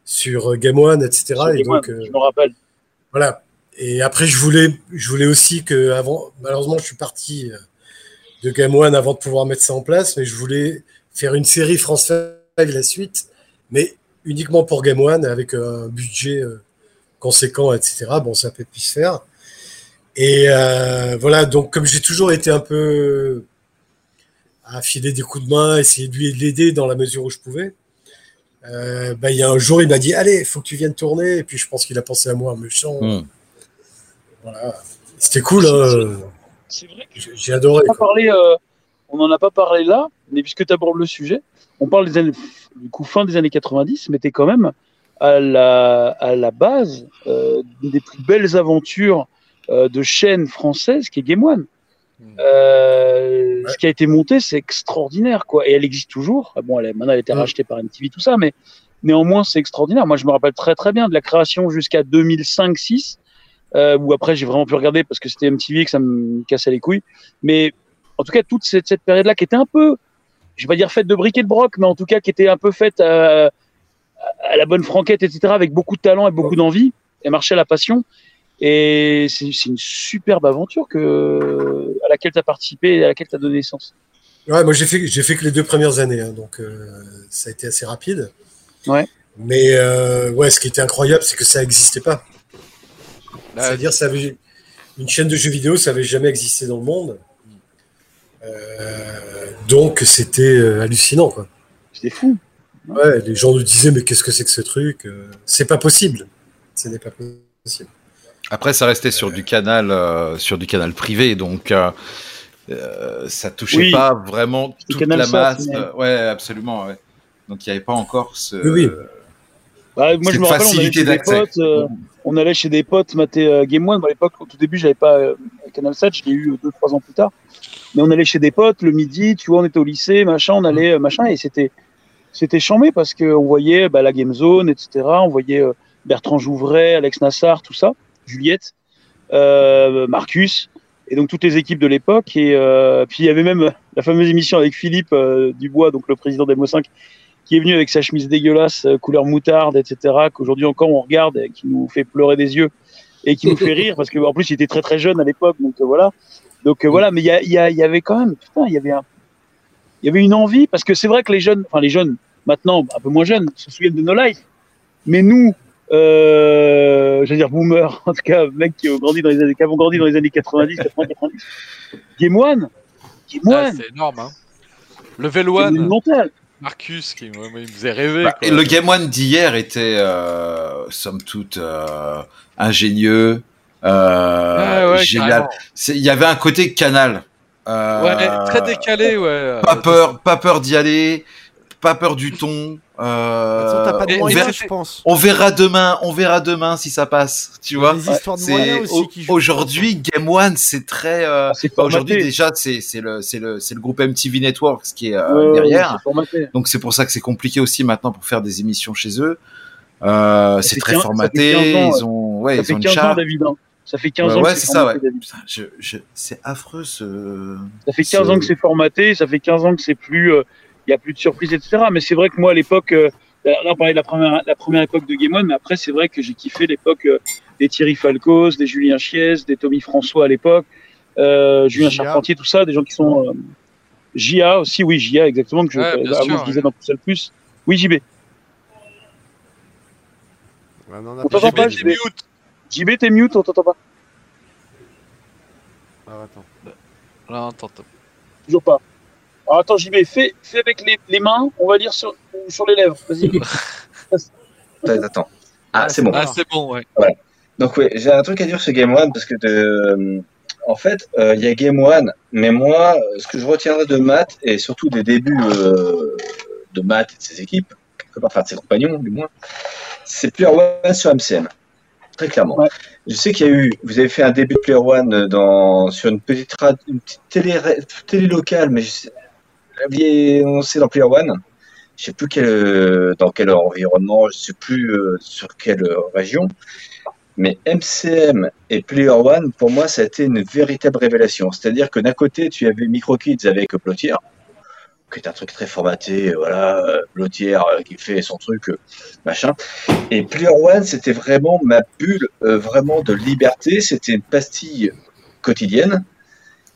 [SPEAKER 3] sur Game One, etc. et donc,
[SPEAKER 5] je me rappelle.
[SPEAKER 3] Voilà. Et après, je voulais, je voulais aussi que, avant, malheureusement, je suis parti de Game One avant de pouvoir mettre ça en place, mais je voulais faire une série France 5 la suite, mais uniquement pour Game One avec un budget conséquent, etc. Bon, ça peut plus se faire. Et euh, voilà, donc comme j'ai toujours été un peu à filer des coups de main, essayer de l'aider dans la mesure où je pouvais, euh, bah, il y a un jour, il m'a dit Allez, il faut que tu viennes tourner. Et puis je pense qu'il a pensé à moi en me chant. Hmm. Voilà. C'était cool. Hein. C'est vrai j'ai adoré.
[SPEAKER 5] Euh, on n'en a pas parlé là, mais puisque tu abordes le sujet, on parle des années, du coup fin des années 90, mais tu es quand même à la, à la base euh, des plus belles aventures euh, de chaînes françaises qui est Game One. Hmm. Euh, Ce qui a été monté, c'est extraordinaire, quoi. Et elle existe toujours. Ah bon, elle, maintenant, elle a été rachetée par MTV, tout ça, mais néanmoins, c'est extraordinaire. Moi, je me rappelle très, très bien de la création jusqu'à 2005-6, euh, où après, j'ai vraiment pu regarder parce que c'était MTV que ça me cassait les couilles. Mais en tout cas, toute cette, cette période-là qui était un peu, je vais pas dire faite de briques et de broc, mais en tout cas qui était un peu faite à, à la bonne franquette, etc., avec beaucoup de talent et beaucoup d'envie, et marcher à la passion. Et c'est une superbe aventure que, à laquelle tu as participé et à laquelle tu as donné naissance.
[SPEAKER 3] Ouais, moi j'ai fait, j'ai fait que les deux premières années, hein, donc euh, ça a été assez rapide.
[SPEAKER 5] Ouais.
[SPEAKER 3] Mais euh, ouais, ce qui était incroyable, c'est que ça n'existait pas. C'est-à-dire, ça avait, une chaîne de jeux vidéo, ça n'avait jamais existé dans le monde. Euh, donc c'était hallucinant, quoi.
[SPEAKER 5] C'était fou.
[SPEAKER 3] Ouais, les gens nous disaient, mais qu'est-ce que c'est que ce truc euh, C'est pas possible. Ce n'est pas possible.
[SPEAKER 1] Après, ça restait sur du canal, euh, sur du canal privé, donc euh, ça touchait pas vraiment toute la masse. ouais, absolument. Ouais. Donc il n'y avait pas encore ce.
[SPEAKER 3] Oui,
[SPEAKER 5] bah, moi, je me rappelle, on allait chez des potes. on allait chez des potes mater Game One. à l'époque, au tout début, j'avais pas Canal 7, je l'ai eu deux, trois ans plus tard. Mais on allait chez des potes le midi, tu vois, on était au lycée, machin, on allait, machin, et c'était c'était chambé parce qu'on voyait bah, la Game Zone, etc. On voyait euh, Bertrand Jouvray, Alex Nassar, tout ça, Juliette, euh, Marcus, et donc toutes les équipes de l'époque. Et euh, puis il y avait même la fameuse émission avec Philippe Dubois, donc le président d'Emo 5, qui est venu avec sa chemise dégueulasse, couleur moutarde, etc. Qu'aujourd'hui encore on regarde et qui nous fait pleurer des yeux et qui nous fait rire parce qu'en plus il était très très jeune à l'époque, donc voilà. Donc voilà, mais il y, y, y, avait quand même, putain, il y avait un, il y avait une envie parce que c'est vrai que les jeunes, enfin les jeunes, maintenant un peu moins jeunes, se souviennent de nos lives. Mais nous, euh, je veux dire boomers, [LAUGHS] en tout cas, mecs qui ont grandi dans les années, qui avons grandi dans les années 90, 80, 90. Game One, Game ah,
[SPEAKER 6] c'est énorme, hein. Level One. Marcus, qui me faisait rêver. Bah,
[SPEAKER 1] le Game One d'hier était, euh, somme toute, euh, ingénieux, euh, génial. Il y avait un côté canal.
[SPEAKER 6] Euh, ouais, très décalé, ouais.
[SPEAKER 1] Pas peur, pas peur d'y aller pas peur du ton.
[SPEAKER 2] Euh, pas de
[SPEAKER 1] on, verra, je pense. on verra demain, on verra demain si ça passe, tu vois. Aujourd'hui, Game One, c'est très. Euh, bah, aujourd'hui déjà, c'est le c'est le c'est le groupe MTV Networks qui est euh, derrière. Donc c'est pour ça que c'est compliqué aussi maintenant pour faire des émissions chez eux. Euh, c'est très formaté. Ils ont ouais,
[SPEAKER 5] ça
[SPEAKER 1] ils ont
[SPEAKER 5] une. David, hein. Ça fait 15 ans
[SPEAKER 1] ouais, c'est ça, ouais. je, je, c'est affreux ce.
[SPEAKER 5] Ça fait 15 ans que c'est formaté, ça fait 15 ans que c'est plus il y a plus de surprises, etc. Mais c'est vrai que moi, à l'époque, euh, là, on parlait de la première, la première époque de Game On, mais après, c'est vrai que j'ai kiffé l'époque euh, des Thierry Falcos, des Julien Chies, des Tommy François à l'époque, euh, Julien Charpentier, tout ça, des gens qui sont. Euh, JA aussi, oui, JA, exactement, que je, ouais, je disais dans Poussel Plus. Oui, JB. on t'entend pas, JB. JB, t'es mute, on t'entend pas.
[SPEAKER 2] Ah, attends.
[SPEAKER 6] Là, on t'entend.
[SPEAKER 5] Toujours pas. Alors attends, JB, fais, fais avec les, les, mains, on va lire sur, sur les lèvres. Vas-y. [LAUGHS]
[SPEAKER 7] attends. Ah, c'est bon.
[SPEAKER 6] Ah, c'est bon, ouais.
[SPEAKER 7] Donc oui, j'ai un truc à dire sur Game One parce que de, en fait, euh, il y a Game One, mais moi, ce que je retiendrai de Matt et surtout des débuts euh, de Matt et de ses équipes, quelque part, enfin de ses compagnons du moins, c'est Player One sur MCM. Très clairement. Je sais qu'il y a eu, vous avez fait un début de Player One dans, sur une petite, une petite télé, télé locale, mais on sait dans Player One. Je sais plus quel, dans quel environnement, je sais plus euh, sur quelle région. Mais MCM et Player One, pour moi, ça a été une véritable révélation. C'est-à-dire que d'un côté, tu avais MicroKids avec Plotier, qui est un truc très formaté, voilà, Plotier euh, qui fait son truc, euh, machin. Et Player One, c'était vraiment ma bulle, euh, vraiment de liberté. C'était une pastille quotidienne.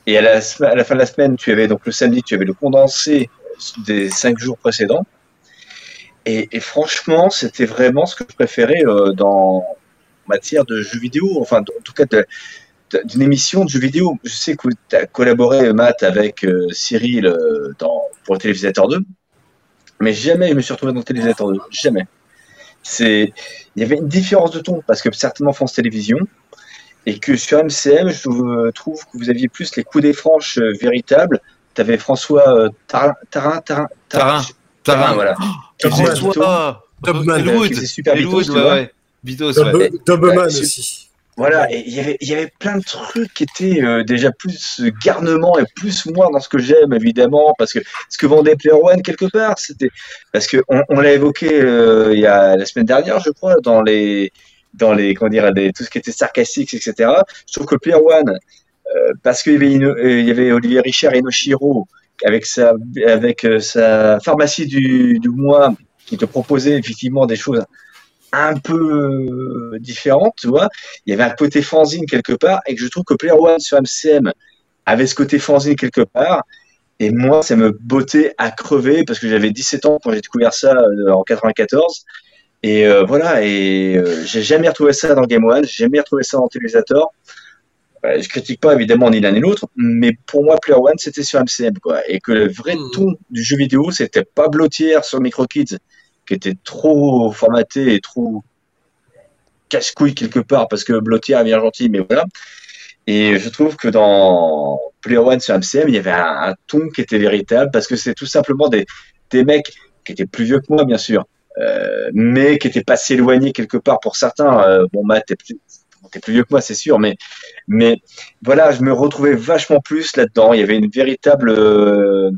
[SPEAKER 7] Et à la, à la, fin de la semaine, tu avais donc le samedi, tu avais le condensé des cinq jours précédents. Et, franchement, c'était vraiment ce que je préférais dans matière de jeux vidéo, enfin en tout cas d'une émission de jeux vidéo. Je sais que tu as collaboré, Matt, avec euh, Cyril euh, dans, pour le Télévisateur 2, mais jamais je me suis retrouvé dans le Télévisateur 2, jamais. C'est, il y avait une différence de ton, parce que certainement France Télévisions, et que sur MCM, je trouve que vous aviez plus les coups des franches euh, véritables. Tu avais François Tarin, Tarin, Tarin,
[SPEAKER 1] Tarin, Tarin,
[SPEAKER 7] voilà.
[SPEAKER 1] François, Topman,
[SPEAKER 7] super ouais.
[SPEAKER 3] Bidos, ouais. aussi.
[SPEAKER 7] Voilà, et il y avait, il y avait plein de trucs qui étaient euh, déjà plus garnement et plus moi dans ce que j'aime évidemment parce que ce que vendait Player One quelque part c'était parce que on, l'a évoqué euh, il y a la semaine dernière je crois dans les dans les comment dire tout ce qui était sarcastique etc. Je trouve que Player One euh, parce qu'il y avait il y avait Olivier Richard et Inoshiro avec sa avec sa pharmacie du, du mois qui te proposait effectivement des choses un peu différente, tu vois. Il y avait un côté fanzine quelque part, et que je trouve que Player One sur MCM avait ce côté fanzine quelque part. Et moi, ça me bottait à crever parce que j'avais 17 ans quand j'ai découvert ça euh, en 94. Et euh, voilà, et euh, j'ai jamais retrouvé ça dans Game One, j'ai jamais retrouvé ça dans Télévisateur. je critique pas évidemment ni l'un ni l'autre, mais pour moi, Player One, c'était sur MCM, quoi. Et que le vrai mmh. ton du jeu vidéo, c'était pas Blottière sur MicroKids, qui était trop formaté et trop casse-couille quelque part parce que Blottier est bien gentil, mais voilà. Et je trouve que dans Player One sur MCM, il y avait un, ton qui était véritable parce que c'est tout simplement des, des mecs qui étaient plus vieux que moi, bien sûr, euh, mais qui étaient pas si éloignés quelque part pour certains. Euh, bon, Matt, t'es plus, plus vieux que moi, c'est sûr, mais, mais voilà, je me retrouvais vachement plus là-dedans. Il y avait une véritable euh,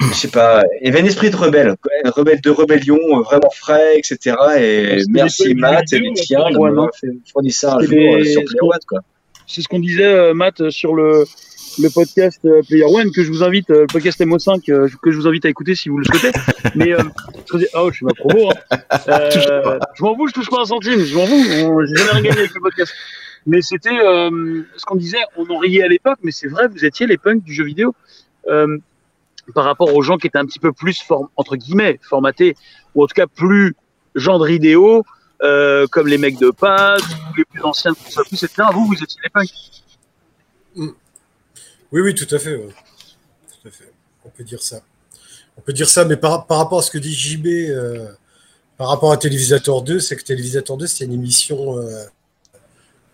[SPEAKER 7] je sais pas, il y avait un esprit de rebelle, rebelle de rébellion euh, vraiment frais, etc. Et merci Matt et les tiens d'avoir fourni ça un jour euh, sur Player One, quoi.
[SPEAKER 5] C'est ce qu'on disait, euh, Matt, sur le, le podcast Player One que je vous invite, le podcast MO5 que je vous invite à écouter si vous le souhaitez. [LAUGHS] Mais oh, je suis ma promo. Hein. [LAUGHS] je m'en fous, je touche pas un centime, je m'en fous. J'ai jamais rien gagné avec le podcast. Mais c'était ce qu'on disait, on en riait à l'époque, mais c'est vrai, vous étiez les punks du jeu vidéo par rapport aux gens qui étaient un petit peu plus entre guillemets formatés ou en tout cas plus genre idéaux euh, comme les mecs de Paz ou les plus anciens de plus etc. Vous, vous étiez les punks.
[SPEAKER 3] Mm. Oui, oui, tout à fait. Tout à fait. On peut dire ça. On peut dire ça, mais par, par rapport à ce que dit JB, euh, par rapport à Télévisateur 2, c'est que Télévisateur 2, c'était une émission euh,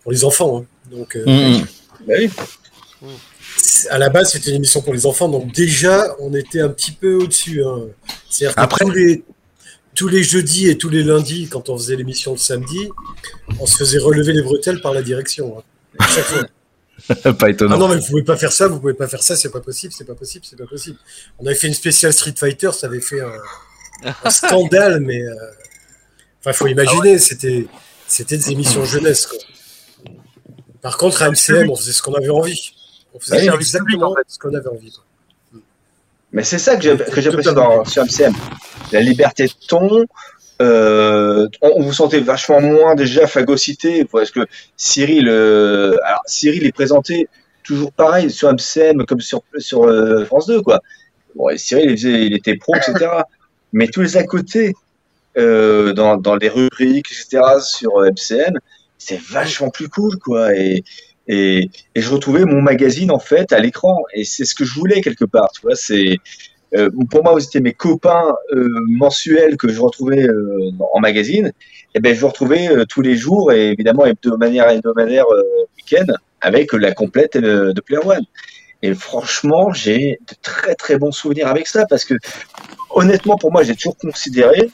[SPEAKER 3] pour les enfants. Hein. Donc, euh,
[SPEAKER 1] mm.
[SPEAKER 3] bah oui à la base, c'était une émission pour les enfants, donc déjà, on était un petit peu au-dessus. Hein. C'est-à-dire que Après... tous, les, tous les jeudis et tous les lundis, quand on faisait l'émission le samedi, on se faisait relever les bretelles par la direction. Hein. Chaque
[SPEAKER 1] fois. [LAUGHS] pas étonnant.
[SPEAKER 3] Ah non, mais vous pouvez pas faire ça, vous pouvez pas faire ça, c'est pas possible, c'est pas possible, c'est pas possible. On avait fait une spéciale Street Fighter, ça avait fait un, [LAUGHS] scandale, mais. Euh... Enfin, faut imaginer, ah c'était c'était des émissions jeunesse. Quoi. Par contre, à MCM, on faisait ce qu'on avait envie. On faisait exactement ce qu'on avait envie.
[SPEAKER 7] Mais c'est ça que j'apprécie dans sur MCM. La liberté de ton. Euh, on, vous sentait vachement moins déjà phagocyté parce que Cyril, euh, alors Cyril est présenté toujours pareil sur MCM comme sur sur euh, France 2 quoi. Bon, Cyril il, il, était pro etc. [LAUGHS] Mais tous les à côté dans, dans les rubriques etc sur MCM c'est vachement plus cool quoi et et, et, je retrouvais mon magazine en fait à l'écran et c'est ce que je voulais quelque part tu vois c'est euh, pour moi, étiez mes copains euh, mensuels que je retrouvais euh, en magazine. Et ben, je vous retrouvais tous les jours et évidemment hebdomadaire hebdomadaire week-end avec la complète de Player One. Et franchement, j'ai de très très bons souvenirs avec ça parce que honnêtement, pour moi, j'ai toujours considéré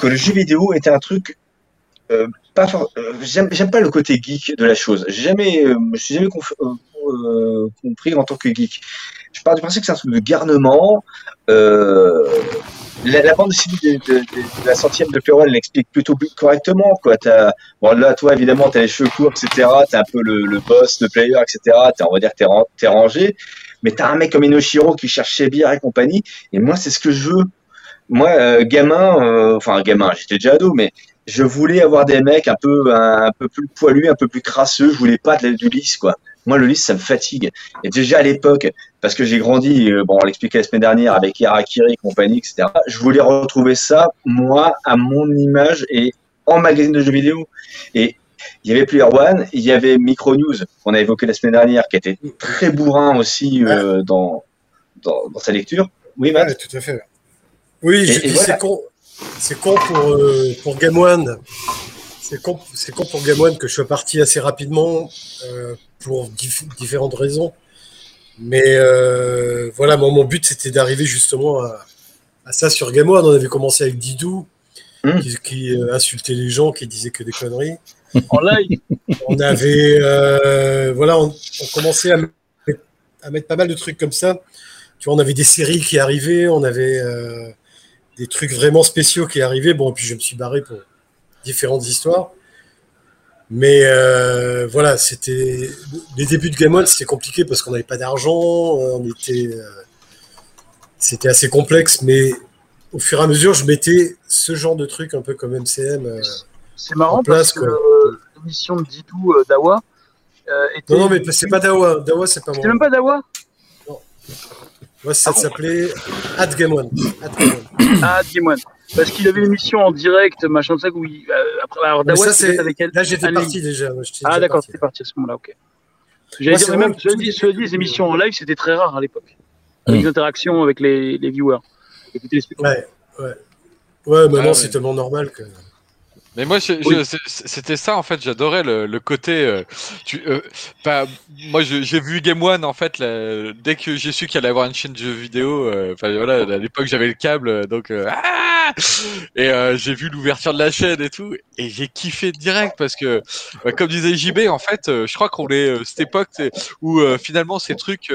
[SPEAKER 7] que le jeu vidéo était un truc euh, pas euh, j'aime pas le côté geek de la chose. Jamais, euh, je suis jamais compris en tant que geek. Je pars du principe que c'est un truc de garnement. La, bande dessinée de, la centième de Perron l'explique plutôt correctement. Quoi. As, bon, là, toi, évidemment, tu as les cheveux courts, etc. Tu un peu le, boss, de player, etc. On va dire que tu es, rangé. Mais tu as un mec comme Inoshiro qui cherche ses et compagnie. Et moi, c'est ce que je veux. Moi, gamin, enfin, gamin, j'étais déjà ado, mais je voulais avoir des mecs un peu un, peu plus poilus, un peu plus crasseux. Je voulais pas de, du lisse, quoi. Moi, le lisse, ça me fatigue. Et déjà à l'époque, parce que j'ai grandi, euh, bon, on l'expliquait la semaine dernière avec Yarakiri et compagnie, etc. Je voulais retrouver ça, moi, à mon image et en magazine de jeux vidéo. Et il y avait Player One, il y avait Micro News qu'on a évoqué la semaine dernière, qui était très bourrin aussi euh, dans, dans, sa lecture.
[SPEAKER 3] Oui, Matt. tout à fait. Oui, c'est con. C'est con pour, euh, pour Game One. C'est con, c'est con pour Game One que je sois parti assez rapidement euh, pour différentes raisons. Mais euh, voilà, mon but c'était d'arriver justement à, ça sur Game One. On avait commencé avec Didou, hmm. qui, insultait les gens, qui disait que des conneries.
[SPEAKER 5] En live
[SPEAKER 3] On avait. voilà, on, commençait à mettre, à mettre, pas mal de trucs comme ça. Tu vois, on avait des séries qui arrivaient, on avait des trucs vraiment spéciaux qui arrivaient. Bon, puis je me suis barré pour différentes histoires. Mais euh, voilà, c'était les débuts de Game On, c'était compliqué parce qu'on n'avait pas d'argent, euh, on était, euh, c'était assez complexe. Mais au fur et à mesure, je mettais ce genre de trucs un peu comme MCM.
[SPEAKER 5] c'est marrant parce que l'émission de Didou Dawa.
[SPEAKER 3] Était... Non, non, mais c'est pas Dawa. Dawa, c'est pas moi.
[SPEAKER 5] C'est même pas Dawa?
[SPEAKER 3] Non. Moi, ça s'appelait At Game One. [COUGHS]
[SPEAKER 5] Ah, Game One. Parce qu'il avait une émission en direct, machin de ça, où il, euh, après, alors
[SPEAKER 3] Dawa, c'était avec elle. Là, j'étais parti déjà.
[SPEAKER 5] ah, d'accord, c'était parti à ce moment-là, ok. J'allais dire, même, je dis, je dis, les émissions en live, c'était très rare à l'époque. Les interactions avec les, les viewers.
[SPEAKER 3] Ouais, ouais. Ouais, maintenant, ah, c'est tellement normal que.
[SPEAKER 6] Mais moi, c'était ça en fait. J'adorais le, côté. Euh, tu, euh, moi, j'ai vu Game One en fait dès que j'ai su qu'il allait avoir une chaîne de jeux vidéo. Euh, enfin voilà, à l'époque j'avais le câble, donc ah et j'ai vu l'ouverture de la chaîne et tout, et j'ai kiffé direct parce que, bah, comme disait JB, en fait, je crois qu'on est cette époque où finalement ces trucs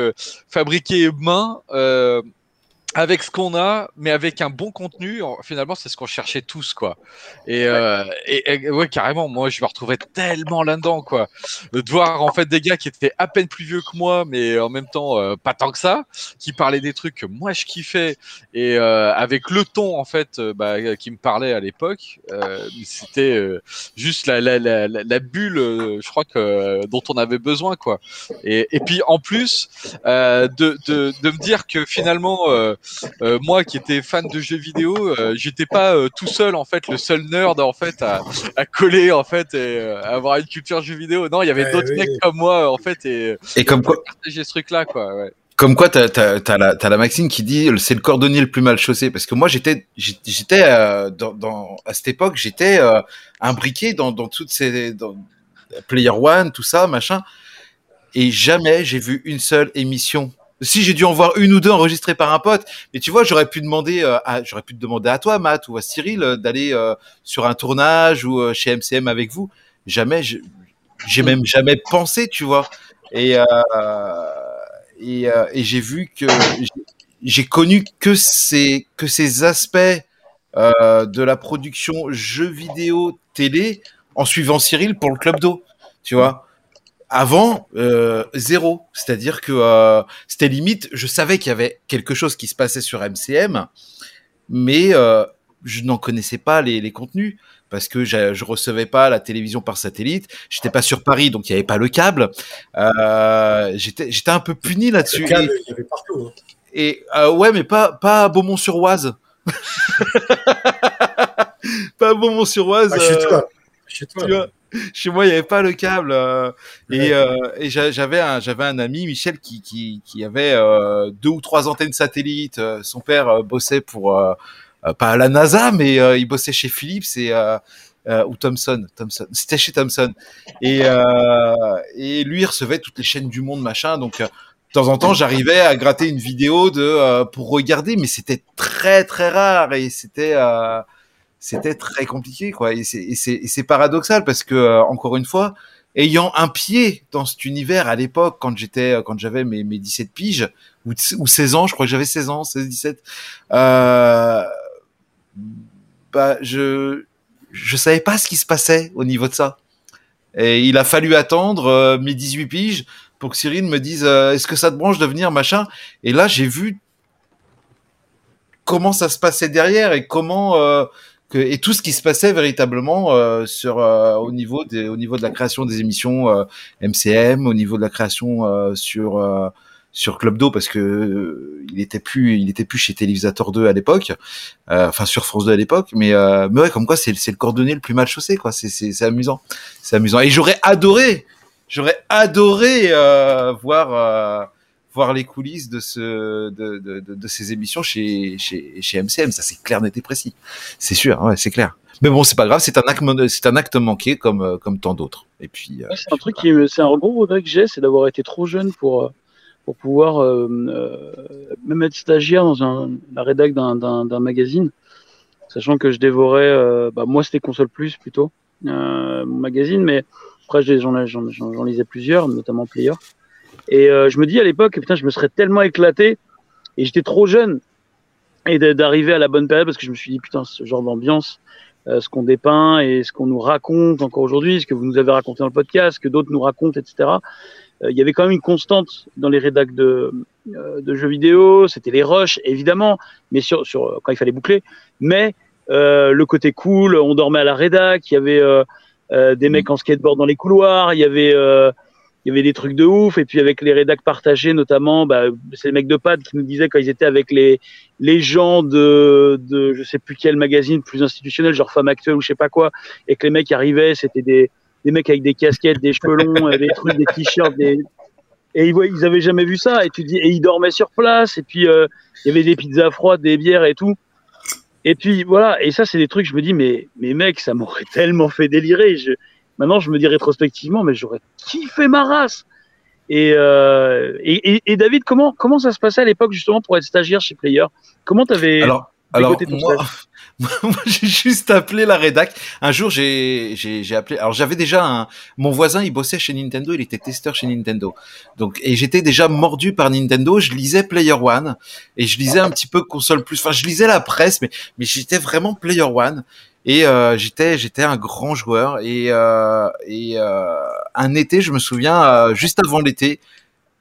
[SPEAKER 6] fabriqués main avec ce qu'on a, mais avec un bon contenu, finalement, c'est ce qu'on cherchait tous, quoi. Et, euh, et, ouais, carrément, moi, je me retrouvais tellement là-dedans, quoi. De voir, en fait, des gars qui étaient à peine plus vieux que moi, mais en même temps, euh, pas tant que ça, qui parlaient des trucs que moi, je kiffais, et euh, avec le ton, en fait, euh, bah, qui me parlait à l'époque, euh, c'était euh, juste la, la, la, la, bulle, je crois, que, dont on avait besoin, quoi. Et, et puis, en plus, de, de, de me dire que finalement, euh, moi qui étais fan de jeux vidéo, euh, j'étais pas euh, tout seul en fait, le seul nerd en fait à, à coller en fait et à avoir une culture jeux vidéo. Non, il y avait d'autres mecs comme moi en fait et,
[SPEAKER 1] et comme quoi
[SPEAKER 6] partager ce truc là quoi. Ouais.
[SPEAKER 1] Comme quoi, t'as as, la, as la Maxine qui dit c'est le cordonnier le plus mal chaussé parce que moi j'étais j'étais dans, dans, à cette époque j'étais imbriqué dans, dans toutes ces dans Player One tout ça machin et jamais j'ai vu une seule émission si j'ai dû en voir une ou deux enregistrées par un pote, mais tu vois, j'aurais pu demander, euh, à, j'aurais pu te demander à toi, Matt, ou à Cyril, euh, d'aller euh, sur un tournage ou chez MCM avec vous. Jamais, j'ai même jamais pensé, tu vois. Et j'ai vu que j'ai connu que ces que ces aspects de la production jeux vidéo télé en suivant Cyril pour le club d'eau, tu vois avant euh, zéro, c'est-à-dire que euh, c'était limite. Je savais qu'il y avait quelque chose qui se passait sur MCM, mais euh, je n'en connaissais pas les, les, contenus parce que je recevais pas la télévision par satellite. J'étais pas sur Paris, donc il y avait pas le câble. J'étais un peu puni là-dessus. Le
[SPEAKER 3] câble, il y avait partout. Hein.
[SPEAKER 1] Et ouais, mais pas pas à Beaumont-sur-Oise. [LAUGHS] pas Beaumont-sur-Oise.
[SPEAKER 3] Ah, chez toi. Chez toi.
[SPEAKER 1] Chez moi, il n'y avait pas le câble. Euh, et, euh, et j'avais un, j'avais un ami, Michel, qui, qui, qui avait euh, deux ou trois antennes satellites. Son père bossait pour, pas à la NASA, mais il bossait chez Philips et, ou Thomson. Thomson. C'était chez Thomson. Et, et lui, il recevait toutes les chaînes du monde, machin. Donc, de temps en temps, j'arrivais à gratter une vidéo de pour regarder, mais c'était très très rare et c'était c'était très compliqué, quoi. Et c'est paradoxal parce que, euh, encore une fois, ayant un pied dans cet univers à l'époque, quand j'étais, quand j'avais mes, mes 17 piges, ou, ou 16 ans, je crois que j'avais 16 ans, 16, 17, euh, bah, je, je savais pas ce qui se passait au niveau de ça. Et il a fallu attendre euh, mes 18 piges pour que Cyril me dise euh, est-ce que ça te branche de venir machin? Et là j'ai vu comment ça se passait derrière et comment et tout ce qui se passait véritablement euh, sur euh, au niveau des, au niveau de la création des émissions MCM, euh, au niveau de la création sur sur Club Do parce que il était plus il était plus chez Télévisateur 2 à l'époque, enfin sur France 2 à l'époque, mais mais ouais comme quoi c'est c'est le cordonnier le plus mal chaussé quoi, c'est c'est c'est amusant, c'est amusant. Et j'aurais adoré j'aurais adoré voir voir les coulisses de ce de, de, de, ces émissions chez, MCM. Ça c'est clair, net et précis. C'est sûr, c'est clair. Mais bon, c'est pas grave, c'est un acte manqué comme euh, comme tant d'autres. Et puis
[SPEAKER 5] euh, c'est un truc c'est un gros regret que j'ai, c'est d'avoir été trop jeune pour euh, pouvoir euh, même être stagiaire dans la rédac d'un, magazine, sachant que je dévorais, bah, moi c'était Console Plus plutôt, magazine, mais après j'en lisais plusieurs, notamment Player. Et euh, je me dis à l'époque, putain, je me serais tellement éclaté. Et j'étais trop jeune. Et d'arriver à la bonne période, parce que je me suis dit, putain, ce genre d'ambiance, euh, ce qu'on dépeint et ce qu'on nous raconte encore aujourd'hui, ce que vous nous avez raconté dans le podcast, ce que d'autres nous racontent, etc. Euh, il y avait quand même une constante dans les rédacs de, de jeux vidéo. C'était les rushs, évidemment, mais sur, sur quand il fallait boucler. Mais le côté cool, on dormait à la rédac, il y avait des mecs en skateboard dans les couloirs, il y avait il y avait des trucs de ouf. Et puis avec les rédacs partagés, notamment, bah, c'est les mecs de Pad qui nous disaient quand ils étaient avec les, les gens de, de je sais plus quel magazine plus institutionnel, genre Femme Actuelle ou je sais pas quoi, et que les mecs arrivaient, c'était des, des mecs avec des casquettes, des cheveux longs, des trucs, des t-shirts, et ils, ils avaient jamais vu ça. Et ils dormaient sur place. Et puis euh, il y avait des pizzas froides, des bières et tout. Et puis voilà. Et ça, c'est des trucs. Je me dis, mais mais mec, ça m'aurait tellement fait délirer. Maintenant, je me dis rétrospectivement, mais j'aurais kiffé ma race. Et, euh, et, et, David, comment, comment ça se passait à l'époque justement pour être stagiaire chez Player? Comment t'avais
[SPEAKER 1] alors, alors moi, [LAUGHS] moi j'ai juste appelé la rédac. Un jour, j'ai j'ai appelé. Alors j'avais déjà un. Mon voisin, il bossait chez Nintendo. Il était testeur chez Nintendo. Donc et j'étais déjà mordu par Nintendo. Je lisais Player One et je lisais un petit peu console plus. Enfin, je lisais la presse, mais mais j'étais vraiment Player One. Et euh, j'étais j'étais un grand joueur et euh, et euh, un été, je me souviens, euh, juste avant l'été,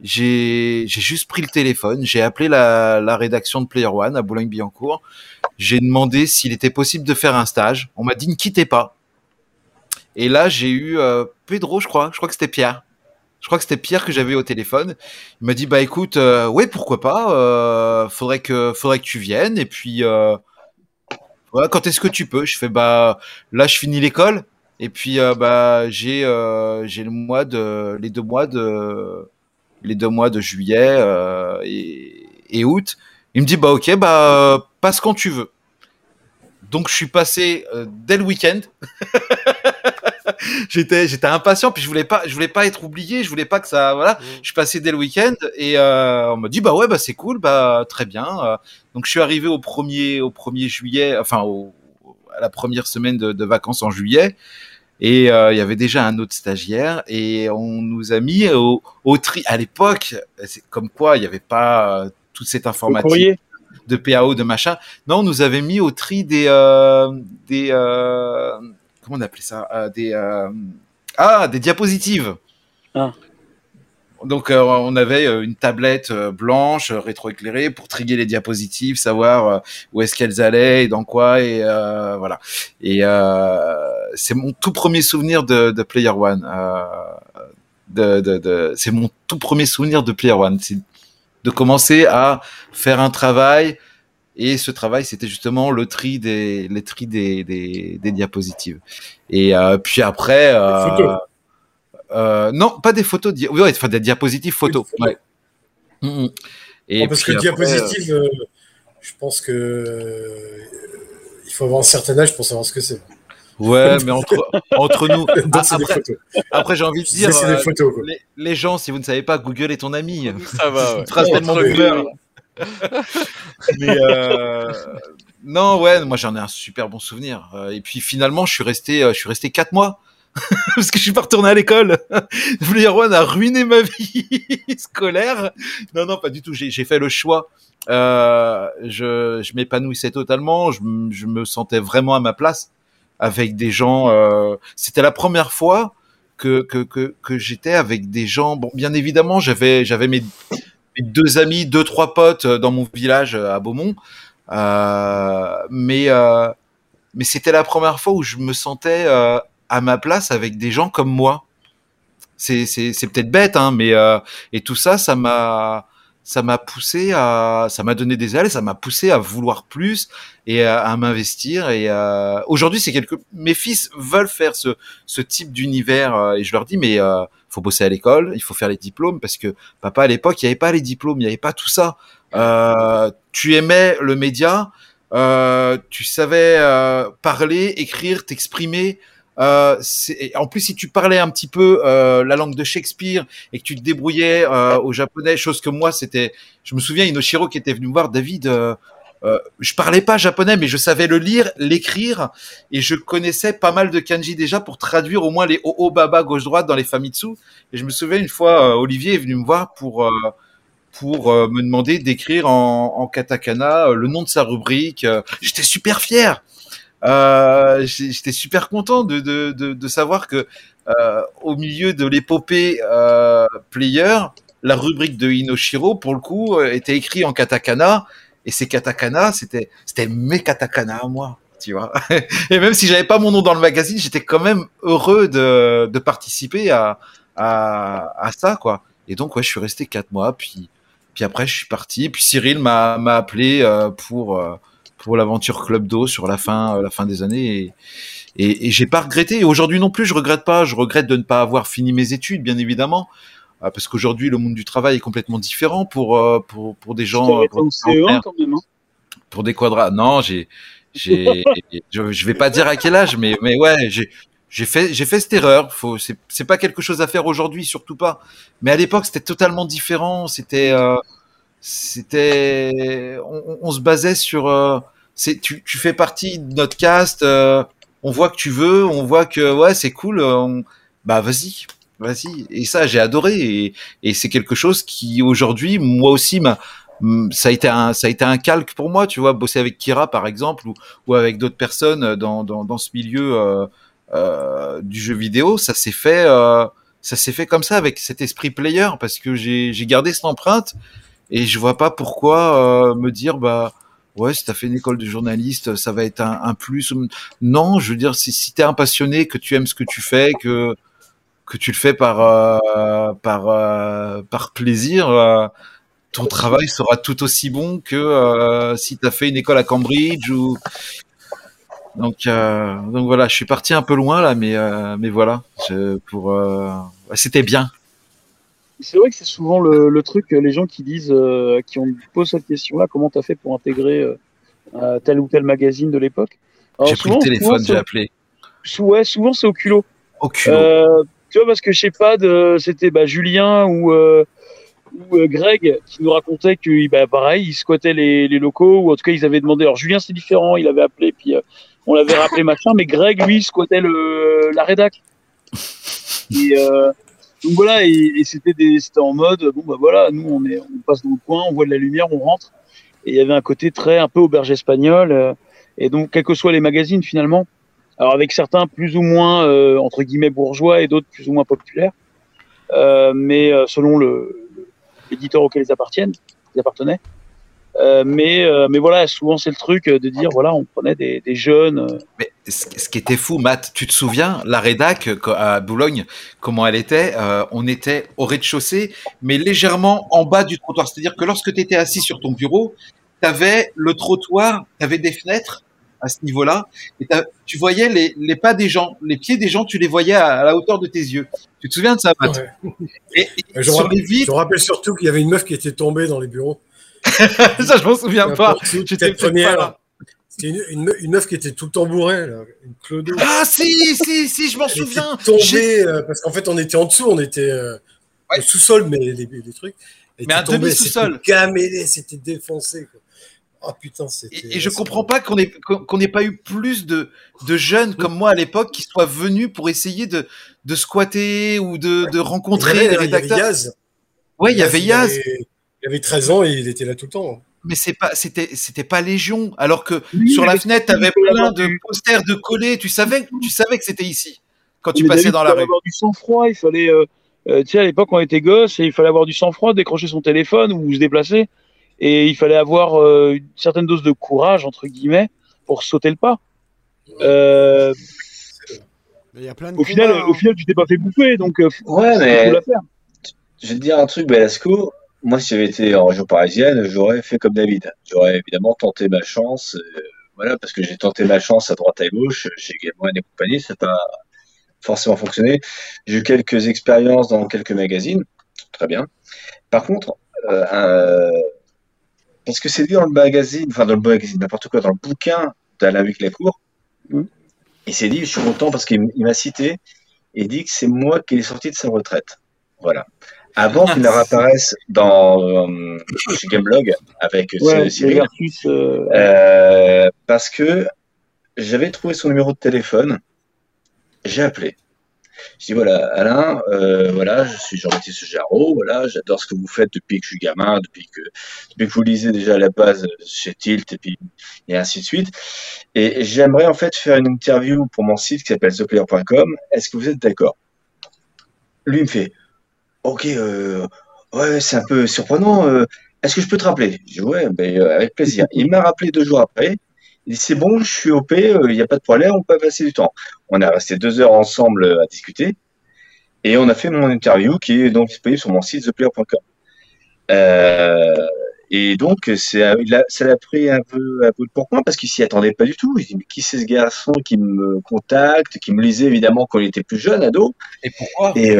[SPEAKER 1] j'ai j'ai juste pris le téléphone, j'ai appelé la, la rédaction de Player One à Boulogne-Billancourt. J'ai demandé s'il était possible de faire un stage. On m'a dit ne quittez pas. Et là, j'ai eu euh, Pedro, je crois. Je crois que c'était Pierre. Je crois que c'était Pierre que j'avais au téléphone. Il m'a dit bah écoute, euh, ouais pourquoi pas. Euh, faudrait que faudrait que tu viennes. Et puis euh, quand est-ce que tu peux? Je fais bah là je finis l'école et puis euh, bah j'ai euh, j'ai le mois de les deux mois de les deux mois de juillet euh, et, et, août. Il me dit bah ok bah passe quand tu veux. Donc je suis passé dès le week-end. [LAUGHS] [LAUGHS] j'étais j'étais impatient puis je voulais pas je voulais pas être oublié je voulais pas que ça voilà mmh. je suis passé dès le week-end et euh, on m'a dit bah ouais bah c'est cool bah très bien euh. donc je suis arrivé au premier au 1er juillet enfin au, à la première semaine de, de vacances en juillet et euh, il y avait déjà un autre stagiaire et on nous a mis au, au tri à l'époque c'est comme quoi il n'y avait pas toute cette informatique de PAO de machin non on nous avait mis au tri des des comment on appelait ça euh, Des euh, ah des diapositives. Ah. Donc euh, on avait une tablette blanche rétroéclairée pour triguer les diapositives, savoir où est-ce qu'elles allaient et dans quoi et voilà. Et c'est mon tout premier souvenir de, de Player One. de, de, de c'est mon tout premier souvenir de Player One, c'est de commencer à faire un travail Et ce travail, c'était justement le tri des, les tri des, des, des diapositives. Et euh, puis après, euh, euh, non, pas des photos, di oui, enfin des diapositives photos. Ouais.
[SPEAKER 3] Parce que après, diapositive, euh, je pense que il faut avoir un certain âge pour savoir ce que c'est.
[SPEAKER 1] Ouais, [LAUGHS] mais entre, entre nous. [LAUGHS] après, après j'ai envie de dire,
[SPEAKER 3] des photos,
[SPEAKER 1] les, les, gens, si vous ne savez pas, Google est ton ami.
[SPEAKER 6] Ça va. [LAUGHS] Ouais.
[SPEAKER 1] Phrase tellement [LAUGHS] euh, non, ouais, moi j'en ai un super bon souvenir. Euh, et puis finalement, je suis resté, euh, je suis resté quatre mois. [LAUGHS] parce que je suis pas retourné à l'école. [LAUGHS] Player One a ruiné ma vie scolaire. Non, non, pas du tout. J'ai fait le choix. Je je m'épanouissais totalement. Je, je, me sentais vraiment à ma place avec des gens. C'était la première fois que que que, que j'étais avec des gens. Bon, bien évidemment, j'avais j'avais mes deux amis, deux trois potes euh, dans mon village euh, à Beaumont. Euh, mais mais c'était la première fois où je me sentais à ma place avec des gens comme moi. C'est peut-être bête hein, mais et tout ça ça m'a ça m'a poussé à, ça m'a donné des ailes, ça m'a poussé à vouloir plus et à, m'investir. Et aujourd'hui, c'est quelque, mes fils veulent faire ce, ce type d'univers et je leur dis, mais euh, faut bosser à l'école, il faut faire les diplômes parce que papa à l'époque, il n'y avait pas les diplômes, il n'y avait pas tout ça. Euh, tu aimais le média, euh, tu savais parler, écrire, t'exprimer. Euh, en plus, si tu parlais un petit peu euh, la langue de Shakespeare et que tu te débrouillais euh, au japonais, chose que moi, c'était, je me souviens, Inoshiro qui était venu me voir, David. Euh, euh, je parlais pas japonais, mais je savais le lire, l'écrire, et je connaissais pas mal de kanji déjà pour traduire au moins les o baba gauche droite dans les famitsu. Et je me souviens une fois, euh, Olivier est venu me voir pour pour me demander d'écrire en, katakana le nom de sa rubrique. J'étais super fier. Euh, J'étais super content de, de, de, savoir que euh, au milieu de l'épopée euh, player, la rubrique de Inoshiro, pour le coup, euh, était écrit en katakana. Et ces katakana, c'était c'était mes katakana à moi, tu vois. [LAUGHS] Et même si j'avais pas mon nom dans le magazine, j'étais quand même heureux de, de participer à, à, à ça, quoi. Et donc, ouais, je suis resté quatre mois, puis puis après, je suis parti. Puis Cyril m'a m'a appelé euh, pour euh, pour l'aventure Club d'eau sur la fin, euh, la fin des années. Et, et, et j'ai pas regretté. Et aujourd'hui non plus, je regrette pas. Je regrette de ne pas avoir fini mes études, bien évidemment, parce qu'aujourd'hui le monde du travail est complètement différent pour euh, pour pour des gens. Pour,
[SPEAKER 5] CE1 quand même. Hein.
[SPEAKER 1] Pour des quadras. Non, j'ai j'ai [LAUGHS] je, je vais pas dire à quel âge, mais mais ouais, j'ai j'ai fait j'ai fait cette erreur. Faut c'est c'est pas quelque chose à faire aujourd'hui, surtout pas. Mais à l'époque, c'était totalement différent. C'était euh, c'était on, on, se basait sur euh, c'est tu, tu fais partie de notre cast, euh, on voit que tu veux, on voit que ouais c'est cool, euh, on, bah vas-y, vas-y. Et ça j'ai adoré et, et c'est quelque chose qui aujourd'hui moi aussi m'a ça a été un ça a été un calque pour moi, tu vois, bosser avec Kira par exemple ou, ou avec d'autres personnes dans, dans, dans ce milieu euh, euh, du jeu vidéo, ça s'est fait euh, ça s'est fait comme ça avec cet esprit player parce que j'ai j'ai gardé cette empreinte et je vois pas pourquoi euh, me dire bah ouais, si t'as fait une école de journaliste, ça va être un, un plus. Non, je veux dire, si, si t'es un passionné, que tu aimes ce que tu fais, que que tu le fais par euh, par euh, par plaisir, euh, ton travail sera tout aussi bon que si t'as fait une école à Cambridge ou donc donc voilà, je suis parti un peu loin là, mais mais voilà, je, pour c'était bien.
[SPEAKER 5] C'est vrai que c'est souvent le, le, truc, les gens qui disent, qui ont posé cette question-là, comment tu as fait pour intégrer tel ou tel magazine de l'époque?
[SPEAKER 1] J'ai pris le téléphone, j'ai appelé.
[SPEAKER 5] Ouais, souvent c'est au culot.
[SPEAKER 1] Au culot.
[SPEAKER 5] Euh, tu vois, parce que sais pas, c'était bah, Julien ou, euh, euh, Greg qui nous racontait que, bah, pareil, ils squattaient les, locaux, ou en tout cas ils avaient demandé. Alors Julien c'est différent, il avait appelé, puis on l'avait rappelé machin, mais Greg lui squattait le, la rédac. Et, euh, donc voilà, et, et c'était en mode, bon bah voilà, nous on, est, on passe dans le coin, on voit de la lumière, on rentre. Et il y avait un côté très un peu auberge espagnole. Euh, et donc, quels que soient les magazines finalement, alors avec certains plus ou moins, euh, entre guillemets, bourgeois et d'autres plus ou moins populaires, euh, mais euh, selon l'éditeur auquel ils appartiennent, ils appartenaient. Mais, mais voilà, souvent c'est le truc de dire voilà, on prenait des, jeunes.
[SPEAKER 1] Mais ce, qui était fou, Matt, tu te souviens, la rédac à Boulogne, comment elle était On était au rez-de-chaussée, mais légèrement en bas du trottoir. C'est-à-dire que lorsque tu étais assis sur ton bureau, avais le trottoir, tu avais des fenêtres à ce niveau-là, et tu voyais les, les, pas des gens, les pieds des gens, tu les voyais à, la hauteur de tes yeux. Tu te souviens de ça, Matt
[SPEAKER 3] et, je, rappelle, je rappelle surtout qu'il y avait une meuf qui était tombée dans les bureaux. [LAUGHS]
[SPEAKER 1] ça, je m'en souviens pas.
[SPEAKER 3] J'étais première. C'était une, une, meuf qui était tout le temps bourrée, une clodo.
[SPEAKER 1] Ah si, si, si, je m'en souviens.
[SPEAKER 3] Tombée, euh, parce qu'en fait, on était en dessous, on était euh, au sous-sol, mais les, les, trucs.
[SPEAKER 1] mais un demi-sous-sol.
[SPEAKER 3] Gamélé, c'était défoncé. Quoi. Oh putain,
[SPEAKER 1] et, et, je comprends pas qu'on ait qu'on n'ait pas eu plus de, de jeunes comme moi à l'époque qui soient venus pour essayer de, de squatter ou de, de rencontrer des rédacteurs. Il y avait Yaz. Ouais, il y avait Yaz.
[SPEAKER 3] Il avait 13 ans et il était là tout le temps.
[SPEAKER 1] Mais c'est pas, c'était, c'était pas Légion. Alors que sur la fenêtre, t'avais plein de posters de collés. Tu savais, tu savais que c'était ici quand tu passais dans la rue. Il fallait
[SPEAKER 5] avoir du sang-froid. Il fallait, euh, euh, tu sais, à l'époque, on était gosse et il fallait avoir du sang-froid, décrocher son téléphone ou se déplacer. Et il fallait avoir euh, une certaine dose de courage entre guillemets pour sauter le pas.
[SPEAKER 2] Il y a plein de
[SPEAKER 5] au final, au hein. final, tu t'es pas fait bouffer, donc
[SPEAKER 7] ouais, mais je vais te dire un truc, Belasco moi, si j'avais été en région parisienne, j'aurais fait comme David. J'aurais évidemment tenté ma chance, euh, voilà, parce que j'ai tenté ma chance à droite à gauche, chez Game One et compagnie, ça n'a pas forcément fonctionné. J'ai eu quelques expériences dans quelques magazines, très bien. Par contre, euh, parce que c'est dit dans le magazine, enfin dans le magazine, n'importe quoi, dans le bouquin d'Alain Lacour, mmh. et c'est dit, je suis content parce qu'il m'a cité et dit que c'est moi qui est sorti de sa retraite. Voilà avant qu'il ne réapparaisse dans euh, chez Gameblog avec
[SPEAKER 5] ouais,
[SPEAKER 7] Cyril, euh, euh, parce que j'avais trouvé son numéro de téléphone, j'ai appelé. Je dis voilà, Alain, euh, voilà, je suis Jean-Baptiste Jarreau, voilà, j'adore ce que vous faites depuis que je suis gamin, depuis que, depuis que vous lisez déjà la base chez Tilt et puis et ainsi de suite. Et j'aimerais en fait faire une interview pour mon site qui s'appelle theplayer.com. Est-ce que vous êtes d'accord? Lui me fait Ok, euh, ouais, c'est un peu surprenant. Euh, est-ce que je peux te rappeler? Je dis ouais, ben, avec plaisir. Il m'a rappelé deux jours après. Il dit c'est bon, je suis OP, il n'y a pas de problème, on peut passer du temps. On a resté deux heures ensemble à discuter et on a fait mon interview qui est donc disponible sur mon site theplayer.com. et donc ça l'a pris un peu, peu de pourquoi parce qu'il s'y attendait pas du tout. Il dit mais qui c'est ce garçon qui me contacte, qui me lisait évidemment quand il était plus jeune, ado?
[SPEAKER 1] Et pourquoi?
[SPEAKER 7] Et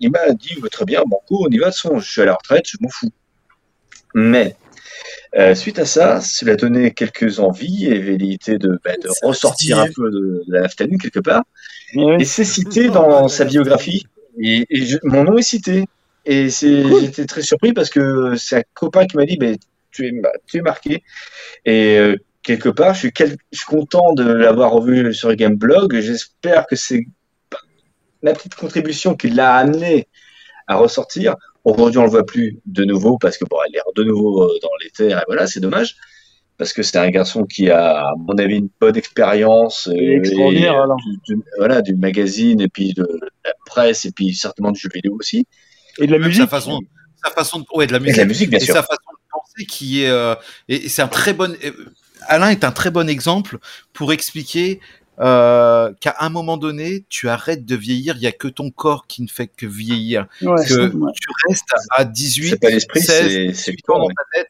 [SPEAKER 7] il m'a dit très bien, Banco, on y va, de son, je suis à la retraite, je m'en fous. Mais euh, suite à ça, cela a donné quelques envies et velléités de, bah, de ressortir un peu de, la naftaline quelque part. Et c'est cité dans sa biographie. Et, mon nom est cité. Et j'étais très surpris parce que c'est un copain qui m'a dit, bah, tu, es, tu es marqué. Et euh, quelque part, je suis, je suis content de l'avoir revu sur Gameblog. J'espère que c'est la petite contribution qui l'a amené à ressortir. Aujourd'hui, on le voit plus de nouveau parce que bon, elle est de nouveau euh, dans les terres et voilà, c'est dommage parce que c'est un garçon qui a, à mon avis, une bonne expérience
[SPEAKER 5] euh,
[SPEAKER 7] du, voilà, du magazine et puis de la presse et puis certainement du jeu vidéo aussi.
[SPEAKER 5] Et de la musique.
[SPEAKER 1] Sa façon, sa façon de, ouais, de la musique.
[SPEAKER 7] Et de la musique, bien
[SPEAKER 1] et
[SPEAKER 7] sûr.
[SPEAKER 1] sa façon de penser qui est, euh, et c'est un très bon, Alain est un très bon exemple pour expliquer euh, qu'à un moment donné, tu arrêtes de vieillir, il y a que ton corps qui ne fait que vieillir.
[SPEAKER 5] Ouais,
[SPEAKER 1] que tu restes à 18,
[SPEAKER 7] c'est pas l'esprit,
[SPEAKER 1] 16,
[SPEAKER 7] c'est le
[SPEAKER 1] corps dans ta tête.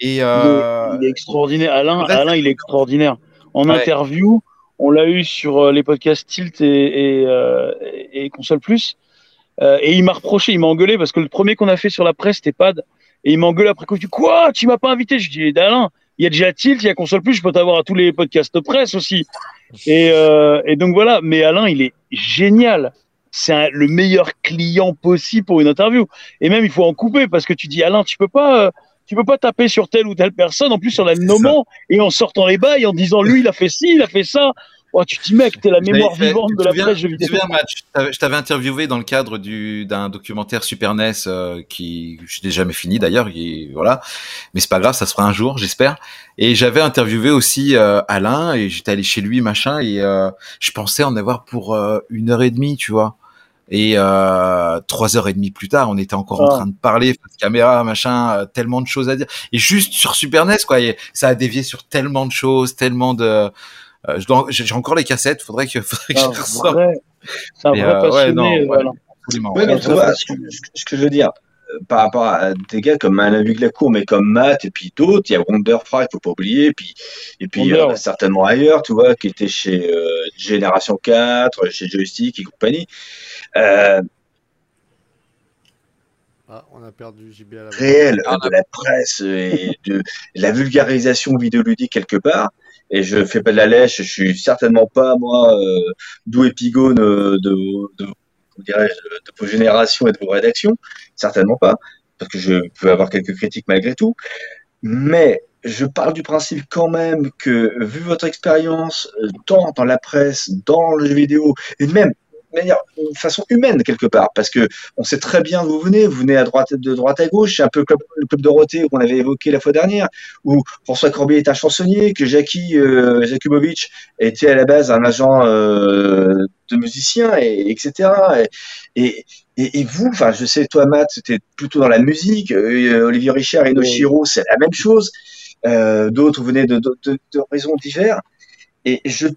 [SPEAKER 1] Et euh...
[SPEAKER 5] il, est, extraordinaire. Alain, Alain, il est extraordinaire. En ouais. interview, on l'a eu sur euh, les podcasts Tilt et, et, euh, et Console Plus. Euh, et il m'a reproché, il m'a engueulé parce que le premier qu'on a fait sur la presse, c'était Pad. Et il m'a engueulé après coup. Je dis Quoi? Tu m'as pas invité? Je dis Alain, il y a déjà Tilt, il y a Console Plus, je peux t'avoir à tous les podcasts de presse aussi. Et, euh, et, donc voilà, mais Alain, il est génial. C'est le meilleur client possible pour une interview. Et même, il faut en couper parce que tu dis, Alain, tu peux pas, euh, tu peux pas taper sur telle ou telle personne, en plus sur la nommant et en sortant les bails, en disant, lui, il a fait ci, il a fait ça. Oh, tu dis, mec, t'es la mémoire
[SPEAKER 1] fait,
[SPEAKER 5] vivante de la presse jeux vidéo.
[SPEAKER 1] Je t'avais interviewé dans le cadre du, d'un documentaire Super NES, euh, qui, je n'ai jamais fini d'ailleurs, voilà. Mais c'est pas grave, ça se fera un jour, j'espère. Et j'avais interviewé aussi euh, Alain, et j'étais allé chez lui, machin, et euh, je pensais en avoir pour euh, une heure et demie, tu vois. Et euh, trois heures et demie plus tard, on était encore oh. en train de parler, face caméra, machin, euh, tellement de choses à dire. Et juste sur Super NES, quoi, et ça a dévié sur tellement de choses, tellement de euh, j'ai encore les cassettes, faudrait que, [LAUGHS] faudrait que
[SPEAKER 5] ah, je ressorte. C'est un vrai passionné. Ouais, non, ouais,
[SPEAKER 7] ouais, mais tu vois, ce, ce, que je veux dire, par rapport à des gars comme Alain Viglacourt, mais comme Matt et puis d'autres, il y a Wonderfry, il faut pas oublier, puis, et puis certainement ailleurs, tu vois, qui était chez Génération 4, chez Joystick et compagnie.
[SPEAKER 2] Euh, ah, on a perdu JB à la
[SPEAKER 7] réel de la presse et de la vulgarisation vidéoludique quelque part. Et je fais pas de la lèche, je suis certainement pas moi euh, d'où épigone de, de, de, de vos générations et de vos rédactions, certainement pas, parce que je peux avoir quelques critiques malgré tout. Mais je parle du principe quand même que, vu votre expérience, euh, tant dans la presse, dans le jeu vidéo, et même manière, de façon humaine quelque part, parce que on sait très bien d'où vous venez. Vous venez à droite, de droite à gauche. C'est un peu comme le club Dorothée qu'on avait évoqué la fois dernière, où François Corbier est un chansonnier, que Jackie euh, Jakubowicz était à la base un agent euh, de musicien, et, etc. Et, et, et, vous, enfin, je sais, toi, Matt, c'était plutôt dans la musique. Euh, Olivier Richard et Noshiro, c'est la même chose. Euh, D'autres venaient de, de, de, de raisons diverses. Et je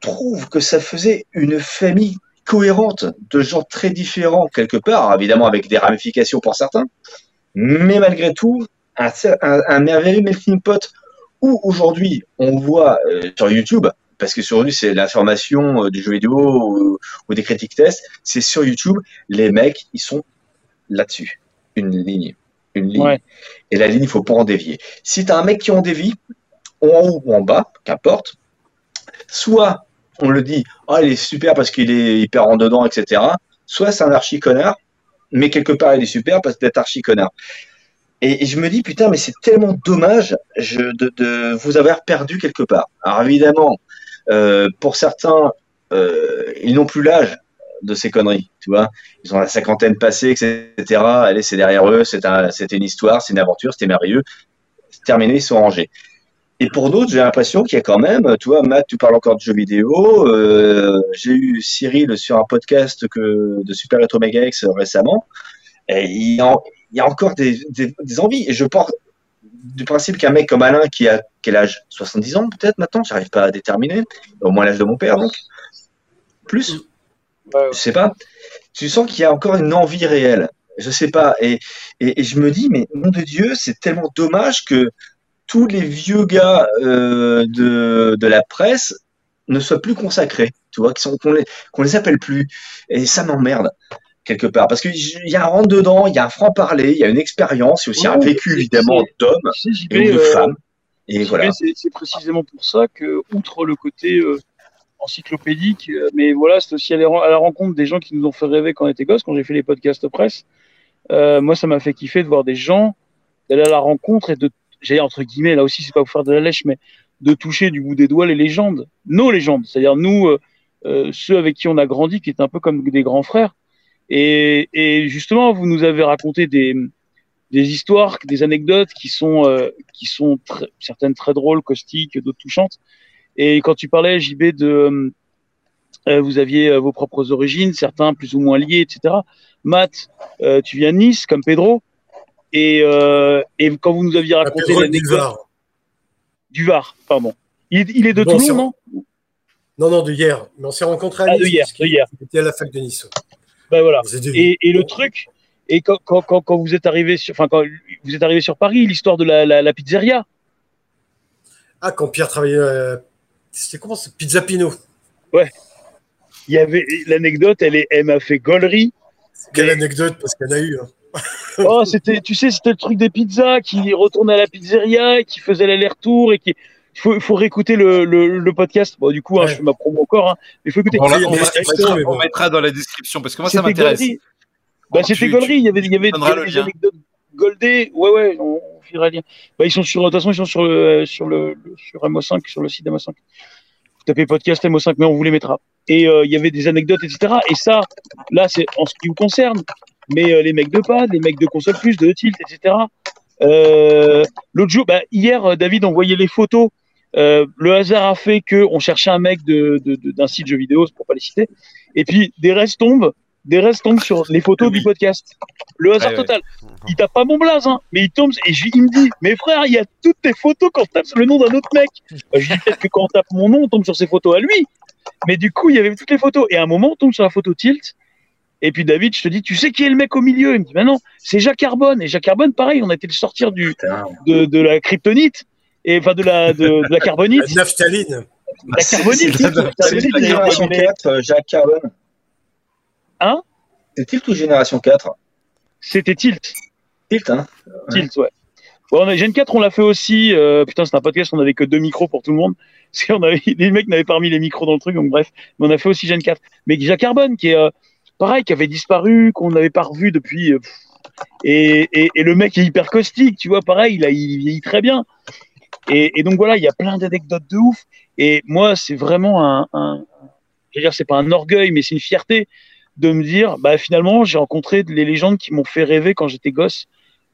[SPEAKER 7] trouve que ça faisait une famille cohérente de gens très différents quelque part, évidemment avec des ramifications pour certains, mais malgré tout, un, un, merveilleux melting pot où aujourd'hui on voit euh, sur YouTube, parce que sur c'est l'information euh, du jeu vidéo ou, des critiques tests, c'est sur YouTube, les mecs, ils sont là-dessus. Une ligne. Une ligne. Et la ligne, il faut pas en dévier. Si tu as un mec qui en dévie, en haut ou en bas, qu'importe, soit on le dit, ah, il est super parce qu'il est hyper en dedans, etc. Soit c'est un archi connard, mais quelque part il est super parce d'être archi connard. Et, je me dis, putain, mais c'est tellement dommage de, vous avoir perdu quelque part. Alors évidemment, euh, pour certains, euh, ils n'ont plus l'âge de ces conneries, tu vois. Ils ont la cinquantaine passée, etc. Allez, c'est derrière eux, c'était une histoire, c'est une aventure, c'était merveilleux. Terminé, ils sont rangés. Et pour d'autres, j'ai l'impression qu'il y a quand même, tu vois, Matt, tu parles encore de jeux vidéo. Euh, j'ai eu Cyril sur un podcast que, de Super Retro Mega X récemment. Et il y a, il y a encore des, des, des, envies. Et je pars du principe qu'un mec comme Alain, qui a quel âge? 70 ans peut-être maintenant, j'arrive pas à déterminer. Au moins l'âge de mon père, donc. Plus? Je sais pas. Tu sens qu'il y a encore une envie réelle. Je sais pas. Et, et, et je me dis, mais nom de Dieu, c'est tellement dommage que tous les vieux gars euh, de, de la presse ne soient plus consacrés, tu vois, qu'on les, qu'on les appelle plus. Et ça m'emmerde quelque part parce qu'il y a un rentre dedans, il y a un franc parler, il y a une expérience, il y a aussi un vécu évidemment d'homme et de euh, femme. Et voilà.
[SPEAKER 5] C'est précisément pour ça que, outre le côté euh, encyclopédique, mais voilà, c'est aussi à la rencontre des gens qui nous ont fait rêver quand on était gosses, quand j'ai fait les podcasts presse. moi, ça m'a fait kiffer de voir des gens, d'aller à la rencontre et de j'ai entre guillemets, là aussi, c'est pas pour faire de la lèche, mais de toucher du bout des doigts les légendes, nos légendes, c'est-à-dire nous, euh, euh, ceux avec qui on a grandi, qui étaient un peu comme des grands frères. Et, et justement, vous nous avez raconté des, des histoires, des anecdotes qui sont, euh, qui sont certaines très drôles, caustiques, d'autres touchantes. Et quand tu parlais, JB, de vous aviez vos propres origines, certains plus ou moins liés, etc. Matt, tu viens de Nice, comme Pedro. Et, euh, et quand vous nous aviez raconté l'anecdote du Var, pardon. Il, il est de Toulon, non
[SPEAKER 3] Non, non, de hier. Mais on s'est rencontrés à
[SPEAKER 5] ah, Nice. de hier, de hier.
[SPEAKER 3] Était à la fac de Nice.
[SPEAKER 5] Ben voilà. Et, et, le truc, et quand, quand, quand, vous êtes arrivé sur, enfin, quand vous êtes arrivé sur Paris, l'histoire de la, la, la, pizzeria.
[SPEAKER 3] Ah, quand Pierre travaillait, euh, c'était comment c'est Pizza Pino.
[SPEAKER 5] Ouais. Il y avait l'anecdote, elle, est, elle m'a fait gollerie.
[SPEAKER 3] Quelle anecdote Parce qu'il y en a eu. Hein. [LAUGHS]
[SPEAKER 5] oh, c'était, tu sais, c'était le truc des pizzas qui retournait à la pizzeria, et qui faisait l'aller-retour et qui. Il faut, faut réécouter le, le, le, podcast. Bon, du coup, hein, je fais ma promo encore. Hein. Il faut écouter.
[SPEAKER 6] On, on, mettra, dans la description parce que moi, ça m'intéresse.
[SPEAKER 5] Bah, c'était Gollery. Il y avait, il y avait, des anecdotes Goldé. Ouais, ouais, on, on filera le lien. Bah, ils sont sur, de toute façon, ils sont sur le, sur le, sur MO5, sur le site MO5. Vous tapez podcast MO5, mais on vous les mettra. Et euh, il y avait des anecdotes, etc. Et ça, là, c'est en ce qui vous concerne mais euh, les mecs de pad, les mecs de console plus, de tilt, etc. Euh, L'autre jour, bah, hier, euh, David envoyait les photos. Euh, le hasard a fait que on cherchait un mec de, de, de, d'un site jeux vidéo, pour pas les citer. Et puis des restes tombent, des restes tombent sur les photos du podcast. Le hasard total. Il tape pas mon blaze, hein, mais il tombe et je, il me dit, mais frère, il y a toutes tes photos quand on tape le nom d'un autre mec. Bah, je dis peut-être que quand on tape mon nom, on tombe sur ses photos à lui. Mais du coup, il y avait toutes les photos. Et à un moment, on tombe sur la photo tilt Et puis David, je te dis, tu sais qui est le mec au milieu? Il me dit, mais non, c'est Jacques Carbone. Et Jacques Carbone, pareil, on a été le sortir du, de, de, la kryptonite, et enfin de la, de, la carbonite. [LAUGHS]
[SPEAKER 3] La naphtaline.
[SPEAKER 5] La carbonite.
[SPEAKER 7] C'est génération 4, Jacques Carbone.
[SPEAKER 5] Hein?
[SPEAKER 7] C'est Tilt ou Génération 4
[SPEAKER 5] C'était Tilt.
[SPEAKER 7] Tilt, hein
[SPEAKER 5] Tilt, ouais. Bon, Gen 4, on l'a fait aussi. Euh, putain, c'est un podcast, on avait que deux micros pour tout le monde. [LAUGHS] Parce qu'on avait, les mecs n'avaient pas mis les micros dans le truc, donc bref. Mais on a fait aussi Gen 4. Mais Jacques Carbone, qui est euh, pareil, qui avait disparu, qu'on n'avait pas revu depuis. Euh, et, et, le mec est hyper caustique, tu vois, pareil, il, vieillit très bien. Et, donc voilà, il y a plein d'anecdotes de ouf. Et moi, c'est vraiment un, je veux dire, c'est pas un orgueil, mais c'est une fierté de me dire, bah finalement, j'ai rencontré les légendes qui m'ont fait rêver quand j'étais gosse,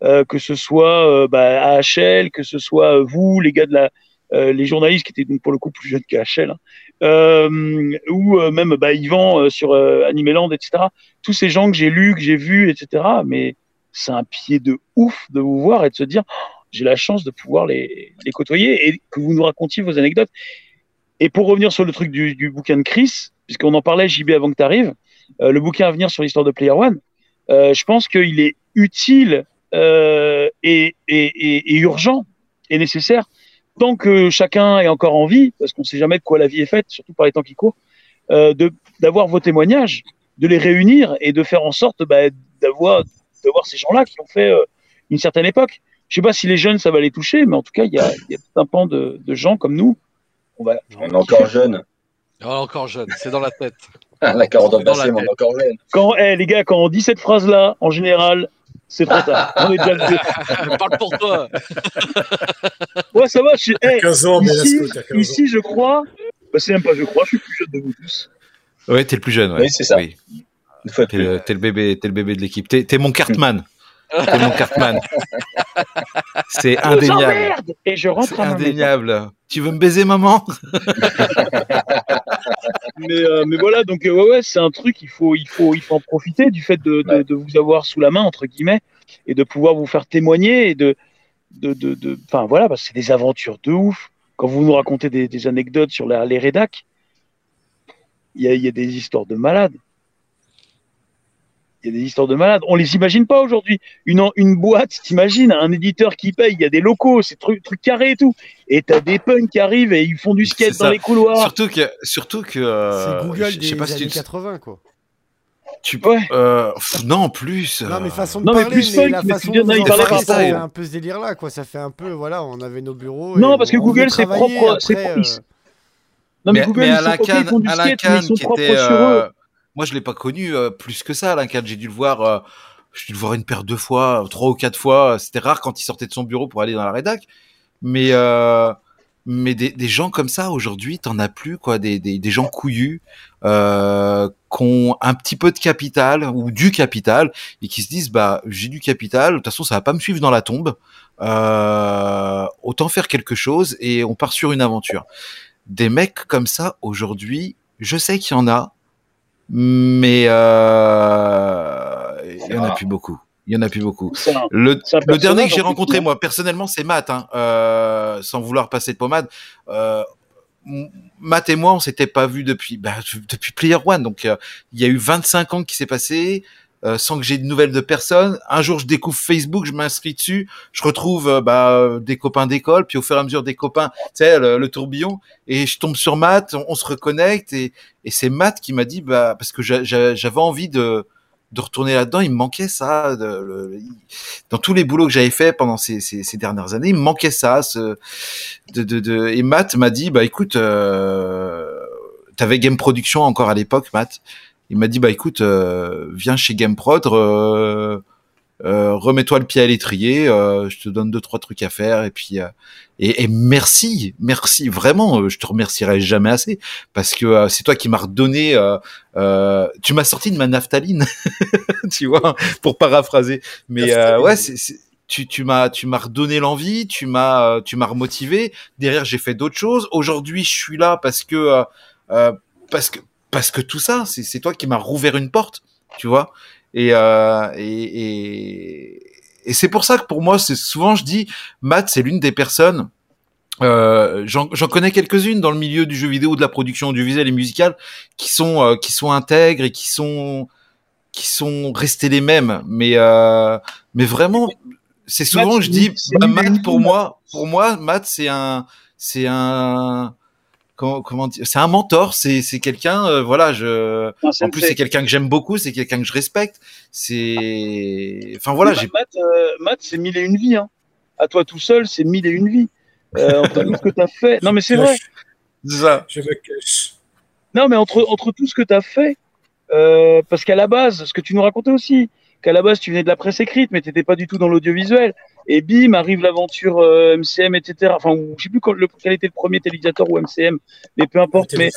[SPEAKER 5] euh, que ce soit euh, AHL, que ce soit vous, les gars de la, les journalistes qui étaient donc pour le coup plus jeunes qu'AHL, hein, euh, ou même bah, Yvan sur Animeland, etc. Tous ces gens que j'ai lus, que j'ai vus, etc. Mais c'est un pied de ouf de vous voir et de se dire, oh, j'ai la chance de pouvoir les, côtoyer et que vous nous racontiez vos anecdotes. Et pour revenir sur le truc du, bouquin de Chris, puisqu'on en parlait JB avant que tu arrives, euh, le bouquin à venir sur l'histoire de Player One, euh, je pense qu'il est utile euh, et, urgent et nécessaire tant que chacun est encore en vie, parce qu'on ne sait jamais de quoi la vie est faite, surtout par les temps qui courent, euh, d'avoir vos témoignages, de les réunir et de faire en sorte bah, d'avoir d'avoir ces gens-là qui ont fait euh, une certaine époque. Je sais pas si les jeunes ça va les toucher, mais en tout cas il y a, y a un pan de, de gens comme nous.
[SPEAKER 7] On, va, on est encore jeunes.
[SPEAKER 6] On est encore jeune, c'est dans la tête.
[SPEAKER 7] Ah, D'accord, on doit passer, mais on est encore jeune.
[SPEAKER 5] Quand, hey, les gars, quand on dit cette phrase-là, en général, c'est trop tard. On est déjà le [LAUGHS]
[SPEAKER 6] Parle pour toi. [LAUGHS]
[SPEAKER 5] ouais, ça va. Je suis, hey,
[SPEAKER 3] 15 ans,
[SPEAKER 5] ici,
[SPEAKER 3] Belasco, t'as 15 ans.
[SPEAKER 5] ici, je crois. Bah, c'est même pas je crois, je suis plus jeune de vous tous.
[SPEAKER 1] Ouais, t'es le plus jeune, ouais.
[SPEAKER 7] Oui, c'est ça.
[SPEAKER 1] Oui.
[SPEAKER 7] Une fois de
[SPEAKER 1] T'es
[SPEAKER 7] plus.
[SPEAKER 1] le, t'es le bébé, t'es le bébé de l'équipe. T'es, t'es mon Cartman. Mon Cartman. [LAUGHS] C'est indéniable.
[SPEAKER 5] Et je rentre
[SPEAKER 1] indéniable. Tu veux me baiser, maman? [LAUGHS]
[SPEAKER 5] Mais, euh, mais voilà, donc euh, ouais, ouais, c'est un truc, il faut, il, faut, il faut en profiter du fait de, de,
[SPEAKER 7] Ouais.
[SPEAKER 5] de vous avoir sous la main, entre guillemets, et de pouvoir vous faire témoigner et de. de, de, voilà, parce que c'est des aventures de ouf. Quand vous nous racontez des, des anecdotes sur la- les rédacs, il y a, il y a des histoires de malades. Il y a des histoires de malades. On les imagine pas aujourd'hui. Une, une boîte, t'imagines, un éditeur qui paye, il y a des locaux, c'est trucs trucs carrés et tout. Et t'as des punks qui arrivent et ils font du skate dans les couloirs.
[SPEAKER 1] Surtout que, surtout que. euh,
[SPEAKER 2] C'est Google
[SPEAKER 1] je-
[SPEAKER 2] des
[SPEAKER 1] je sais pas si
[SPEAKER 2] années
[SPEAKER 1] tu,
[SPEAKER 2] 80, quoi.
[SPEAKER 1] tu
[SPEAKER 5] Ouais.
[SPEAKER 1] euh, pff, non, plus.
[SPEAKER 2] Non, mais
[SPEAKER 1] euh,
[SPEAKER 2] façon de
[SPEAKER 5] Non, mais
[SPEAKER 2] parler,
[SPEAKER 5] plus
[SPEAKER 2] mais
[SPEAKER 5] funk,
[SPEAKER 2] la
[SPEAKER 5] mais
[SPEAKER 2] façon
[SPEAKER 5] tu viens
[SPEAKER 2] dont
[SPEAKER 5] d'en
[SPEAKER 2] vous en
[SPEAKER 1] parler
[SPEAKER 2] parlez,
[SPEAKER 1] par
[SPEAKER 2] ça fait un peu ce délire-là, quoi. Ça fait un peu, voilà, on avait nos bureaux.
[SPEAKER 5] Non,
[SPEAKER 2] et
[SPEAKER 5] parce que
[SPEAKER 2] on-
[SPEAKER 5] Google, c'est propre, c'est
[SPEAKER 2] après,
[SPEAKER 5] propre.
[SPEAKER 2] euh,
[SPEAKER 5] Non, mais, Google, ils sont
[SPEAKER 1] Alain
[SPEAKER 5] ok, ils
[SPEAKER 1] Kahn,
[SPEAKER 5] font du
[SPEAKER 1] Alain
[SPEAKER 5] skate, mais
[SPEAKER 1] Kahn
[SPEAKER 5] ils sont
[SPEAKER 1] qui
[SPEAKER 5] propres
[SPEAKER 1] était,
[SPEAKER 5] sur eux.
[SPEAKER 1] Moi je l'ai pas connu euh, plus que ça, Alain Kahn. J'ai dû le voir, euh, j'ai dû le voir une paire de fois, trois ou quatre fois. C'était rare quand il sortait de son bureau pour aller dans la rédac. Mais euh, mais des, gens comme ça aujourd'hui, t'en as plus quoi. Des, des, des gens couillus euh, qui ont un petit peu de capital ou du capital et qui se disent bah j'ai du capital. De toute façon, ça va pas me suivre dans la tombe. Euh, autant faire quelque chose et on part sur une aventure des mecs comme ça aujourd'hui, je sais qu'il y en a, mais euh, il y en a plus beaucoup. Il y en a plus beaucoup.
[SPEAKER 5] Un-
[SPEAKER 1] Le, le dernier que j'ai rencontré moi personnellement, c'est Matt, hein, euh, sans vouloir passer de pommade. Euh, Matt et moi, on s'était pas vus depuis bah, depuis Player One, donc euh, il y a eu 25 ans qui s'est passé. Euh, sans que j'ai de nouvelles de personne. Un jour, je découvre Facebook, je m'inscris dessus, je retrouve euh, bah, euh, des copains d'école, puis au fur et à mesure des copains, tu sais, le, le tourbillon, et je tombe sur Matt, on, se reconnecte, et, et c'est Matt qui m'a dit, bah, parce que j'a- j'a- j'avais envie de, de retourner là-dedans, il me manquait ça, de, dans tous les boulots que j'avais fait pendant ces, ces, ces dernières années, il me manquait ça, ce, de, de, de, et Matt m'a dit, bah écoute, euh, t'avais Game Production encore à l'époque, Matt, il m'a dit bah écoute euh, viens chez GameProd euh, euh, remets-toi le pied à l'étrier euh, je te donne deux trois trucs à faire et puis euh, et, et merci merci vraiment euh, je te remercierai jamais assez parce que euh, c'est toi qui m'as redonné euh, euh, tu m'as sorti de ma naphtaline [LAUGHS] tu vois pour paraphraser mais euh, ouais c'est c'est- tu, tu m'as tu m'as redonné l'envie, tu m'as tu m'as remotivé. Derrière, j'ai fait d'autres choses. Aujourd'hui, je suis là parce que euh, parce que parce que tout ça, c'est c'est toi qui m'as rouvert une porte, tu vois. Et euh, et et, et c'est pour ça que pour moi, c'est souvent je dis, Matt, c'est l'une des personnes. Euh, J'en j'en connais quelques-unes dans le milieu du jeu vidéo, de la production audiovisuelle et musicale, qui sont euh, qui sont intègres et qui sont qui sont restés les mêmes, mais euh, mais vraiment, c'est souvent je dis, bah, Matt pour moi, pour moi, Matt c'est un, c'est un, comment, comment dire, c'est un mentor, c'est c'est quelqu'un, euh, voilà, je, en plus c'est quelqu'un que j'aime beaucoup, c'est quelqu'un que je respecte, c'est, enfin voilà, j'ai.
[SPEAKER 5] Matt, euh, Matt c'est mille et une vies, hein. À toi tout seul, c'est mille et une vies. Euh, entre tout ce que tu as fait. Non mais c'est vrai.
[SPEAKER 3] Ça. Je me cache.
[SPEAKER 5] Non mais entre entre tout ce que tu as fait euh, parce qu'à la base, ce que tu nous racontais aussi, qu'à la base tu venais de la presse écrite, mais tu n'étais pas du tout dans l'audiovisuel. Et bim, arrive l'aventure MCM, euh, etc. Enfin, je sais plus quel était le premier télévisateur ou MCM, mais peu importe. Mais.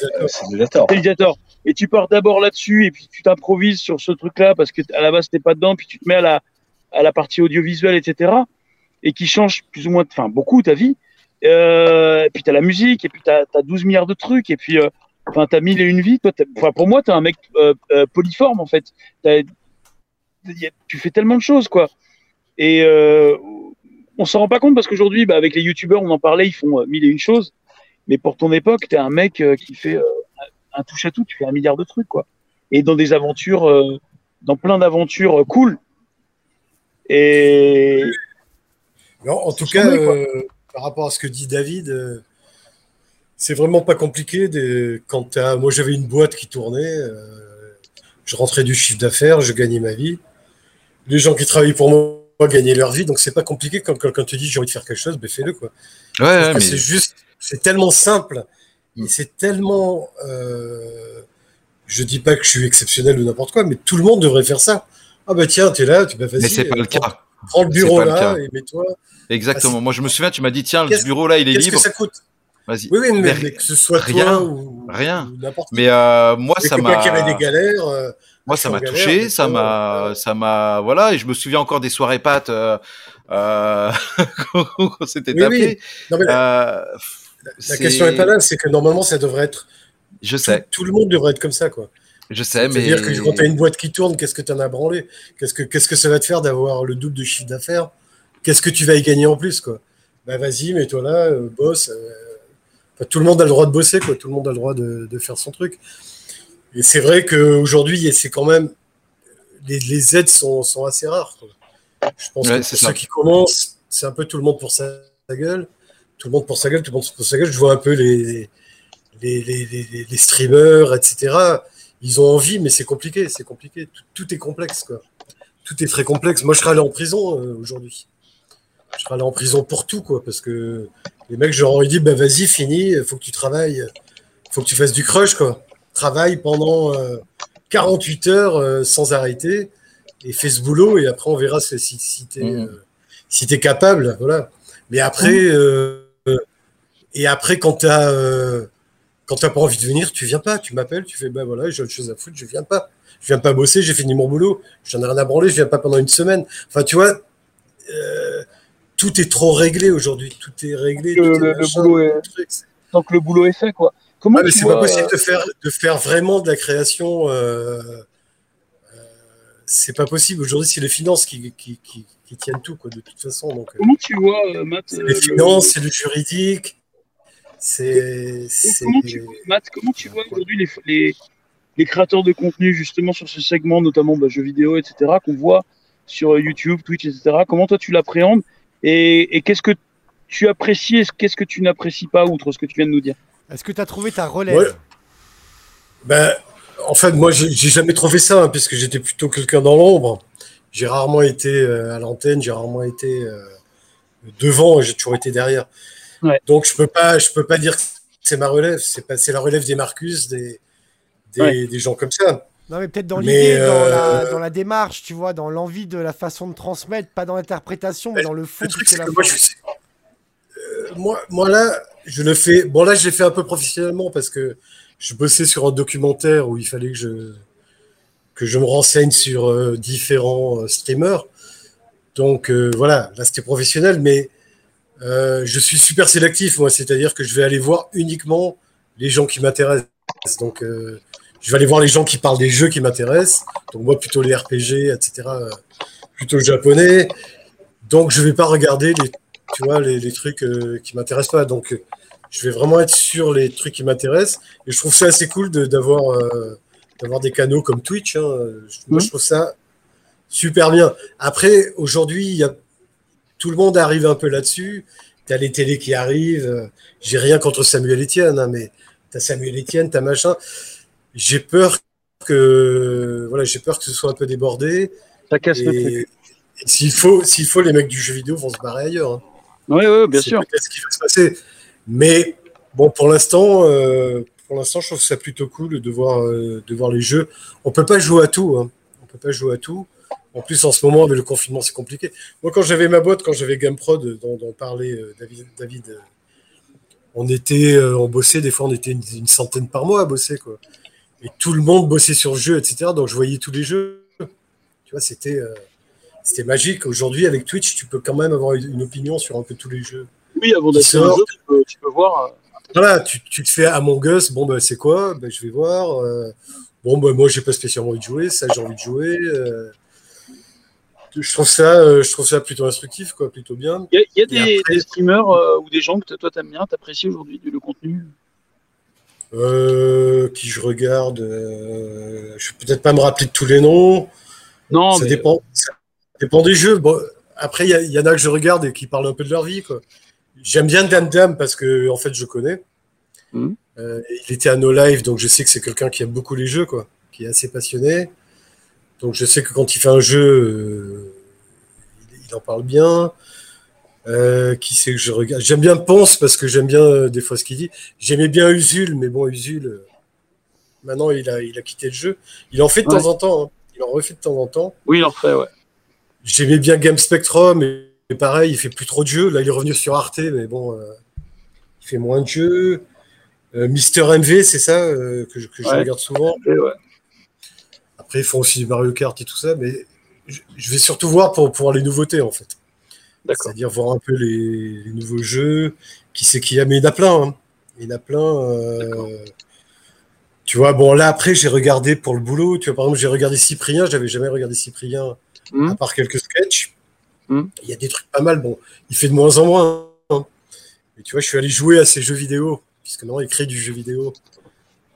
[SPEAKER 5] Et tu pars d'abord là-dessus, et puis tu t'improvises sur ce truc-là parce que à la base t'es pas dedans, puis tu te mets à la à la partie audiovisuelle, etc. Et qui change plus ou moins, enfin beaucoup ta vie. Euh, et puis tu as la musique, et puis tu as, 12 milliards de trucs, et puis Enfin, t'as mille et une vies. Toi, enfin, pour moi, t'es un mec euh, euh, polyforme en fait. tu fais tellement de choses, quoi. Et euh, on s'en rend pas compte parce qu'aujourd'hui, bah, avec les youtubeurs, on en parlait, ils font mille et une choses. Mais pour ton époque, t'es un mec qui fait un touche à tout. Tu fais un milliard de trucs, quoi. Et dans des aventures, dans plein d'aventures cool. Et
[SPEAKER 3] en tout cas, par rapport à ce que dit David c'est vraiment pas compliqué. Quand Moi, j'avais une boîte qui tournait. Euh, je rentrais du chiffre d'affaires, je gagnais ma vie. Les gens qui travaillent pour moi gagnaient leur vie, donc c'est pas compliqué. Quand quelqu'un te dit j'ai envie de faire quelque chose, ben fais-le quoi.
[SPEAKER 1] Ouais, mais...
[SPEAKER 3] C'est juste, c'est tellement simple c'est tellement. Euh... Je dis pas que je suis exceptionnel ou n'importe quoi, mais tout le monde devrait faire ça. Ah bah tiens, t'es là, tu vas
[SPEAKER 1] vas Mais c'est pas le
[SPEAKER 3] cas. Prends le bureau là et mets-toi.
[SPEAKER 1] Exactement. Moi, je me souviens, tu m'as dit tiens, le bureau là, il est libre. Qu'est-ce
[SPEAKER 3] que ça coûte?
[SPEAKER 1] Vas-y.
[SPEAKER 3] Oui, oui, mais, que ce soit
[SPEAKER 1] rien,
[SPEAKER 3] toi ou,
[SPEAKER 1] rien. Mais euh, moi, ça m'a.
[SPEAKER 3] avait des galères. Euh,
[SPEAKER 1] moi, ça m'a touché, ça m'a, ça m'a, voilà, et je me souviens encore des soirées pâtes euh, euh [LAUGHS] quand c'était tapé.
[SPEAKER 3] Non, mais la, la question n'est pas là, c'est que normalement, ça devrait être.
[SPEAKER 1] Je sais.
[SPEAKER 3] Tout, le monde devrait être comme ça, quoi.
[SPEAKER 1] Je sais, mais.
[SPEAKER 3] C'est-à-dire que quand tu as une boîte qui tourne, qu'est-ce que tu en as branlé? Qu'est-ce que, qu'est-ce que ça va te faire d'avoir le double de chiffre d'affaires? Qu'est-ce que tu vas y gagner en plus, quoi? Bah, vas-y, mets-toi là, boss tout le monde a le droit de bosser, quoi. Tout le monde a le droit de, faire son truc. Et c'est vrai qu'aujourd'hui, c'est quand même les, aides sont, assez rares. Je pense que ceux qui commencent, c'est un peu tout le monde pour sa gueule. Tout le monde pour sa gueule, tout le monde pour sa gueule. Je vois un peu les, les, streamers, etc. Ils ont envie, mais c'est compliqué. C'est compliqué. Tout, est complexe, quoi. Tout est très complexe. Moi, je serais allé en prison euh, aujourd'hui. Je serais allé en prison pour tout, quoi, parce que les mecs, j'aurais dit, bah vas-y, fini, faut que tu travailles, faut que tu fasses du crush, quoi. Travaille pendant 48 euh, heures euh, sans arrêter et fais ce boulot et après on verra si, si, tu es, mmh. euh, capable, voilà. Mais après, mmh. et après quand tu quand t'as pas envie de venir, tu viens pas, tu m'appelles, tu fais bah voilà, j'ai autre chose à foutre, je viens pas. Je viens pas bosser, j'ai fini mon boulot, j'en ai rien à branler, je viens pas pendant une semaine. Enfin, tu vois, tout est trop réglé aujourd'hui. Tout est réglé.
[SPEAKER 5] le, boulot est... Tant que le boulot est fait, quoi.
[SPEAKER 3] Comment ah, c'est pas possible de faire, de faire vraiment de la création. Euh, euh, c'est pas possible. Aujourd'hui, c'est les finances qui, qui, qui, tiennent tout, quoi, de toute façon. Donc,
[SPEAKER 5] euh, comment tu vois, Matt
[SPEAKER 3] Les finances, c'est le juridique. C'est.
[SPEAKER 5] Comment, tu, Matt, comment tu vois aujourd'hui les, les, les, créateurs de contenu, justement, sur ce segment, notamment bah, jeux vidéo, etc., qu'on voit sur YouTube, Twitch, etc. Comment toi tu l'appréhendes? Et, qu'est-ce que tu apprécies et qu'est-ce que tu n'apprécies pas, outre ce que tu viens de nous dire?
[SPEAKER 2] Est-ce que tu as trouvé ta relève
[SPEAKER 3] ben, En fait, moi, j'ai jamais trouvé ça, hein, puisque j'étais plutôt quelqu'un dans l'ombre. J'ai rarement été euh, à l'antenne, j'ai rarement été euh, devant, j'ai toujours été derrière. Donc, je peux pas, je peux pas dire que c'est ma relève. C'est la relève des Marcus, des, des gens comme ça.
[SPEAKER 2] Non, mais peut-être dans l'idée, euh, dans, la, démarche, tu vois, dans l'envie de la façon de transmettre, pas dans l'interprétation, mais dans le fond.
[SPEAKER 3] moi, moi, là, je le fais. Bon, là, je l'ai fait un peu professionnellement parce que je bossais sur un documentaire où il fallait que je, que je me renseigne sur euh, différents euh, streamers. Donc, voilà, là, c'était professionnel, mais je suis super sélectif, moi, c'est-à-dire que je vais aller voir uniquement les gens qui m'intéressent. Donc, je vais aller voir les gens qui parlent des jeux qui m'intéressent. Donc moi, plutôt les RPG, etc. Plutôt japonais. Donc je vais pas regarder les, tu vois, les, trucs euh, qui m'intéressent pas. Donc je vais vraiment être sur les trucs qui m'intéressent. Et je trouve ça assez cool d'avoir euh, d'avoir des canaux comme Twitch. Hein. Moi, je trouve ça super bien. Après, aujourd'hui, tout le monde arrive un peu là-dessus. Tu as les télés qui arrivent. J'ai rien contre Samuel Etienne, hein, mais tu as Samuel Etienne, tu as machin. J'ai peur que voilà, j'ai peur que ce soit un peu débordé.
[SPEAKER 5] Ça casse le
[SPEAKER 3] S'il faut, s'il faut, les mecs du jeu vidéo vont se barrer ailleurs.
[SPEAKER 5] Hein. Oui, bien sûr.
[SPEAKER 3] ce qui va se passer. Mais bon, pour l'instant, euh, pour l'instant, je trouve ça plutôt cool de voir, euh, de voir les jeux. On peut pas jouer à tout. Hein. On peut pas jouer à tout. En plus, en ce moment, avec le confinement, c'est compliqué. Moi, quand j'avais ma boîte, quand j'avais GameProd, dont, dont parlait euh, David, David on était, on bossait, des fois, on était une, centaine par mois à bosser, quoi. Et tout le monde bossait sur le jeu, etc. Donc, je voyais tous les jeux. Tu vois, c'était, c'était magique. Aujourd'hui, avec Twitch, tu peux quand même avoir une opinion sur un peu tous les jeux.
[SPEAKER 5] Oui, avant d'acheter un jeu, tu peux, voir.
[SPEAKER 3] Voilà, tu, tu, te fais Among Us, bon, ben, c'est quoi? Ben, Je vais voir. Euh, bon, ben, moi, j'ai pas spécialement envie de jouer, ça, j'ai envie de jouer. Euh, je, trouve ça, euh, je trouve ça plutôt instructif, quoi, plutôt bien.
[SPEAKER 5] Il y a, des, streamers ou des gens que toi, t'aimes bien, t'apprécies aujourd'hui, le contenu?
[SPEAKER 3] Qui je regarde Je vais peut-être pas me rappeler de tous les noms.
[SPEAKER 5] Non,
[SPEAKER 3] ça dépend. Dépend des jeux. Bon, après, il y, en a que je regarde et qui parlent un peu de leur vie. J'aime bien Dan Dam parce que en fait je connais. Hmm. Euh, il était à No Live, donc je sais que c'est quelqu'un qui aime beaucoup les jeux, quoi, qui est assez passionné. Donc je sais que quand il fait un jeu, euh, il, en parle bien. Euh, qui sait que je regarde? J'aime bien Ponce parce que j'aime bien des fois ce qu'il dit. J'aimais bien Usul, mais bon, Usul, maintenant il a, il a quitté le jeu. Il en fait de temps en temps. Hein. Il en refait de temps en temps.
[SPEAKER 5] Oui, il en fait, ouais.
[SPEAKER 3] J'aimais bien Game Spectrum, et mais pareil, il fait plus trop de jeux. Là, il est revenu sur Arte, mais bon, euh, il fait moins de jeux. Euh, Mister MV, c'est ça euh, que, je, regarde souvent. Après, ils font aussi Mario Kart et tout ça, mais je, vais surtout voir pour, voir les nouveautés, en fait. C'est-à-dire voir un peu les, nouveaux jeux. Qui c'est qui a Mais il y en a plein. Hein. Il y en a plein. Tu vois, bon, là, après, j'ai regardé pour le boulot. Tu vois, par exemple, j'ai regardé Cyprien. J'avais jamais regardé Cyprien, hmm. à part quelques sketchs. Hmm. Il y a des trucs pas mal. Bon, il fait de moins en moins. Hein. Mais tu vois, je suis allé jouer à ces jeux vidéo, puisque maintenant il crée du jeu vidéo.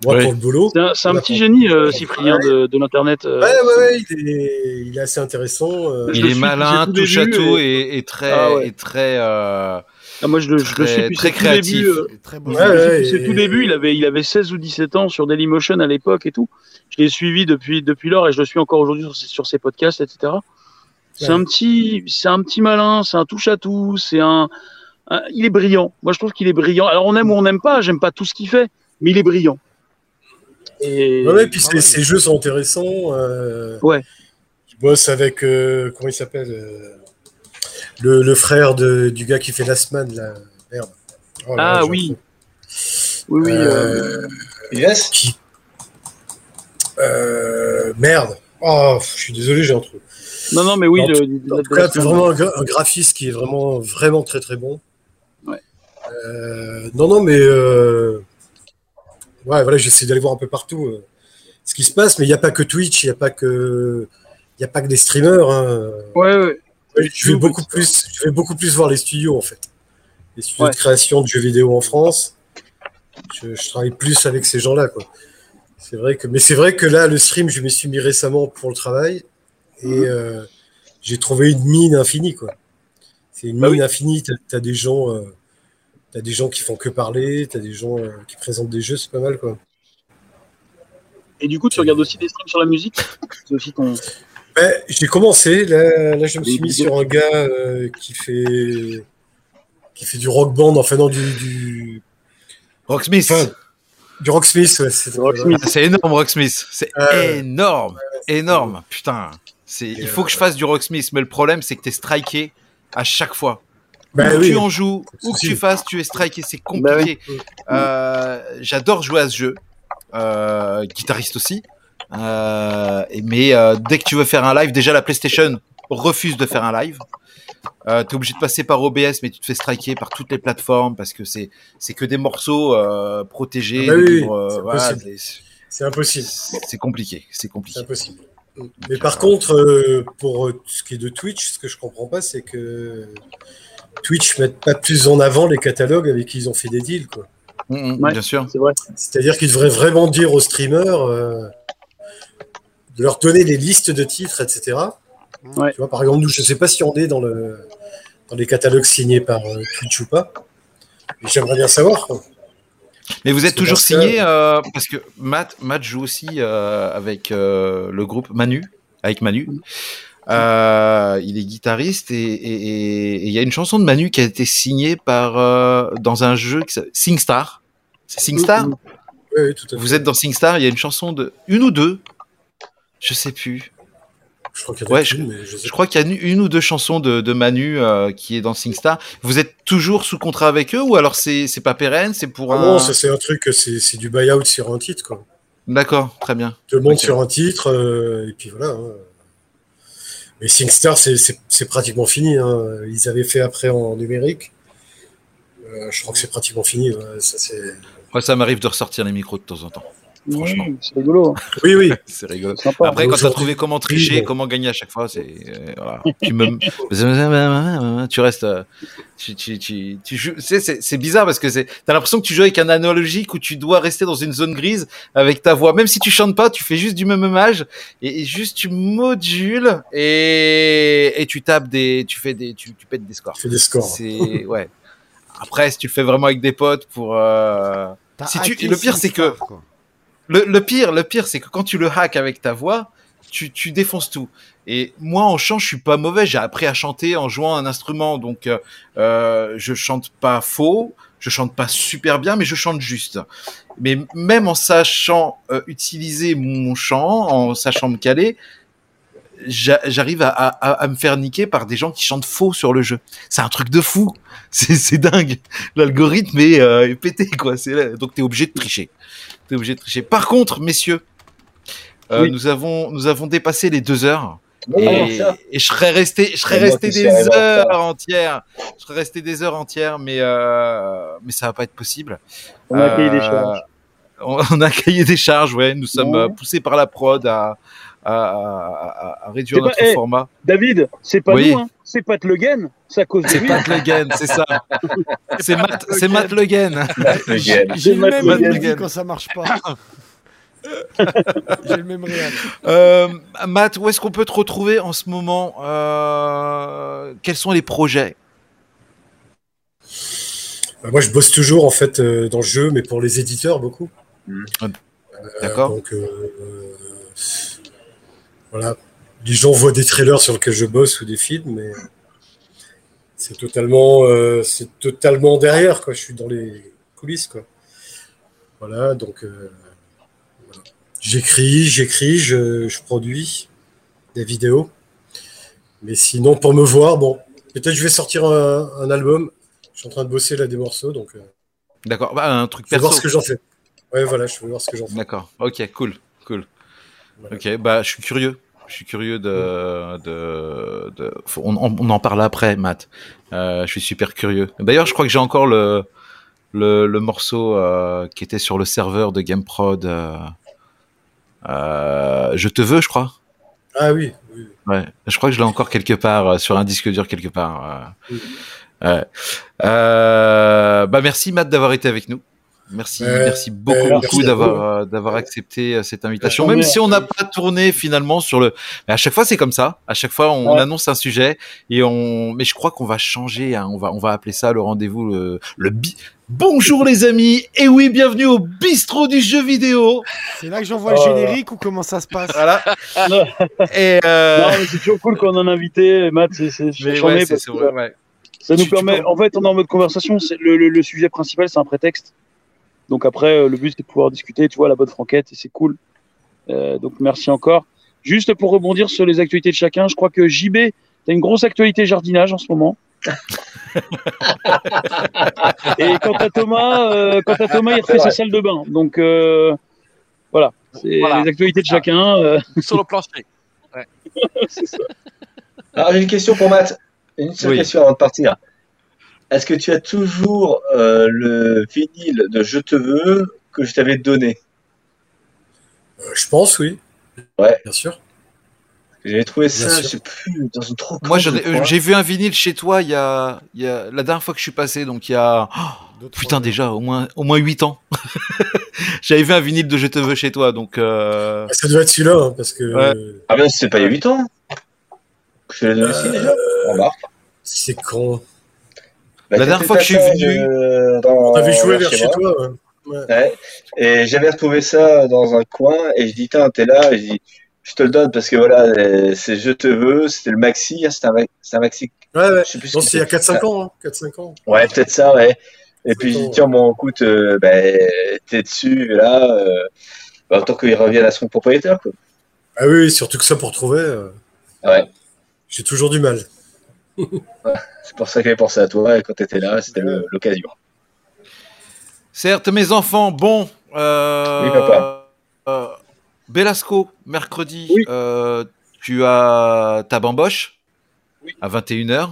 [SPEAKER 3] Moi, pour le boulot.
[SPEAKER 5] C'est un, petit génie, euh, Cyprien, de, l'Internet.
[SPEAKER 3] Euh. Ouais, ouais, ouais, il est, assez intéressant.
[SPEAKER 1] Euh. Il est malin, touche à tout et, très. Ah et très
[SPEAKER 5] ah, moi, je, le suis
[SPEAKER 1] très créatif.
[SPEAKER 5] Tout début, c'est tout début. Il avait, il avait 16 ou 17 ans sur Dailymotion à l'époque et tout. Je l'ai suivi depuis, depuis lors et je le suis encore aujourd'hui sur, sur, ses podcasts, etc. C'est un petit, c'est un petit malin, c'est un touche à tout, c'est un, il est brillant. Moi, je trouve qu'il est brillant. Alors, on aime ou on n'aime pas. J'aime pas tout ce qu'il fait, mais il est brillant.
[SPEAKER 3] Et ouais, puis ses, jeux sont intéressants. Euh,
[SPEAKER 5] ouais.
[SPEAKER 3] Il bosse avec euh, comment il s'appelle euh, le, frère de, du gars qui fait Last Man là. Merde.
[SPEAKER 5] Oh ah oui. Oui oui.
[SPEAKER 3] Yes. Qui... merde. Oh, je suis désolé, j'ai un truc.
[SPEAKER 5] Non, non, mais oui.
[SPEAKER 3] En, tout, cas, c'est vraiment un, graphiste qui est vraiment, vraiment très, très bon.
[SPEAKER 5] Ouais.
[SPEAKER 3] Euh, non, non, mais euh, ouais, voilà, j'essaie d'aller voir un peu partout euh, ce qui se passe, mais il n'y a pas que Twitch, il n'y a pas que, il a pas que des streamers. Hein.
[SPEAKER 5] Ouais, ouais.
[SPEAKER 3] Je vais beaucoup plus, je vais beaucoup plus voir les studios en fait, les studios de création de jeux vidéo en France. Je, je travaille plus avec ces gens-là, quoi. C'est vrai que, mais c'est vrai que là, le stream, je me suis mis récemment pour le travail et mhm. euh, j'ai trouvé une mine infinie, quoi. C'est une bah mine infinie. T'as as des gens, euh, as des gens qui font que parler, t'as des gens euh, qui présentent des jeux, c'est pas mal, quoi.
[SPEAKER 5] Et du coup, tu regardes aussi des streams sur la musique? C'est aussi ton.
[SPEAKER 3] Ben, j'ai commencé. Là, là, je me suis mis sur un gars qui fait qui fait du rock band, enfin non du, du...
[SPEAKER 1] Rocksmith.
[SPEAKER 3] du Rocksmith, ouais,
[SPEAKER 1] c'est énorme Rocksmith, c'est énorme, énorme, putain il faut que je fasse du Rocksmith, mais le problème, c'est que tu es striké à chaque fois. Bah où tu en joues, où que tu fasses, tu es striké, c'est bah compliqué. Euh, j'adore jouer à ce jeu, euh, guitariste aussi. Euh, mais dès que tu veux faire un live, déjà la PlayStation refuse de faire un live. tu es obligé de passer par OBS, mais tu te fais striker par toutes les plateformes parce que c'est c'est que des morceaux protégés.
[SPEAKER 3] Ah bah c'est impossible.
[SPEAKER 1] C'est compliqué. C'est compliqué.
[SPEAKER 3] C'est impossible. Mais par contre, euh, pour ce qui est de Twitch, ce que je comprends pas, c'est que Twitch met pas plus en avant les catalogues avec qui ils ont fait des deals, quoi.
[SPEAKER 1] Mm, mm, bien sûr.
[SPEAKER 5] C'est vrai.
[SPEAKER 3] C'est-à-dire qu'ils devraient vraiment dire aux streamers, euh, de leur donner les listes de titres, etc. Tu vois, par exemple, nous, je ne sais pas si on est dans, le, dans les catalogues signés par euh, Twitch ou pas. J'aimerais bien savoir.
[SPEAKER 1] Mais vous êtes toujours signé euh, parce que Matt, Matt joue aussi euh, avec le groupe Manu, avec Manu. il est guitariste et il y a une chanson de Manu qui a été signée par dans un jeu qui SingStar. C'est SingStar?
[SPEAKER 3] Oui, tout à fait.
[SPEAKER 1] Vous êtes dans SingStar, il y a une chanson de une ou deux, je sais plus.
[SPEAKER 3] Je crois qu'il y,
[SPEAKER 1] a une, ou deux chansons de, Manu euh, qui est dans SingStar. Vous êtes toujours sous contrat avec eux ou alors c'est pas pérenne C'est pour
[SPEAKER 3] ah Non, ça c'est un truc, c'est du buyout sur un titre. quoi.
[SPEAKER 1] D'accord, très bien.
[SPEAKER 3] Tout le monde sur un titre, euh, et puis voilà. Hein. Mais SingStar, c'est pratiquement fini. Hein. Ils avaient fait après en numérique. Euh, je crois que c'est pratiquement fini. Ça,
[SPEAKER 1] ça m'arrive de ressortir les micros de temps en temps. Franchement.
[SPEAKER 5] c'est rigolo.
[SPEAKER 3] Oui, oui. [LAUGHS]
[SPEAKER 1] c'est rigolo. Après, quand tu as trouvé comment tricher, comment gagner à chaque fois, c'est. Euh, voilà. tu, me... [LAUGHS] tu restes. Euh, tu, tu, tu, tu joues. C'est bizarre parce que tu as l'impression que tu joues avec un analogique où tu dois rester dans une zone grise avec ta voix. Même si tu chantes pas, tu fais juste du même âge et, juste tu modules et, et tu tapes des. Tu fais des. Tu, tu pètes des scores. Tu
[SPEAKER 3] fais des scores.
[SPEAKER 1] C'est. Ouais. Après, si tu le fais vraiment avec des potes pour. Euh... Si tu... Le pire, c'est que. Le, pire, le pire, c'est que quand tu le hack avec ta voix, tu, tu défonces tout. Et moi, en chant, je suis pas mauvais. J'ai appris à chanter en jouant un instrument, donc euh, euh, je chante pas faux, je chante pas super bien, mais je chante juste. Mais même en sachant euh, utiliser mon chant, en sachant me caler, j'arrive à, à, à, me faire niquer par des gens qui chantent faux sur le jeu. C'est un truc de fou. [LAUGHS] C'est dingue. L'algorithme est, euh, est, pété, quoi. Donc, t'es obligé de tricher. T'es obligé de tricher. Par contre, messieurs, euh, nous, avons, nous avons dépassé les deux heures. et, et, je serais resté, je serais resté des heures entières. Je serais resté des heures entières, mais, euh, mais ça va pas être possible.
[SPEAKER 5] On a cahier des charges.
[SPEAKER 1] On, a cahier des charges, ouais. Nous sommes poussés par la prod à, à, réduire notre eh, format.
[SPEAKER 5] David, c'est pas nous, hein. c'est Pat Le Guen,
[SPEAKER 1] c'est cause [LAUGHS] C'est Pat Le Guen, c'est ça. c'est Matt, c'est Matt Le Guen.
[SPEAKER 2] J'ai le même Matt quand ça marche pas. [COUGHS] J'ai le même réel.
[SPEAKER 1] Euh, Matt, où est-ce qu'on peut te retrouver en ce moment euh, Quels sont les projets?
[SPEAKER 3] Bah, Moi, je bosse toujours en fait euh, dans le jeu, mais pour les éditeurs beaucoup.
[SPEAKER 1] D'accord.
[SPEAKER 3] donc, voilà. Les gens voient des trailers sur lesquels je bosse ou des films, mais c'est totalement, euh, c'est totalement derrière, quoi. Je suis dans les coulisses, quoi. Voilà, donc euh, j'écris, j'écris, je, produis des vidéos. Mais sinon, pour me voir, bon, peut-être je vais sortir un, album. Je suis en train de bosser là des morceaux, donc. Euh,
[SPEAKER 1] D'accord, bah, un truc
[SPEAKER 3] perso. Je vais voir ce que j'en fais. Ouais, voilà, je vais voir ce que j'en fais.
[SPEAKER 1] D'accord, ok, cool, cool. Ok, bah je suis curieux. Je suis curieux de, de, de... On, on, en parle après, Matt. Euh, je suis super curieux. D'ailleurs, je crois que j'ai encore le le, le morceau euh, qui était sur le serveur de GameProd. Euh, je te veux, je crois.
[SPEAKER 3] Ah oui. oui.
[SPEAKER 1] Ouais, je crois que je l'ai encore quelque part sur un disque dur quelque part. Oui. Ouais. bah merci Matt d'avoir été avec nous. Merci, merci beaucoup, beaucoup d'avoir euh, d'avoir accepté euh, cette invitation. Même si on n'a pas tourné finalement sur le, mais à chaque fois c'est comme ça. À chaque fois on annonce un sujet et on, mais je crois qu'on va changer. Hein. On va on va appeler ça le rendez-vous le, le bi... Bonjour les amis et oui bienvenue au bistrot du jeu vidéo.
[SPEAKER 2] C'est là que j'envoie le générique ou comment ça se passe?
[SPEAKER 1] Voilà. [LAUGHS]
[SPEAKER 5] et euh... c'est toujours cool qu'on en a invité Matt. C'est c'est ouais, ouais. Ça nous permet. En fait on est en mode conversation. C'est le, le, le sujet principal c'est un prétexte. Donc après, euh, le but, c'est de pouvoir discuter, tu vois, la bonne franquette, et c'est cool. Euh, donc merci encore. Juste pour rebondir sur les actualités de chacun, je crois que JB, tu as une grosse actualité jardinage en ce moment. [LAUGHS] et quant à Thomas, euh, quant à Thomas, il refait sa salle de bain. Donc euh, voilà, c'est les actualités de chacun. Euh.
[SPEAKER 6] Sur le plancher. Ouais. [LAUGHS]
[SPEAKER 7] Alors j'ai une question pour Matt. Une seule question avant de partir. Est-ce que tu as toujours euh, le vinyle de Je te veux que je t'avais donné?
[SPEAKER 3] Euh, Je pense, oui.
[SPEAKER 7] Ouais.
[SPEAKER 3] Bien sûr.
[SPEAKER 7] J'avais trouvé ça, je sais plus, dans une trop.
[SPEAKER 1] Moi, j'ai vu un vinyle chez toi il y, a, il y a la dernière fois que je suis passé, donc il y a oh, putain déjà au moins au moins huit ans. [LAUGHS] J'avais vu un vinyle de Je te veux chez toi, donc.
[SPEAKER 3] Euh... Ça doit être celui-là, hein, parce que.
[SPEAKER 7] Ah ben c'est pas il y a 8 ans. Je l'ai donné ici déjà.
[SPEAKER 3] C'est con.
[SPEAKER 1] Bah, la dernière fois que je suis venu.
[SPEAKER 3] Euh, dans... On avait joué vers chez toi.
[SPEAKER 7] Ouais. ouais. Et j'avais retrouvé ça dans un coin et je dis, tiens, t'es là. Et je dis, je te le donne parce que voilà, c'est Je te veux, c'était le maxi, hein, c'était un, un, maxi.
[SPEAKER 3] Ouais, ouais. Je sais plus c'est il y a 4-5 ans. Hein. 4-5 ans.
[SPEAKER 7] Ouais, peut-être ça, ouais. Et puis, je dis, tiens, bon, écoute, euh, ben, t'es dessus, là, euh, bah, autant qu'il revienne à son propriétaire, quoi.
[SPEAKER 3] Ah oui, surtout que ça pour trouver. Euh,
[SPEAKER 7] ouais.
[SPEAKER 3] J'ai toujours du mal.
[SPEAKER 7] C'est pour ça que j'avais pensé à toi et quand t'étais là, c'était l'occasion.
[SPEAKER 1] Certes, mes enfants, bon. Euh,
[SPEAKER 7] oui, papa.
[SPEAKER 1] Euh, Belasco, mercredi, euh, tu as ta bamboche
[SPEAKER 5] oui.
[SPEAKER 1] à 21h.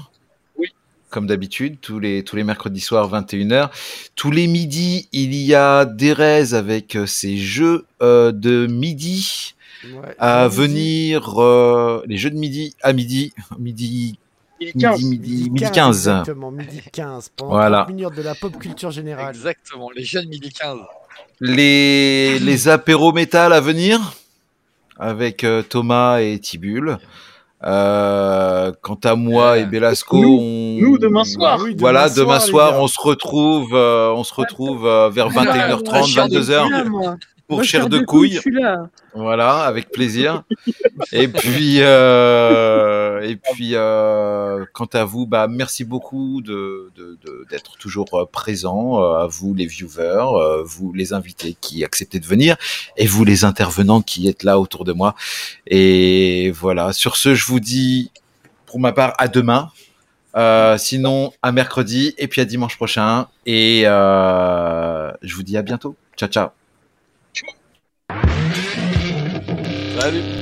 [SPEAKER 5] Oui.
[SPEAKER 1] Comme d'habitude, tous les, tous les mercredis soirs, 21h. Tous les midis, il y a Derez avec ses jeux euh, de midi ouais, à venir. Euh, les jeux de midi à midi, [LAUGHS] midi
[SPEAKER 5] Midi 15.
[SPEAKER 1] Midi, midi 15.
[SPEAKER 2] Exactement, midi 15. Pendant
[SPEAKER 1] voilà.
[SPEAKER 2] 30 minutes de la pop culture générale.
[SPEAKER 6] Exactement, les jeunes midi 15.
[SPEAKER 1] Les, les apéros métal à venir avec euh, Thomas et Tibul. Euh, quant à moi et Belasco,
[SPEAKER 5] nous,
[SPEAKER 1] on...
[SPEAKER 5] nous demain soir.
[SPEAKER 2] Oui, demain
[SPEAKER 1] voilà, demain
[SPEAKER 2] soir,
[SPEAKER 1] soir, on se retrouve, euh, on se retrouve euh, vers 21h30, 22h pour chair de couille. Voilà, avec plaisir. [LAUGHS] et puis, euh, et puis, euh, quant à vous, bah, merci beaucoup de, de, de, d'être toujours présent, euh, à vous les viewers, euh, vous les invités qui acceptez de venir, et vous les intervenants qui êtes là autour de moi. Et voilà. Sur ce, je vous dis, pour ma part, à demain. Euh, sinon, à mercredi et puis à dimanche prochain. Et euh, je vous dis à bientôt. Ciao, ciao.
[SPEAKER 6] Salut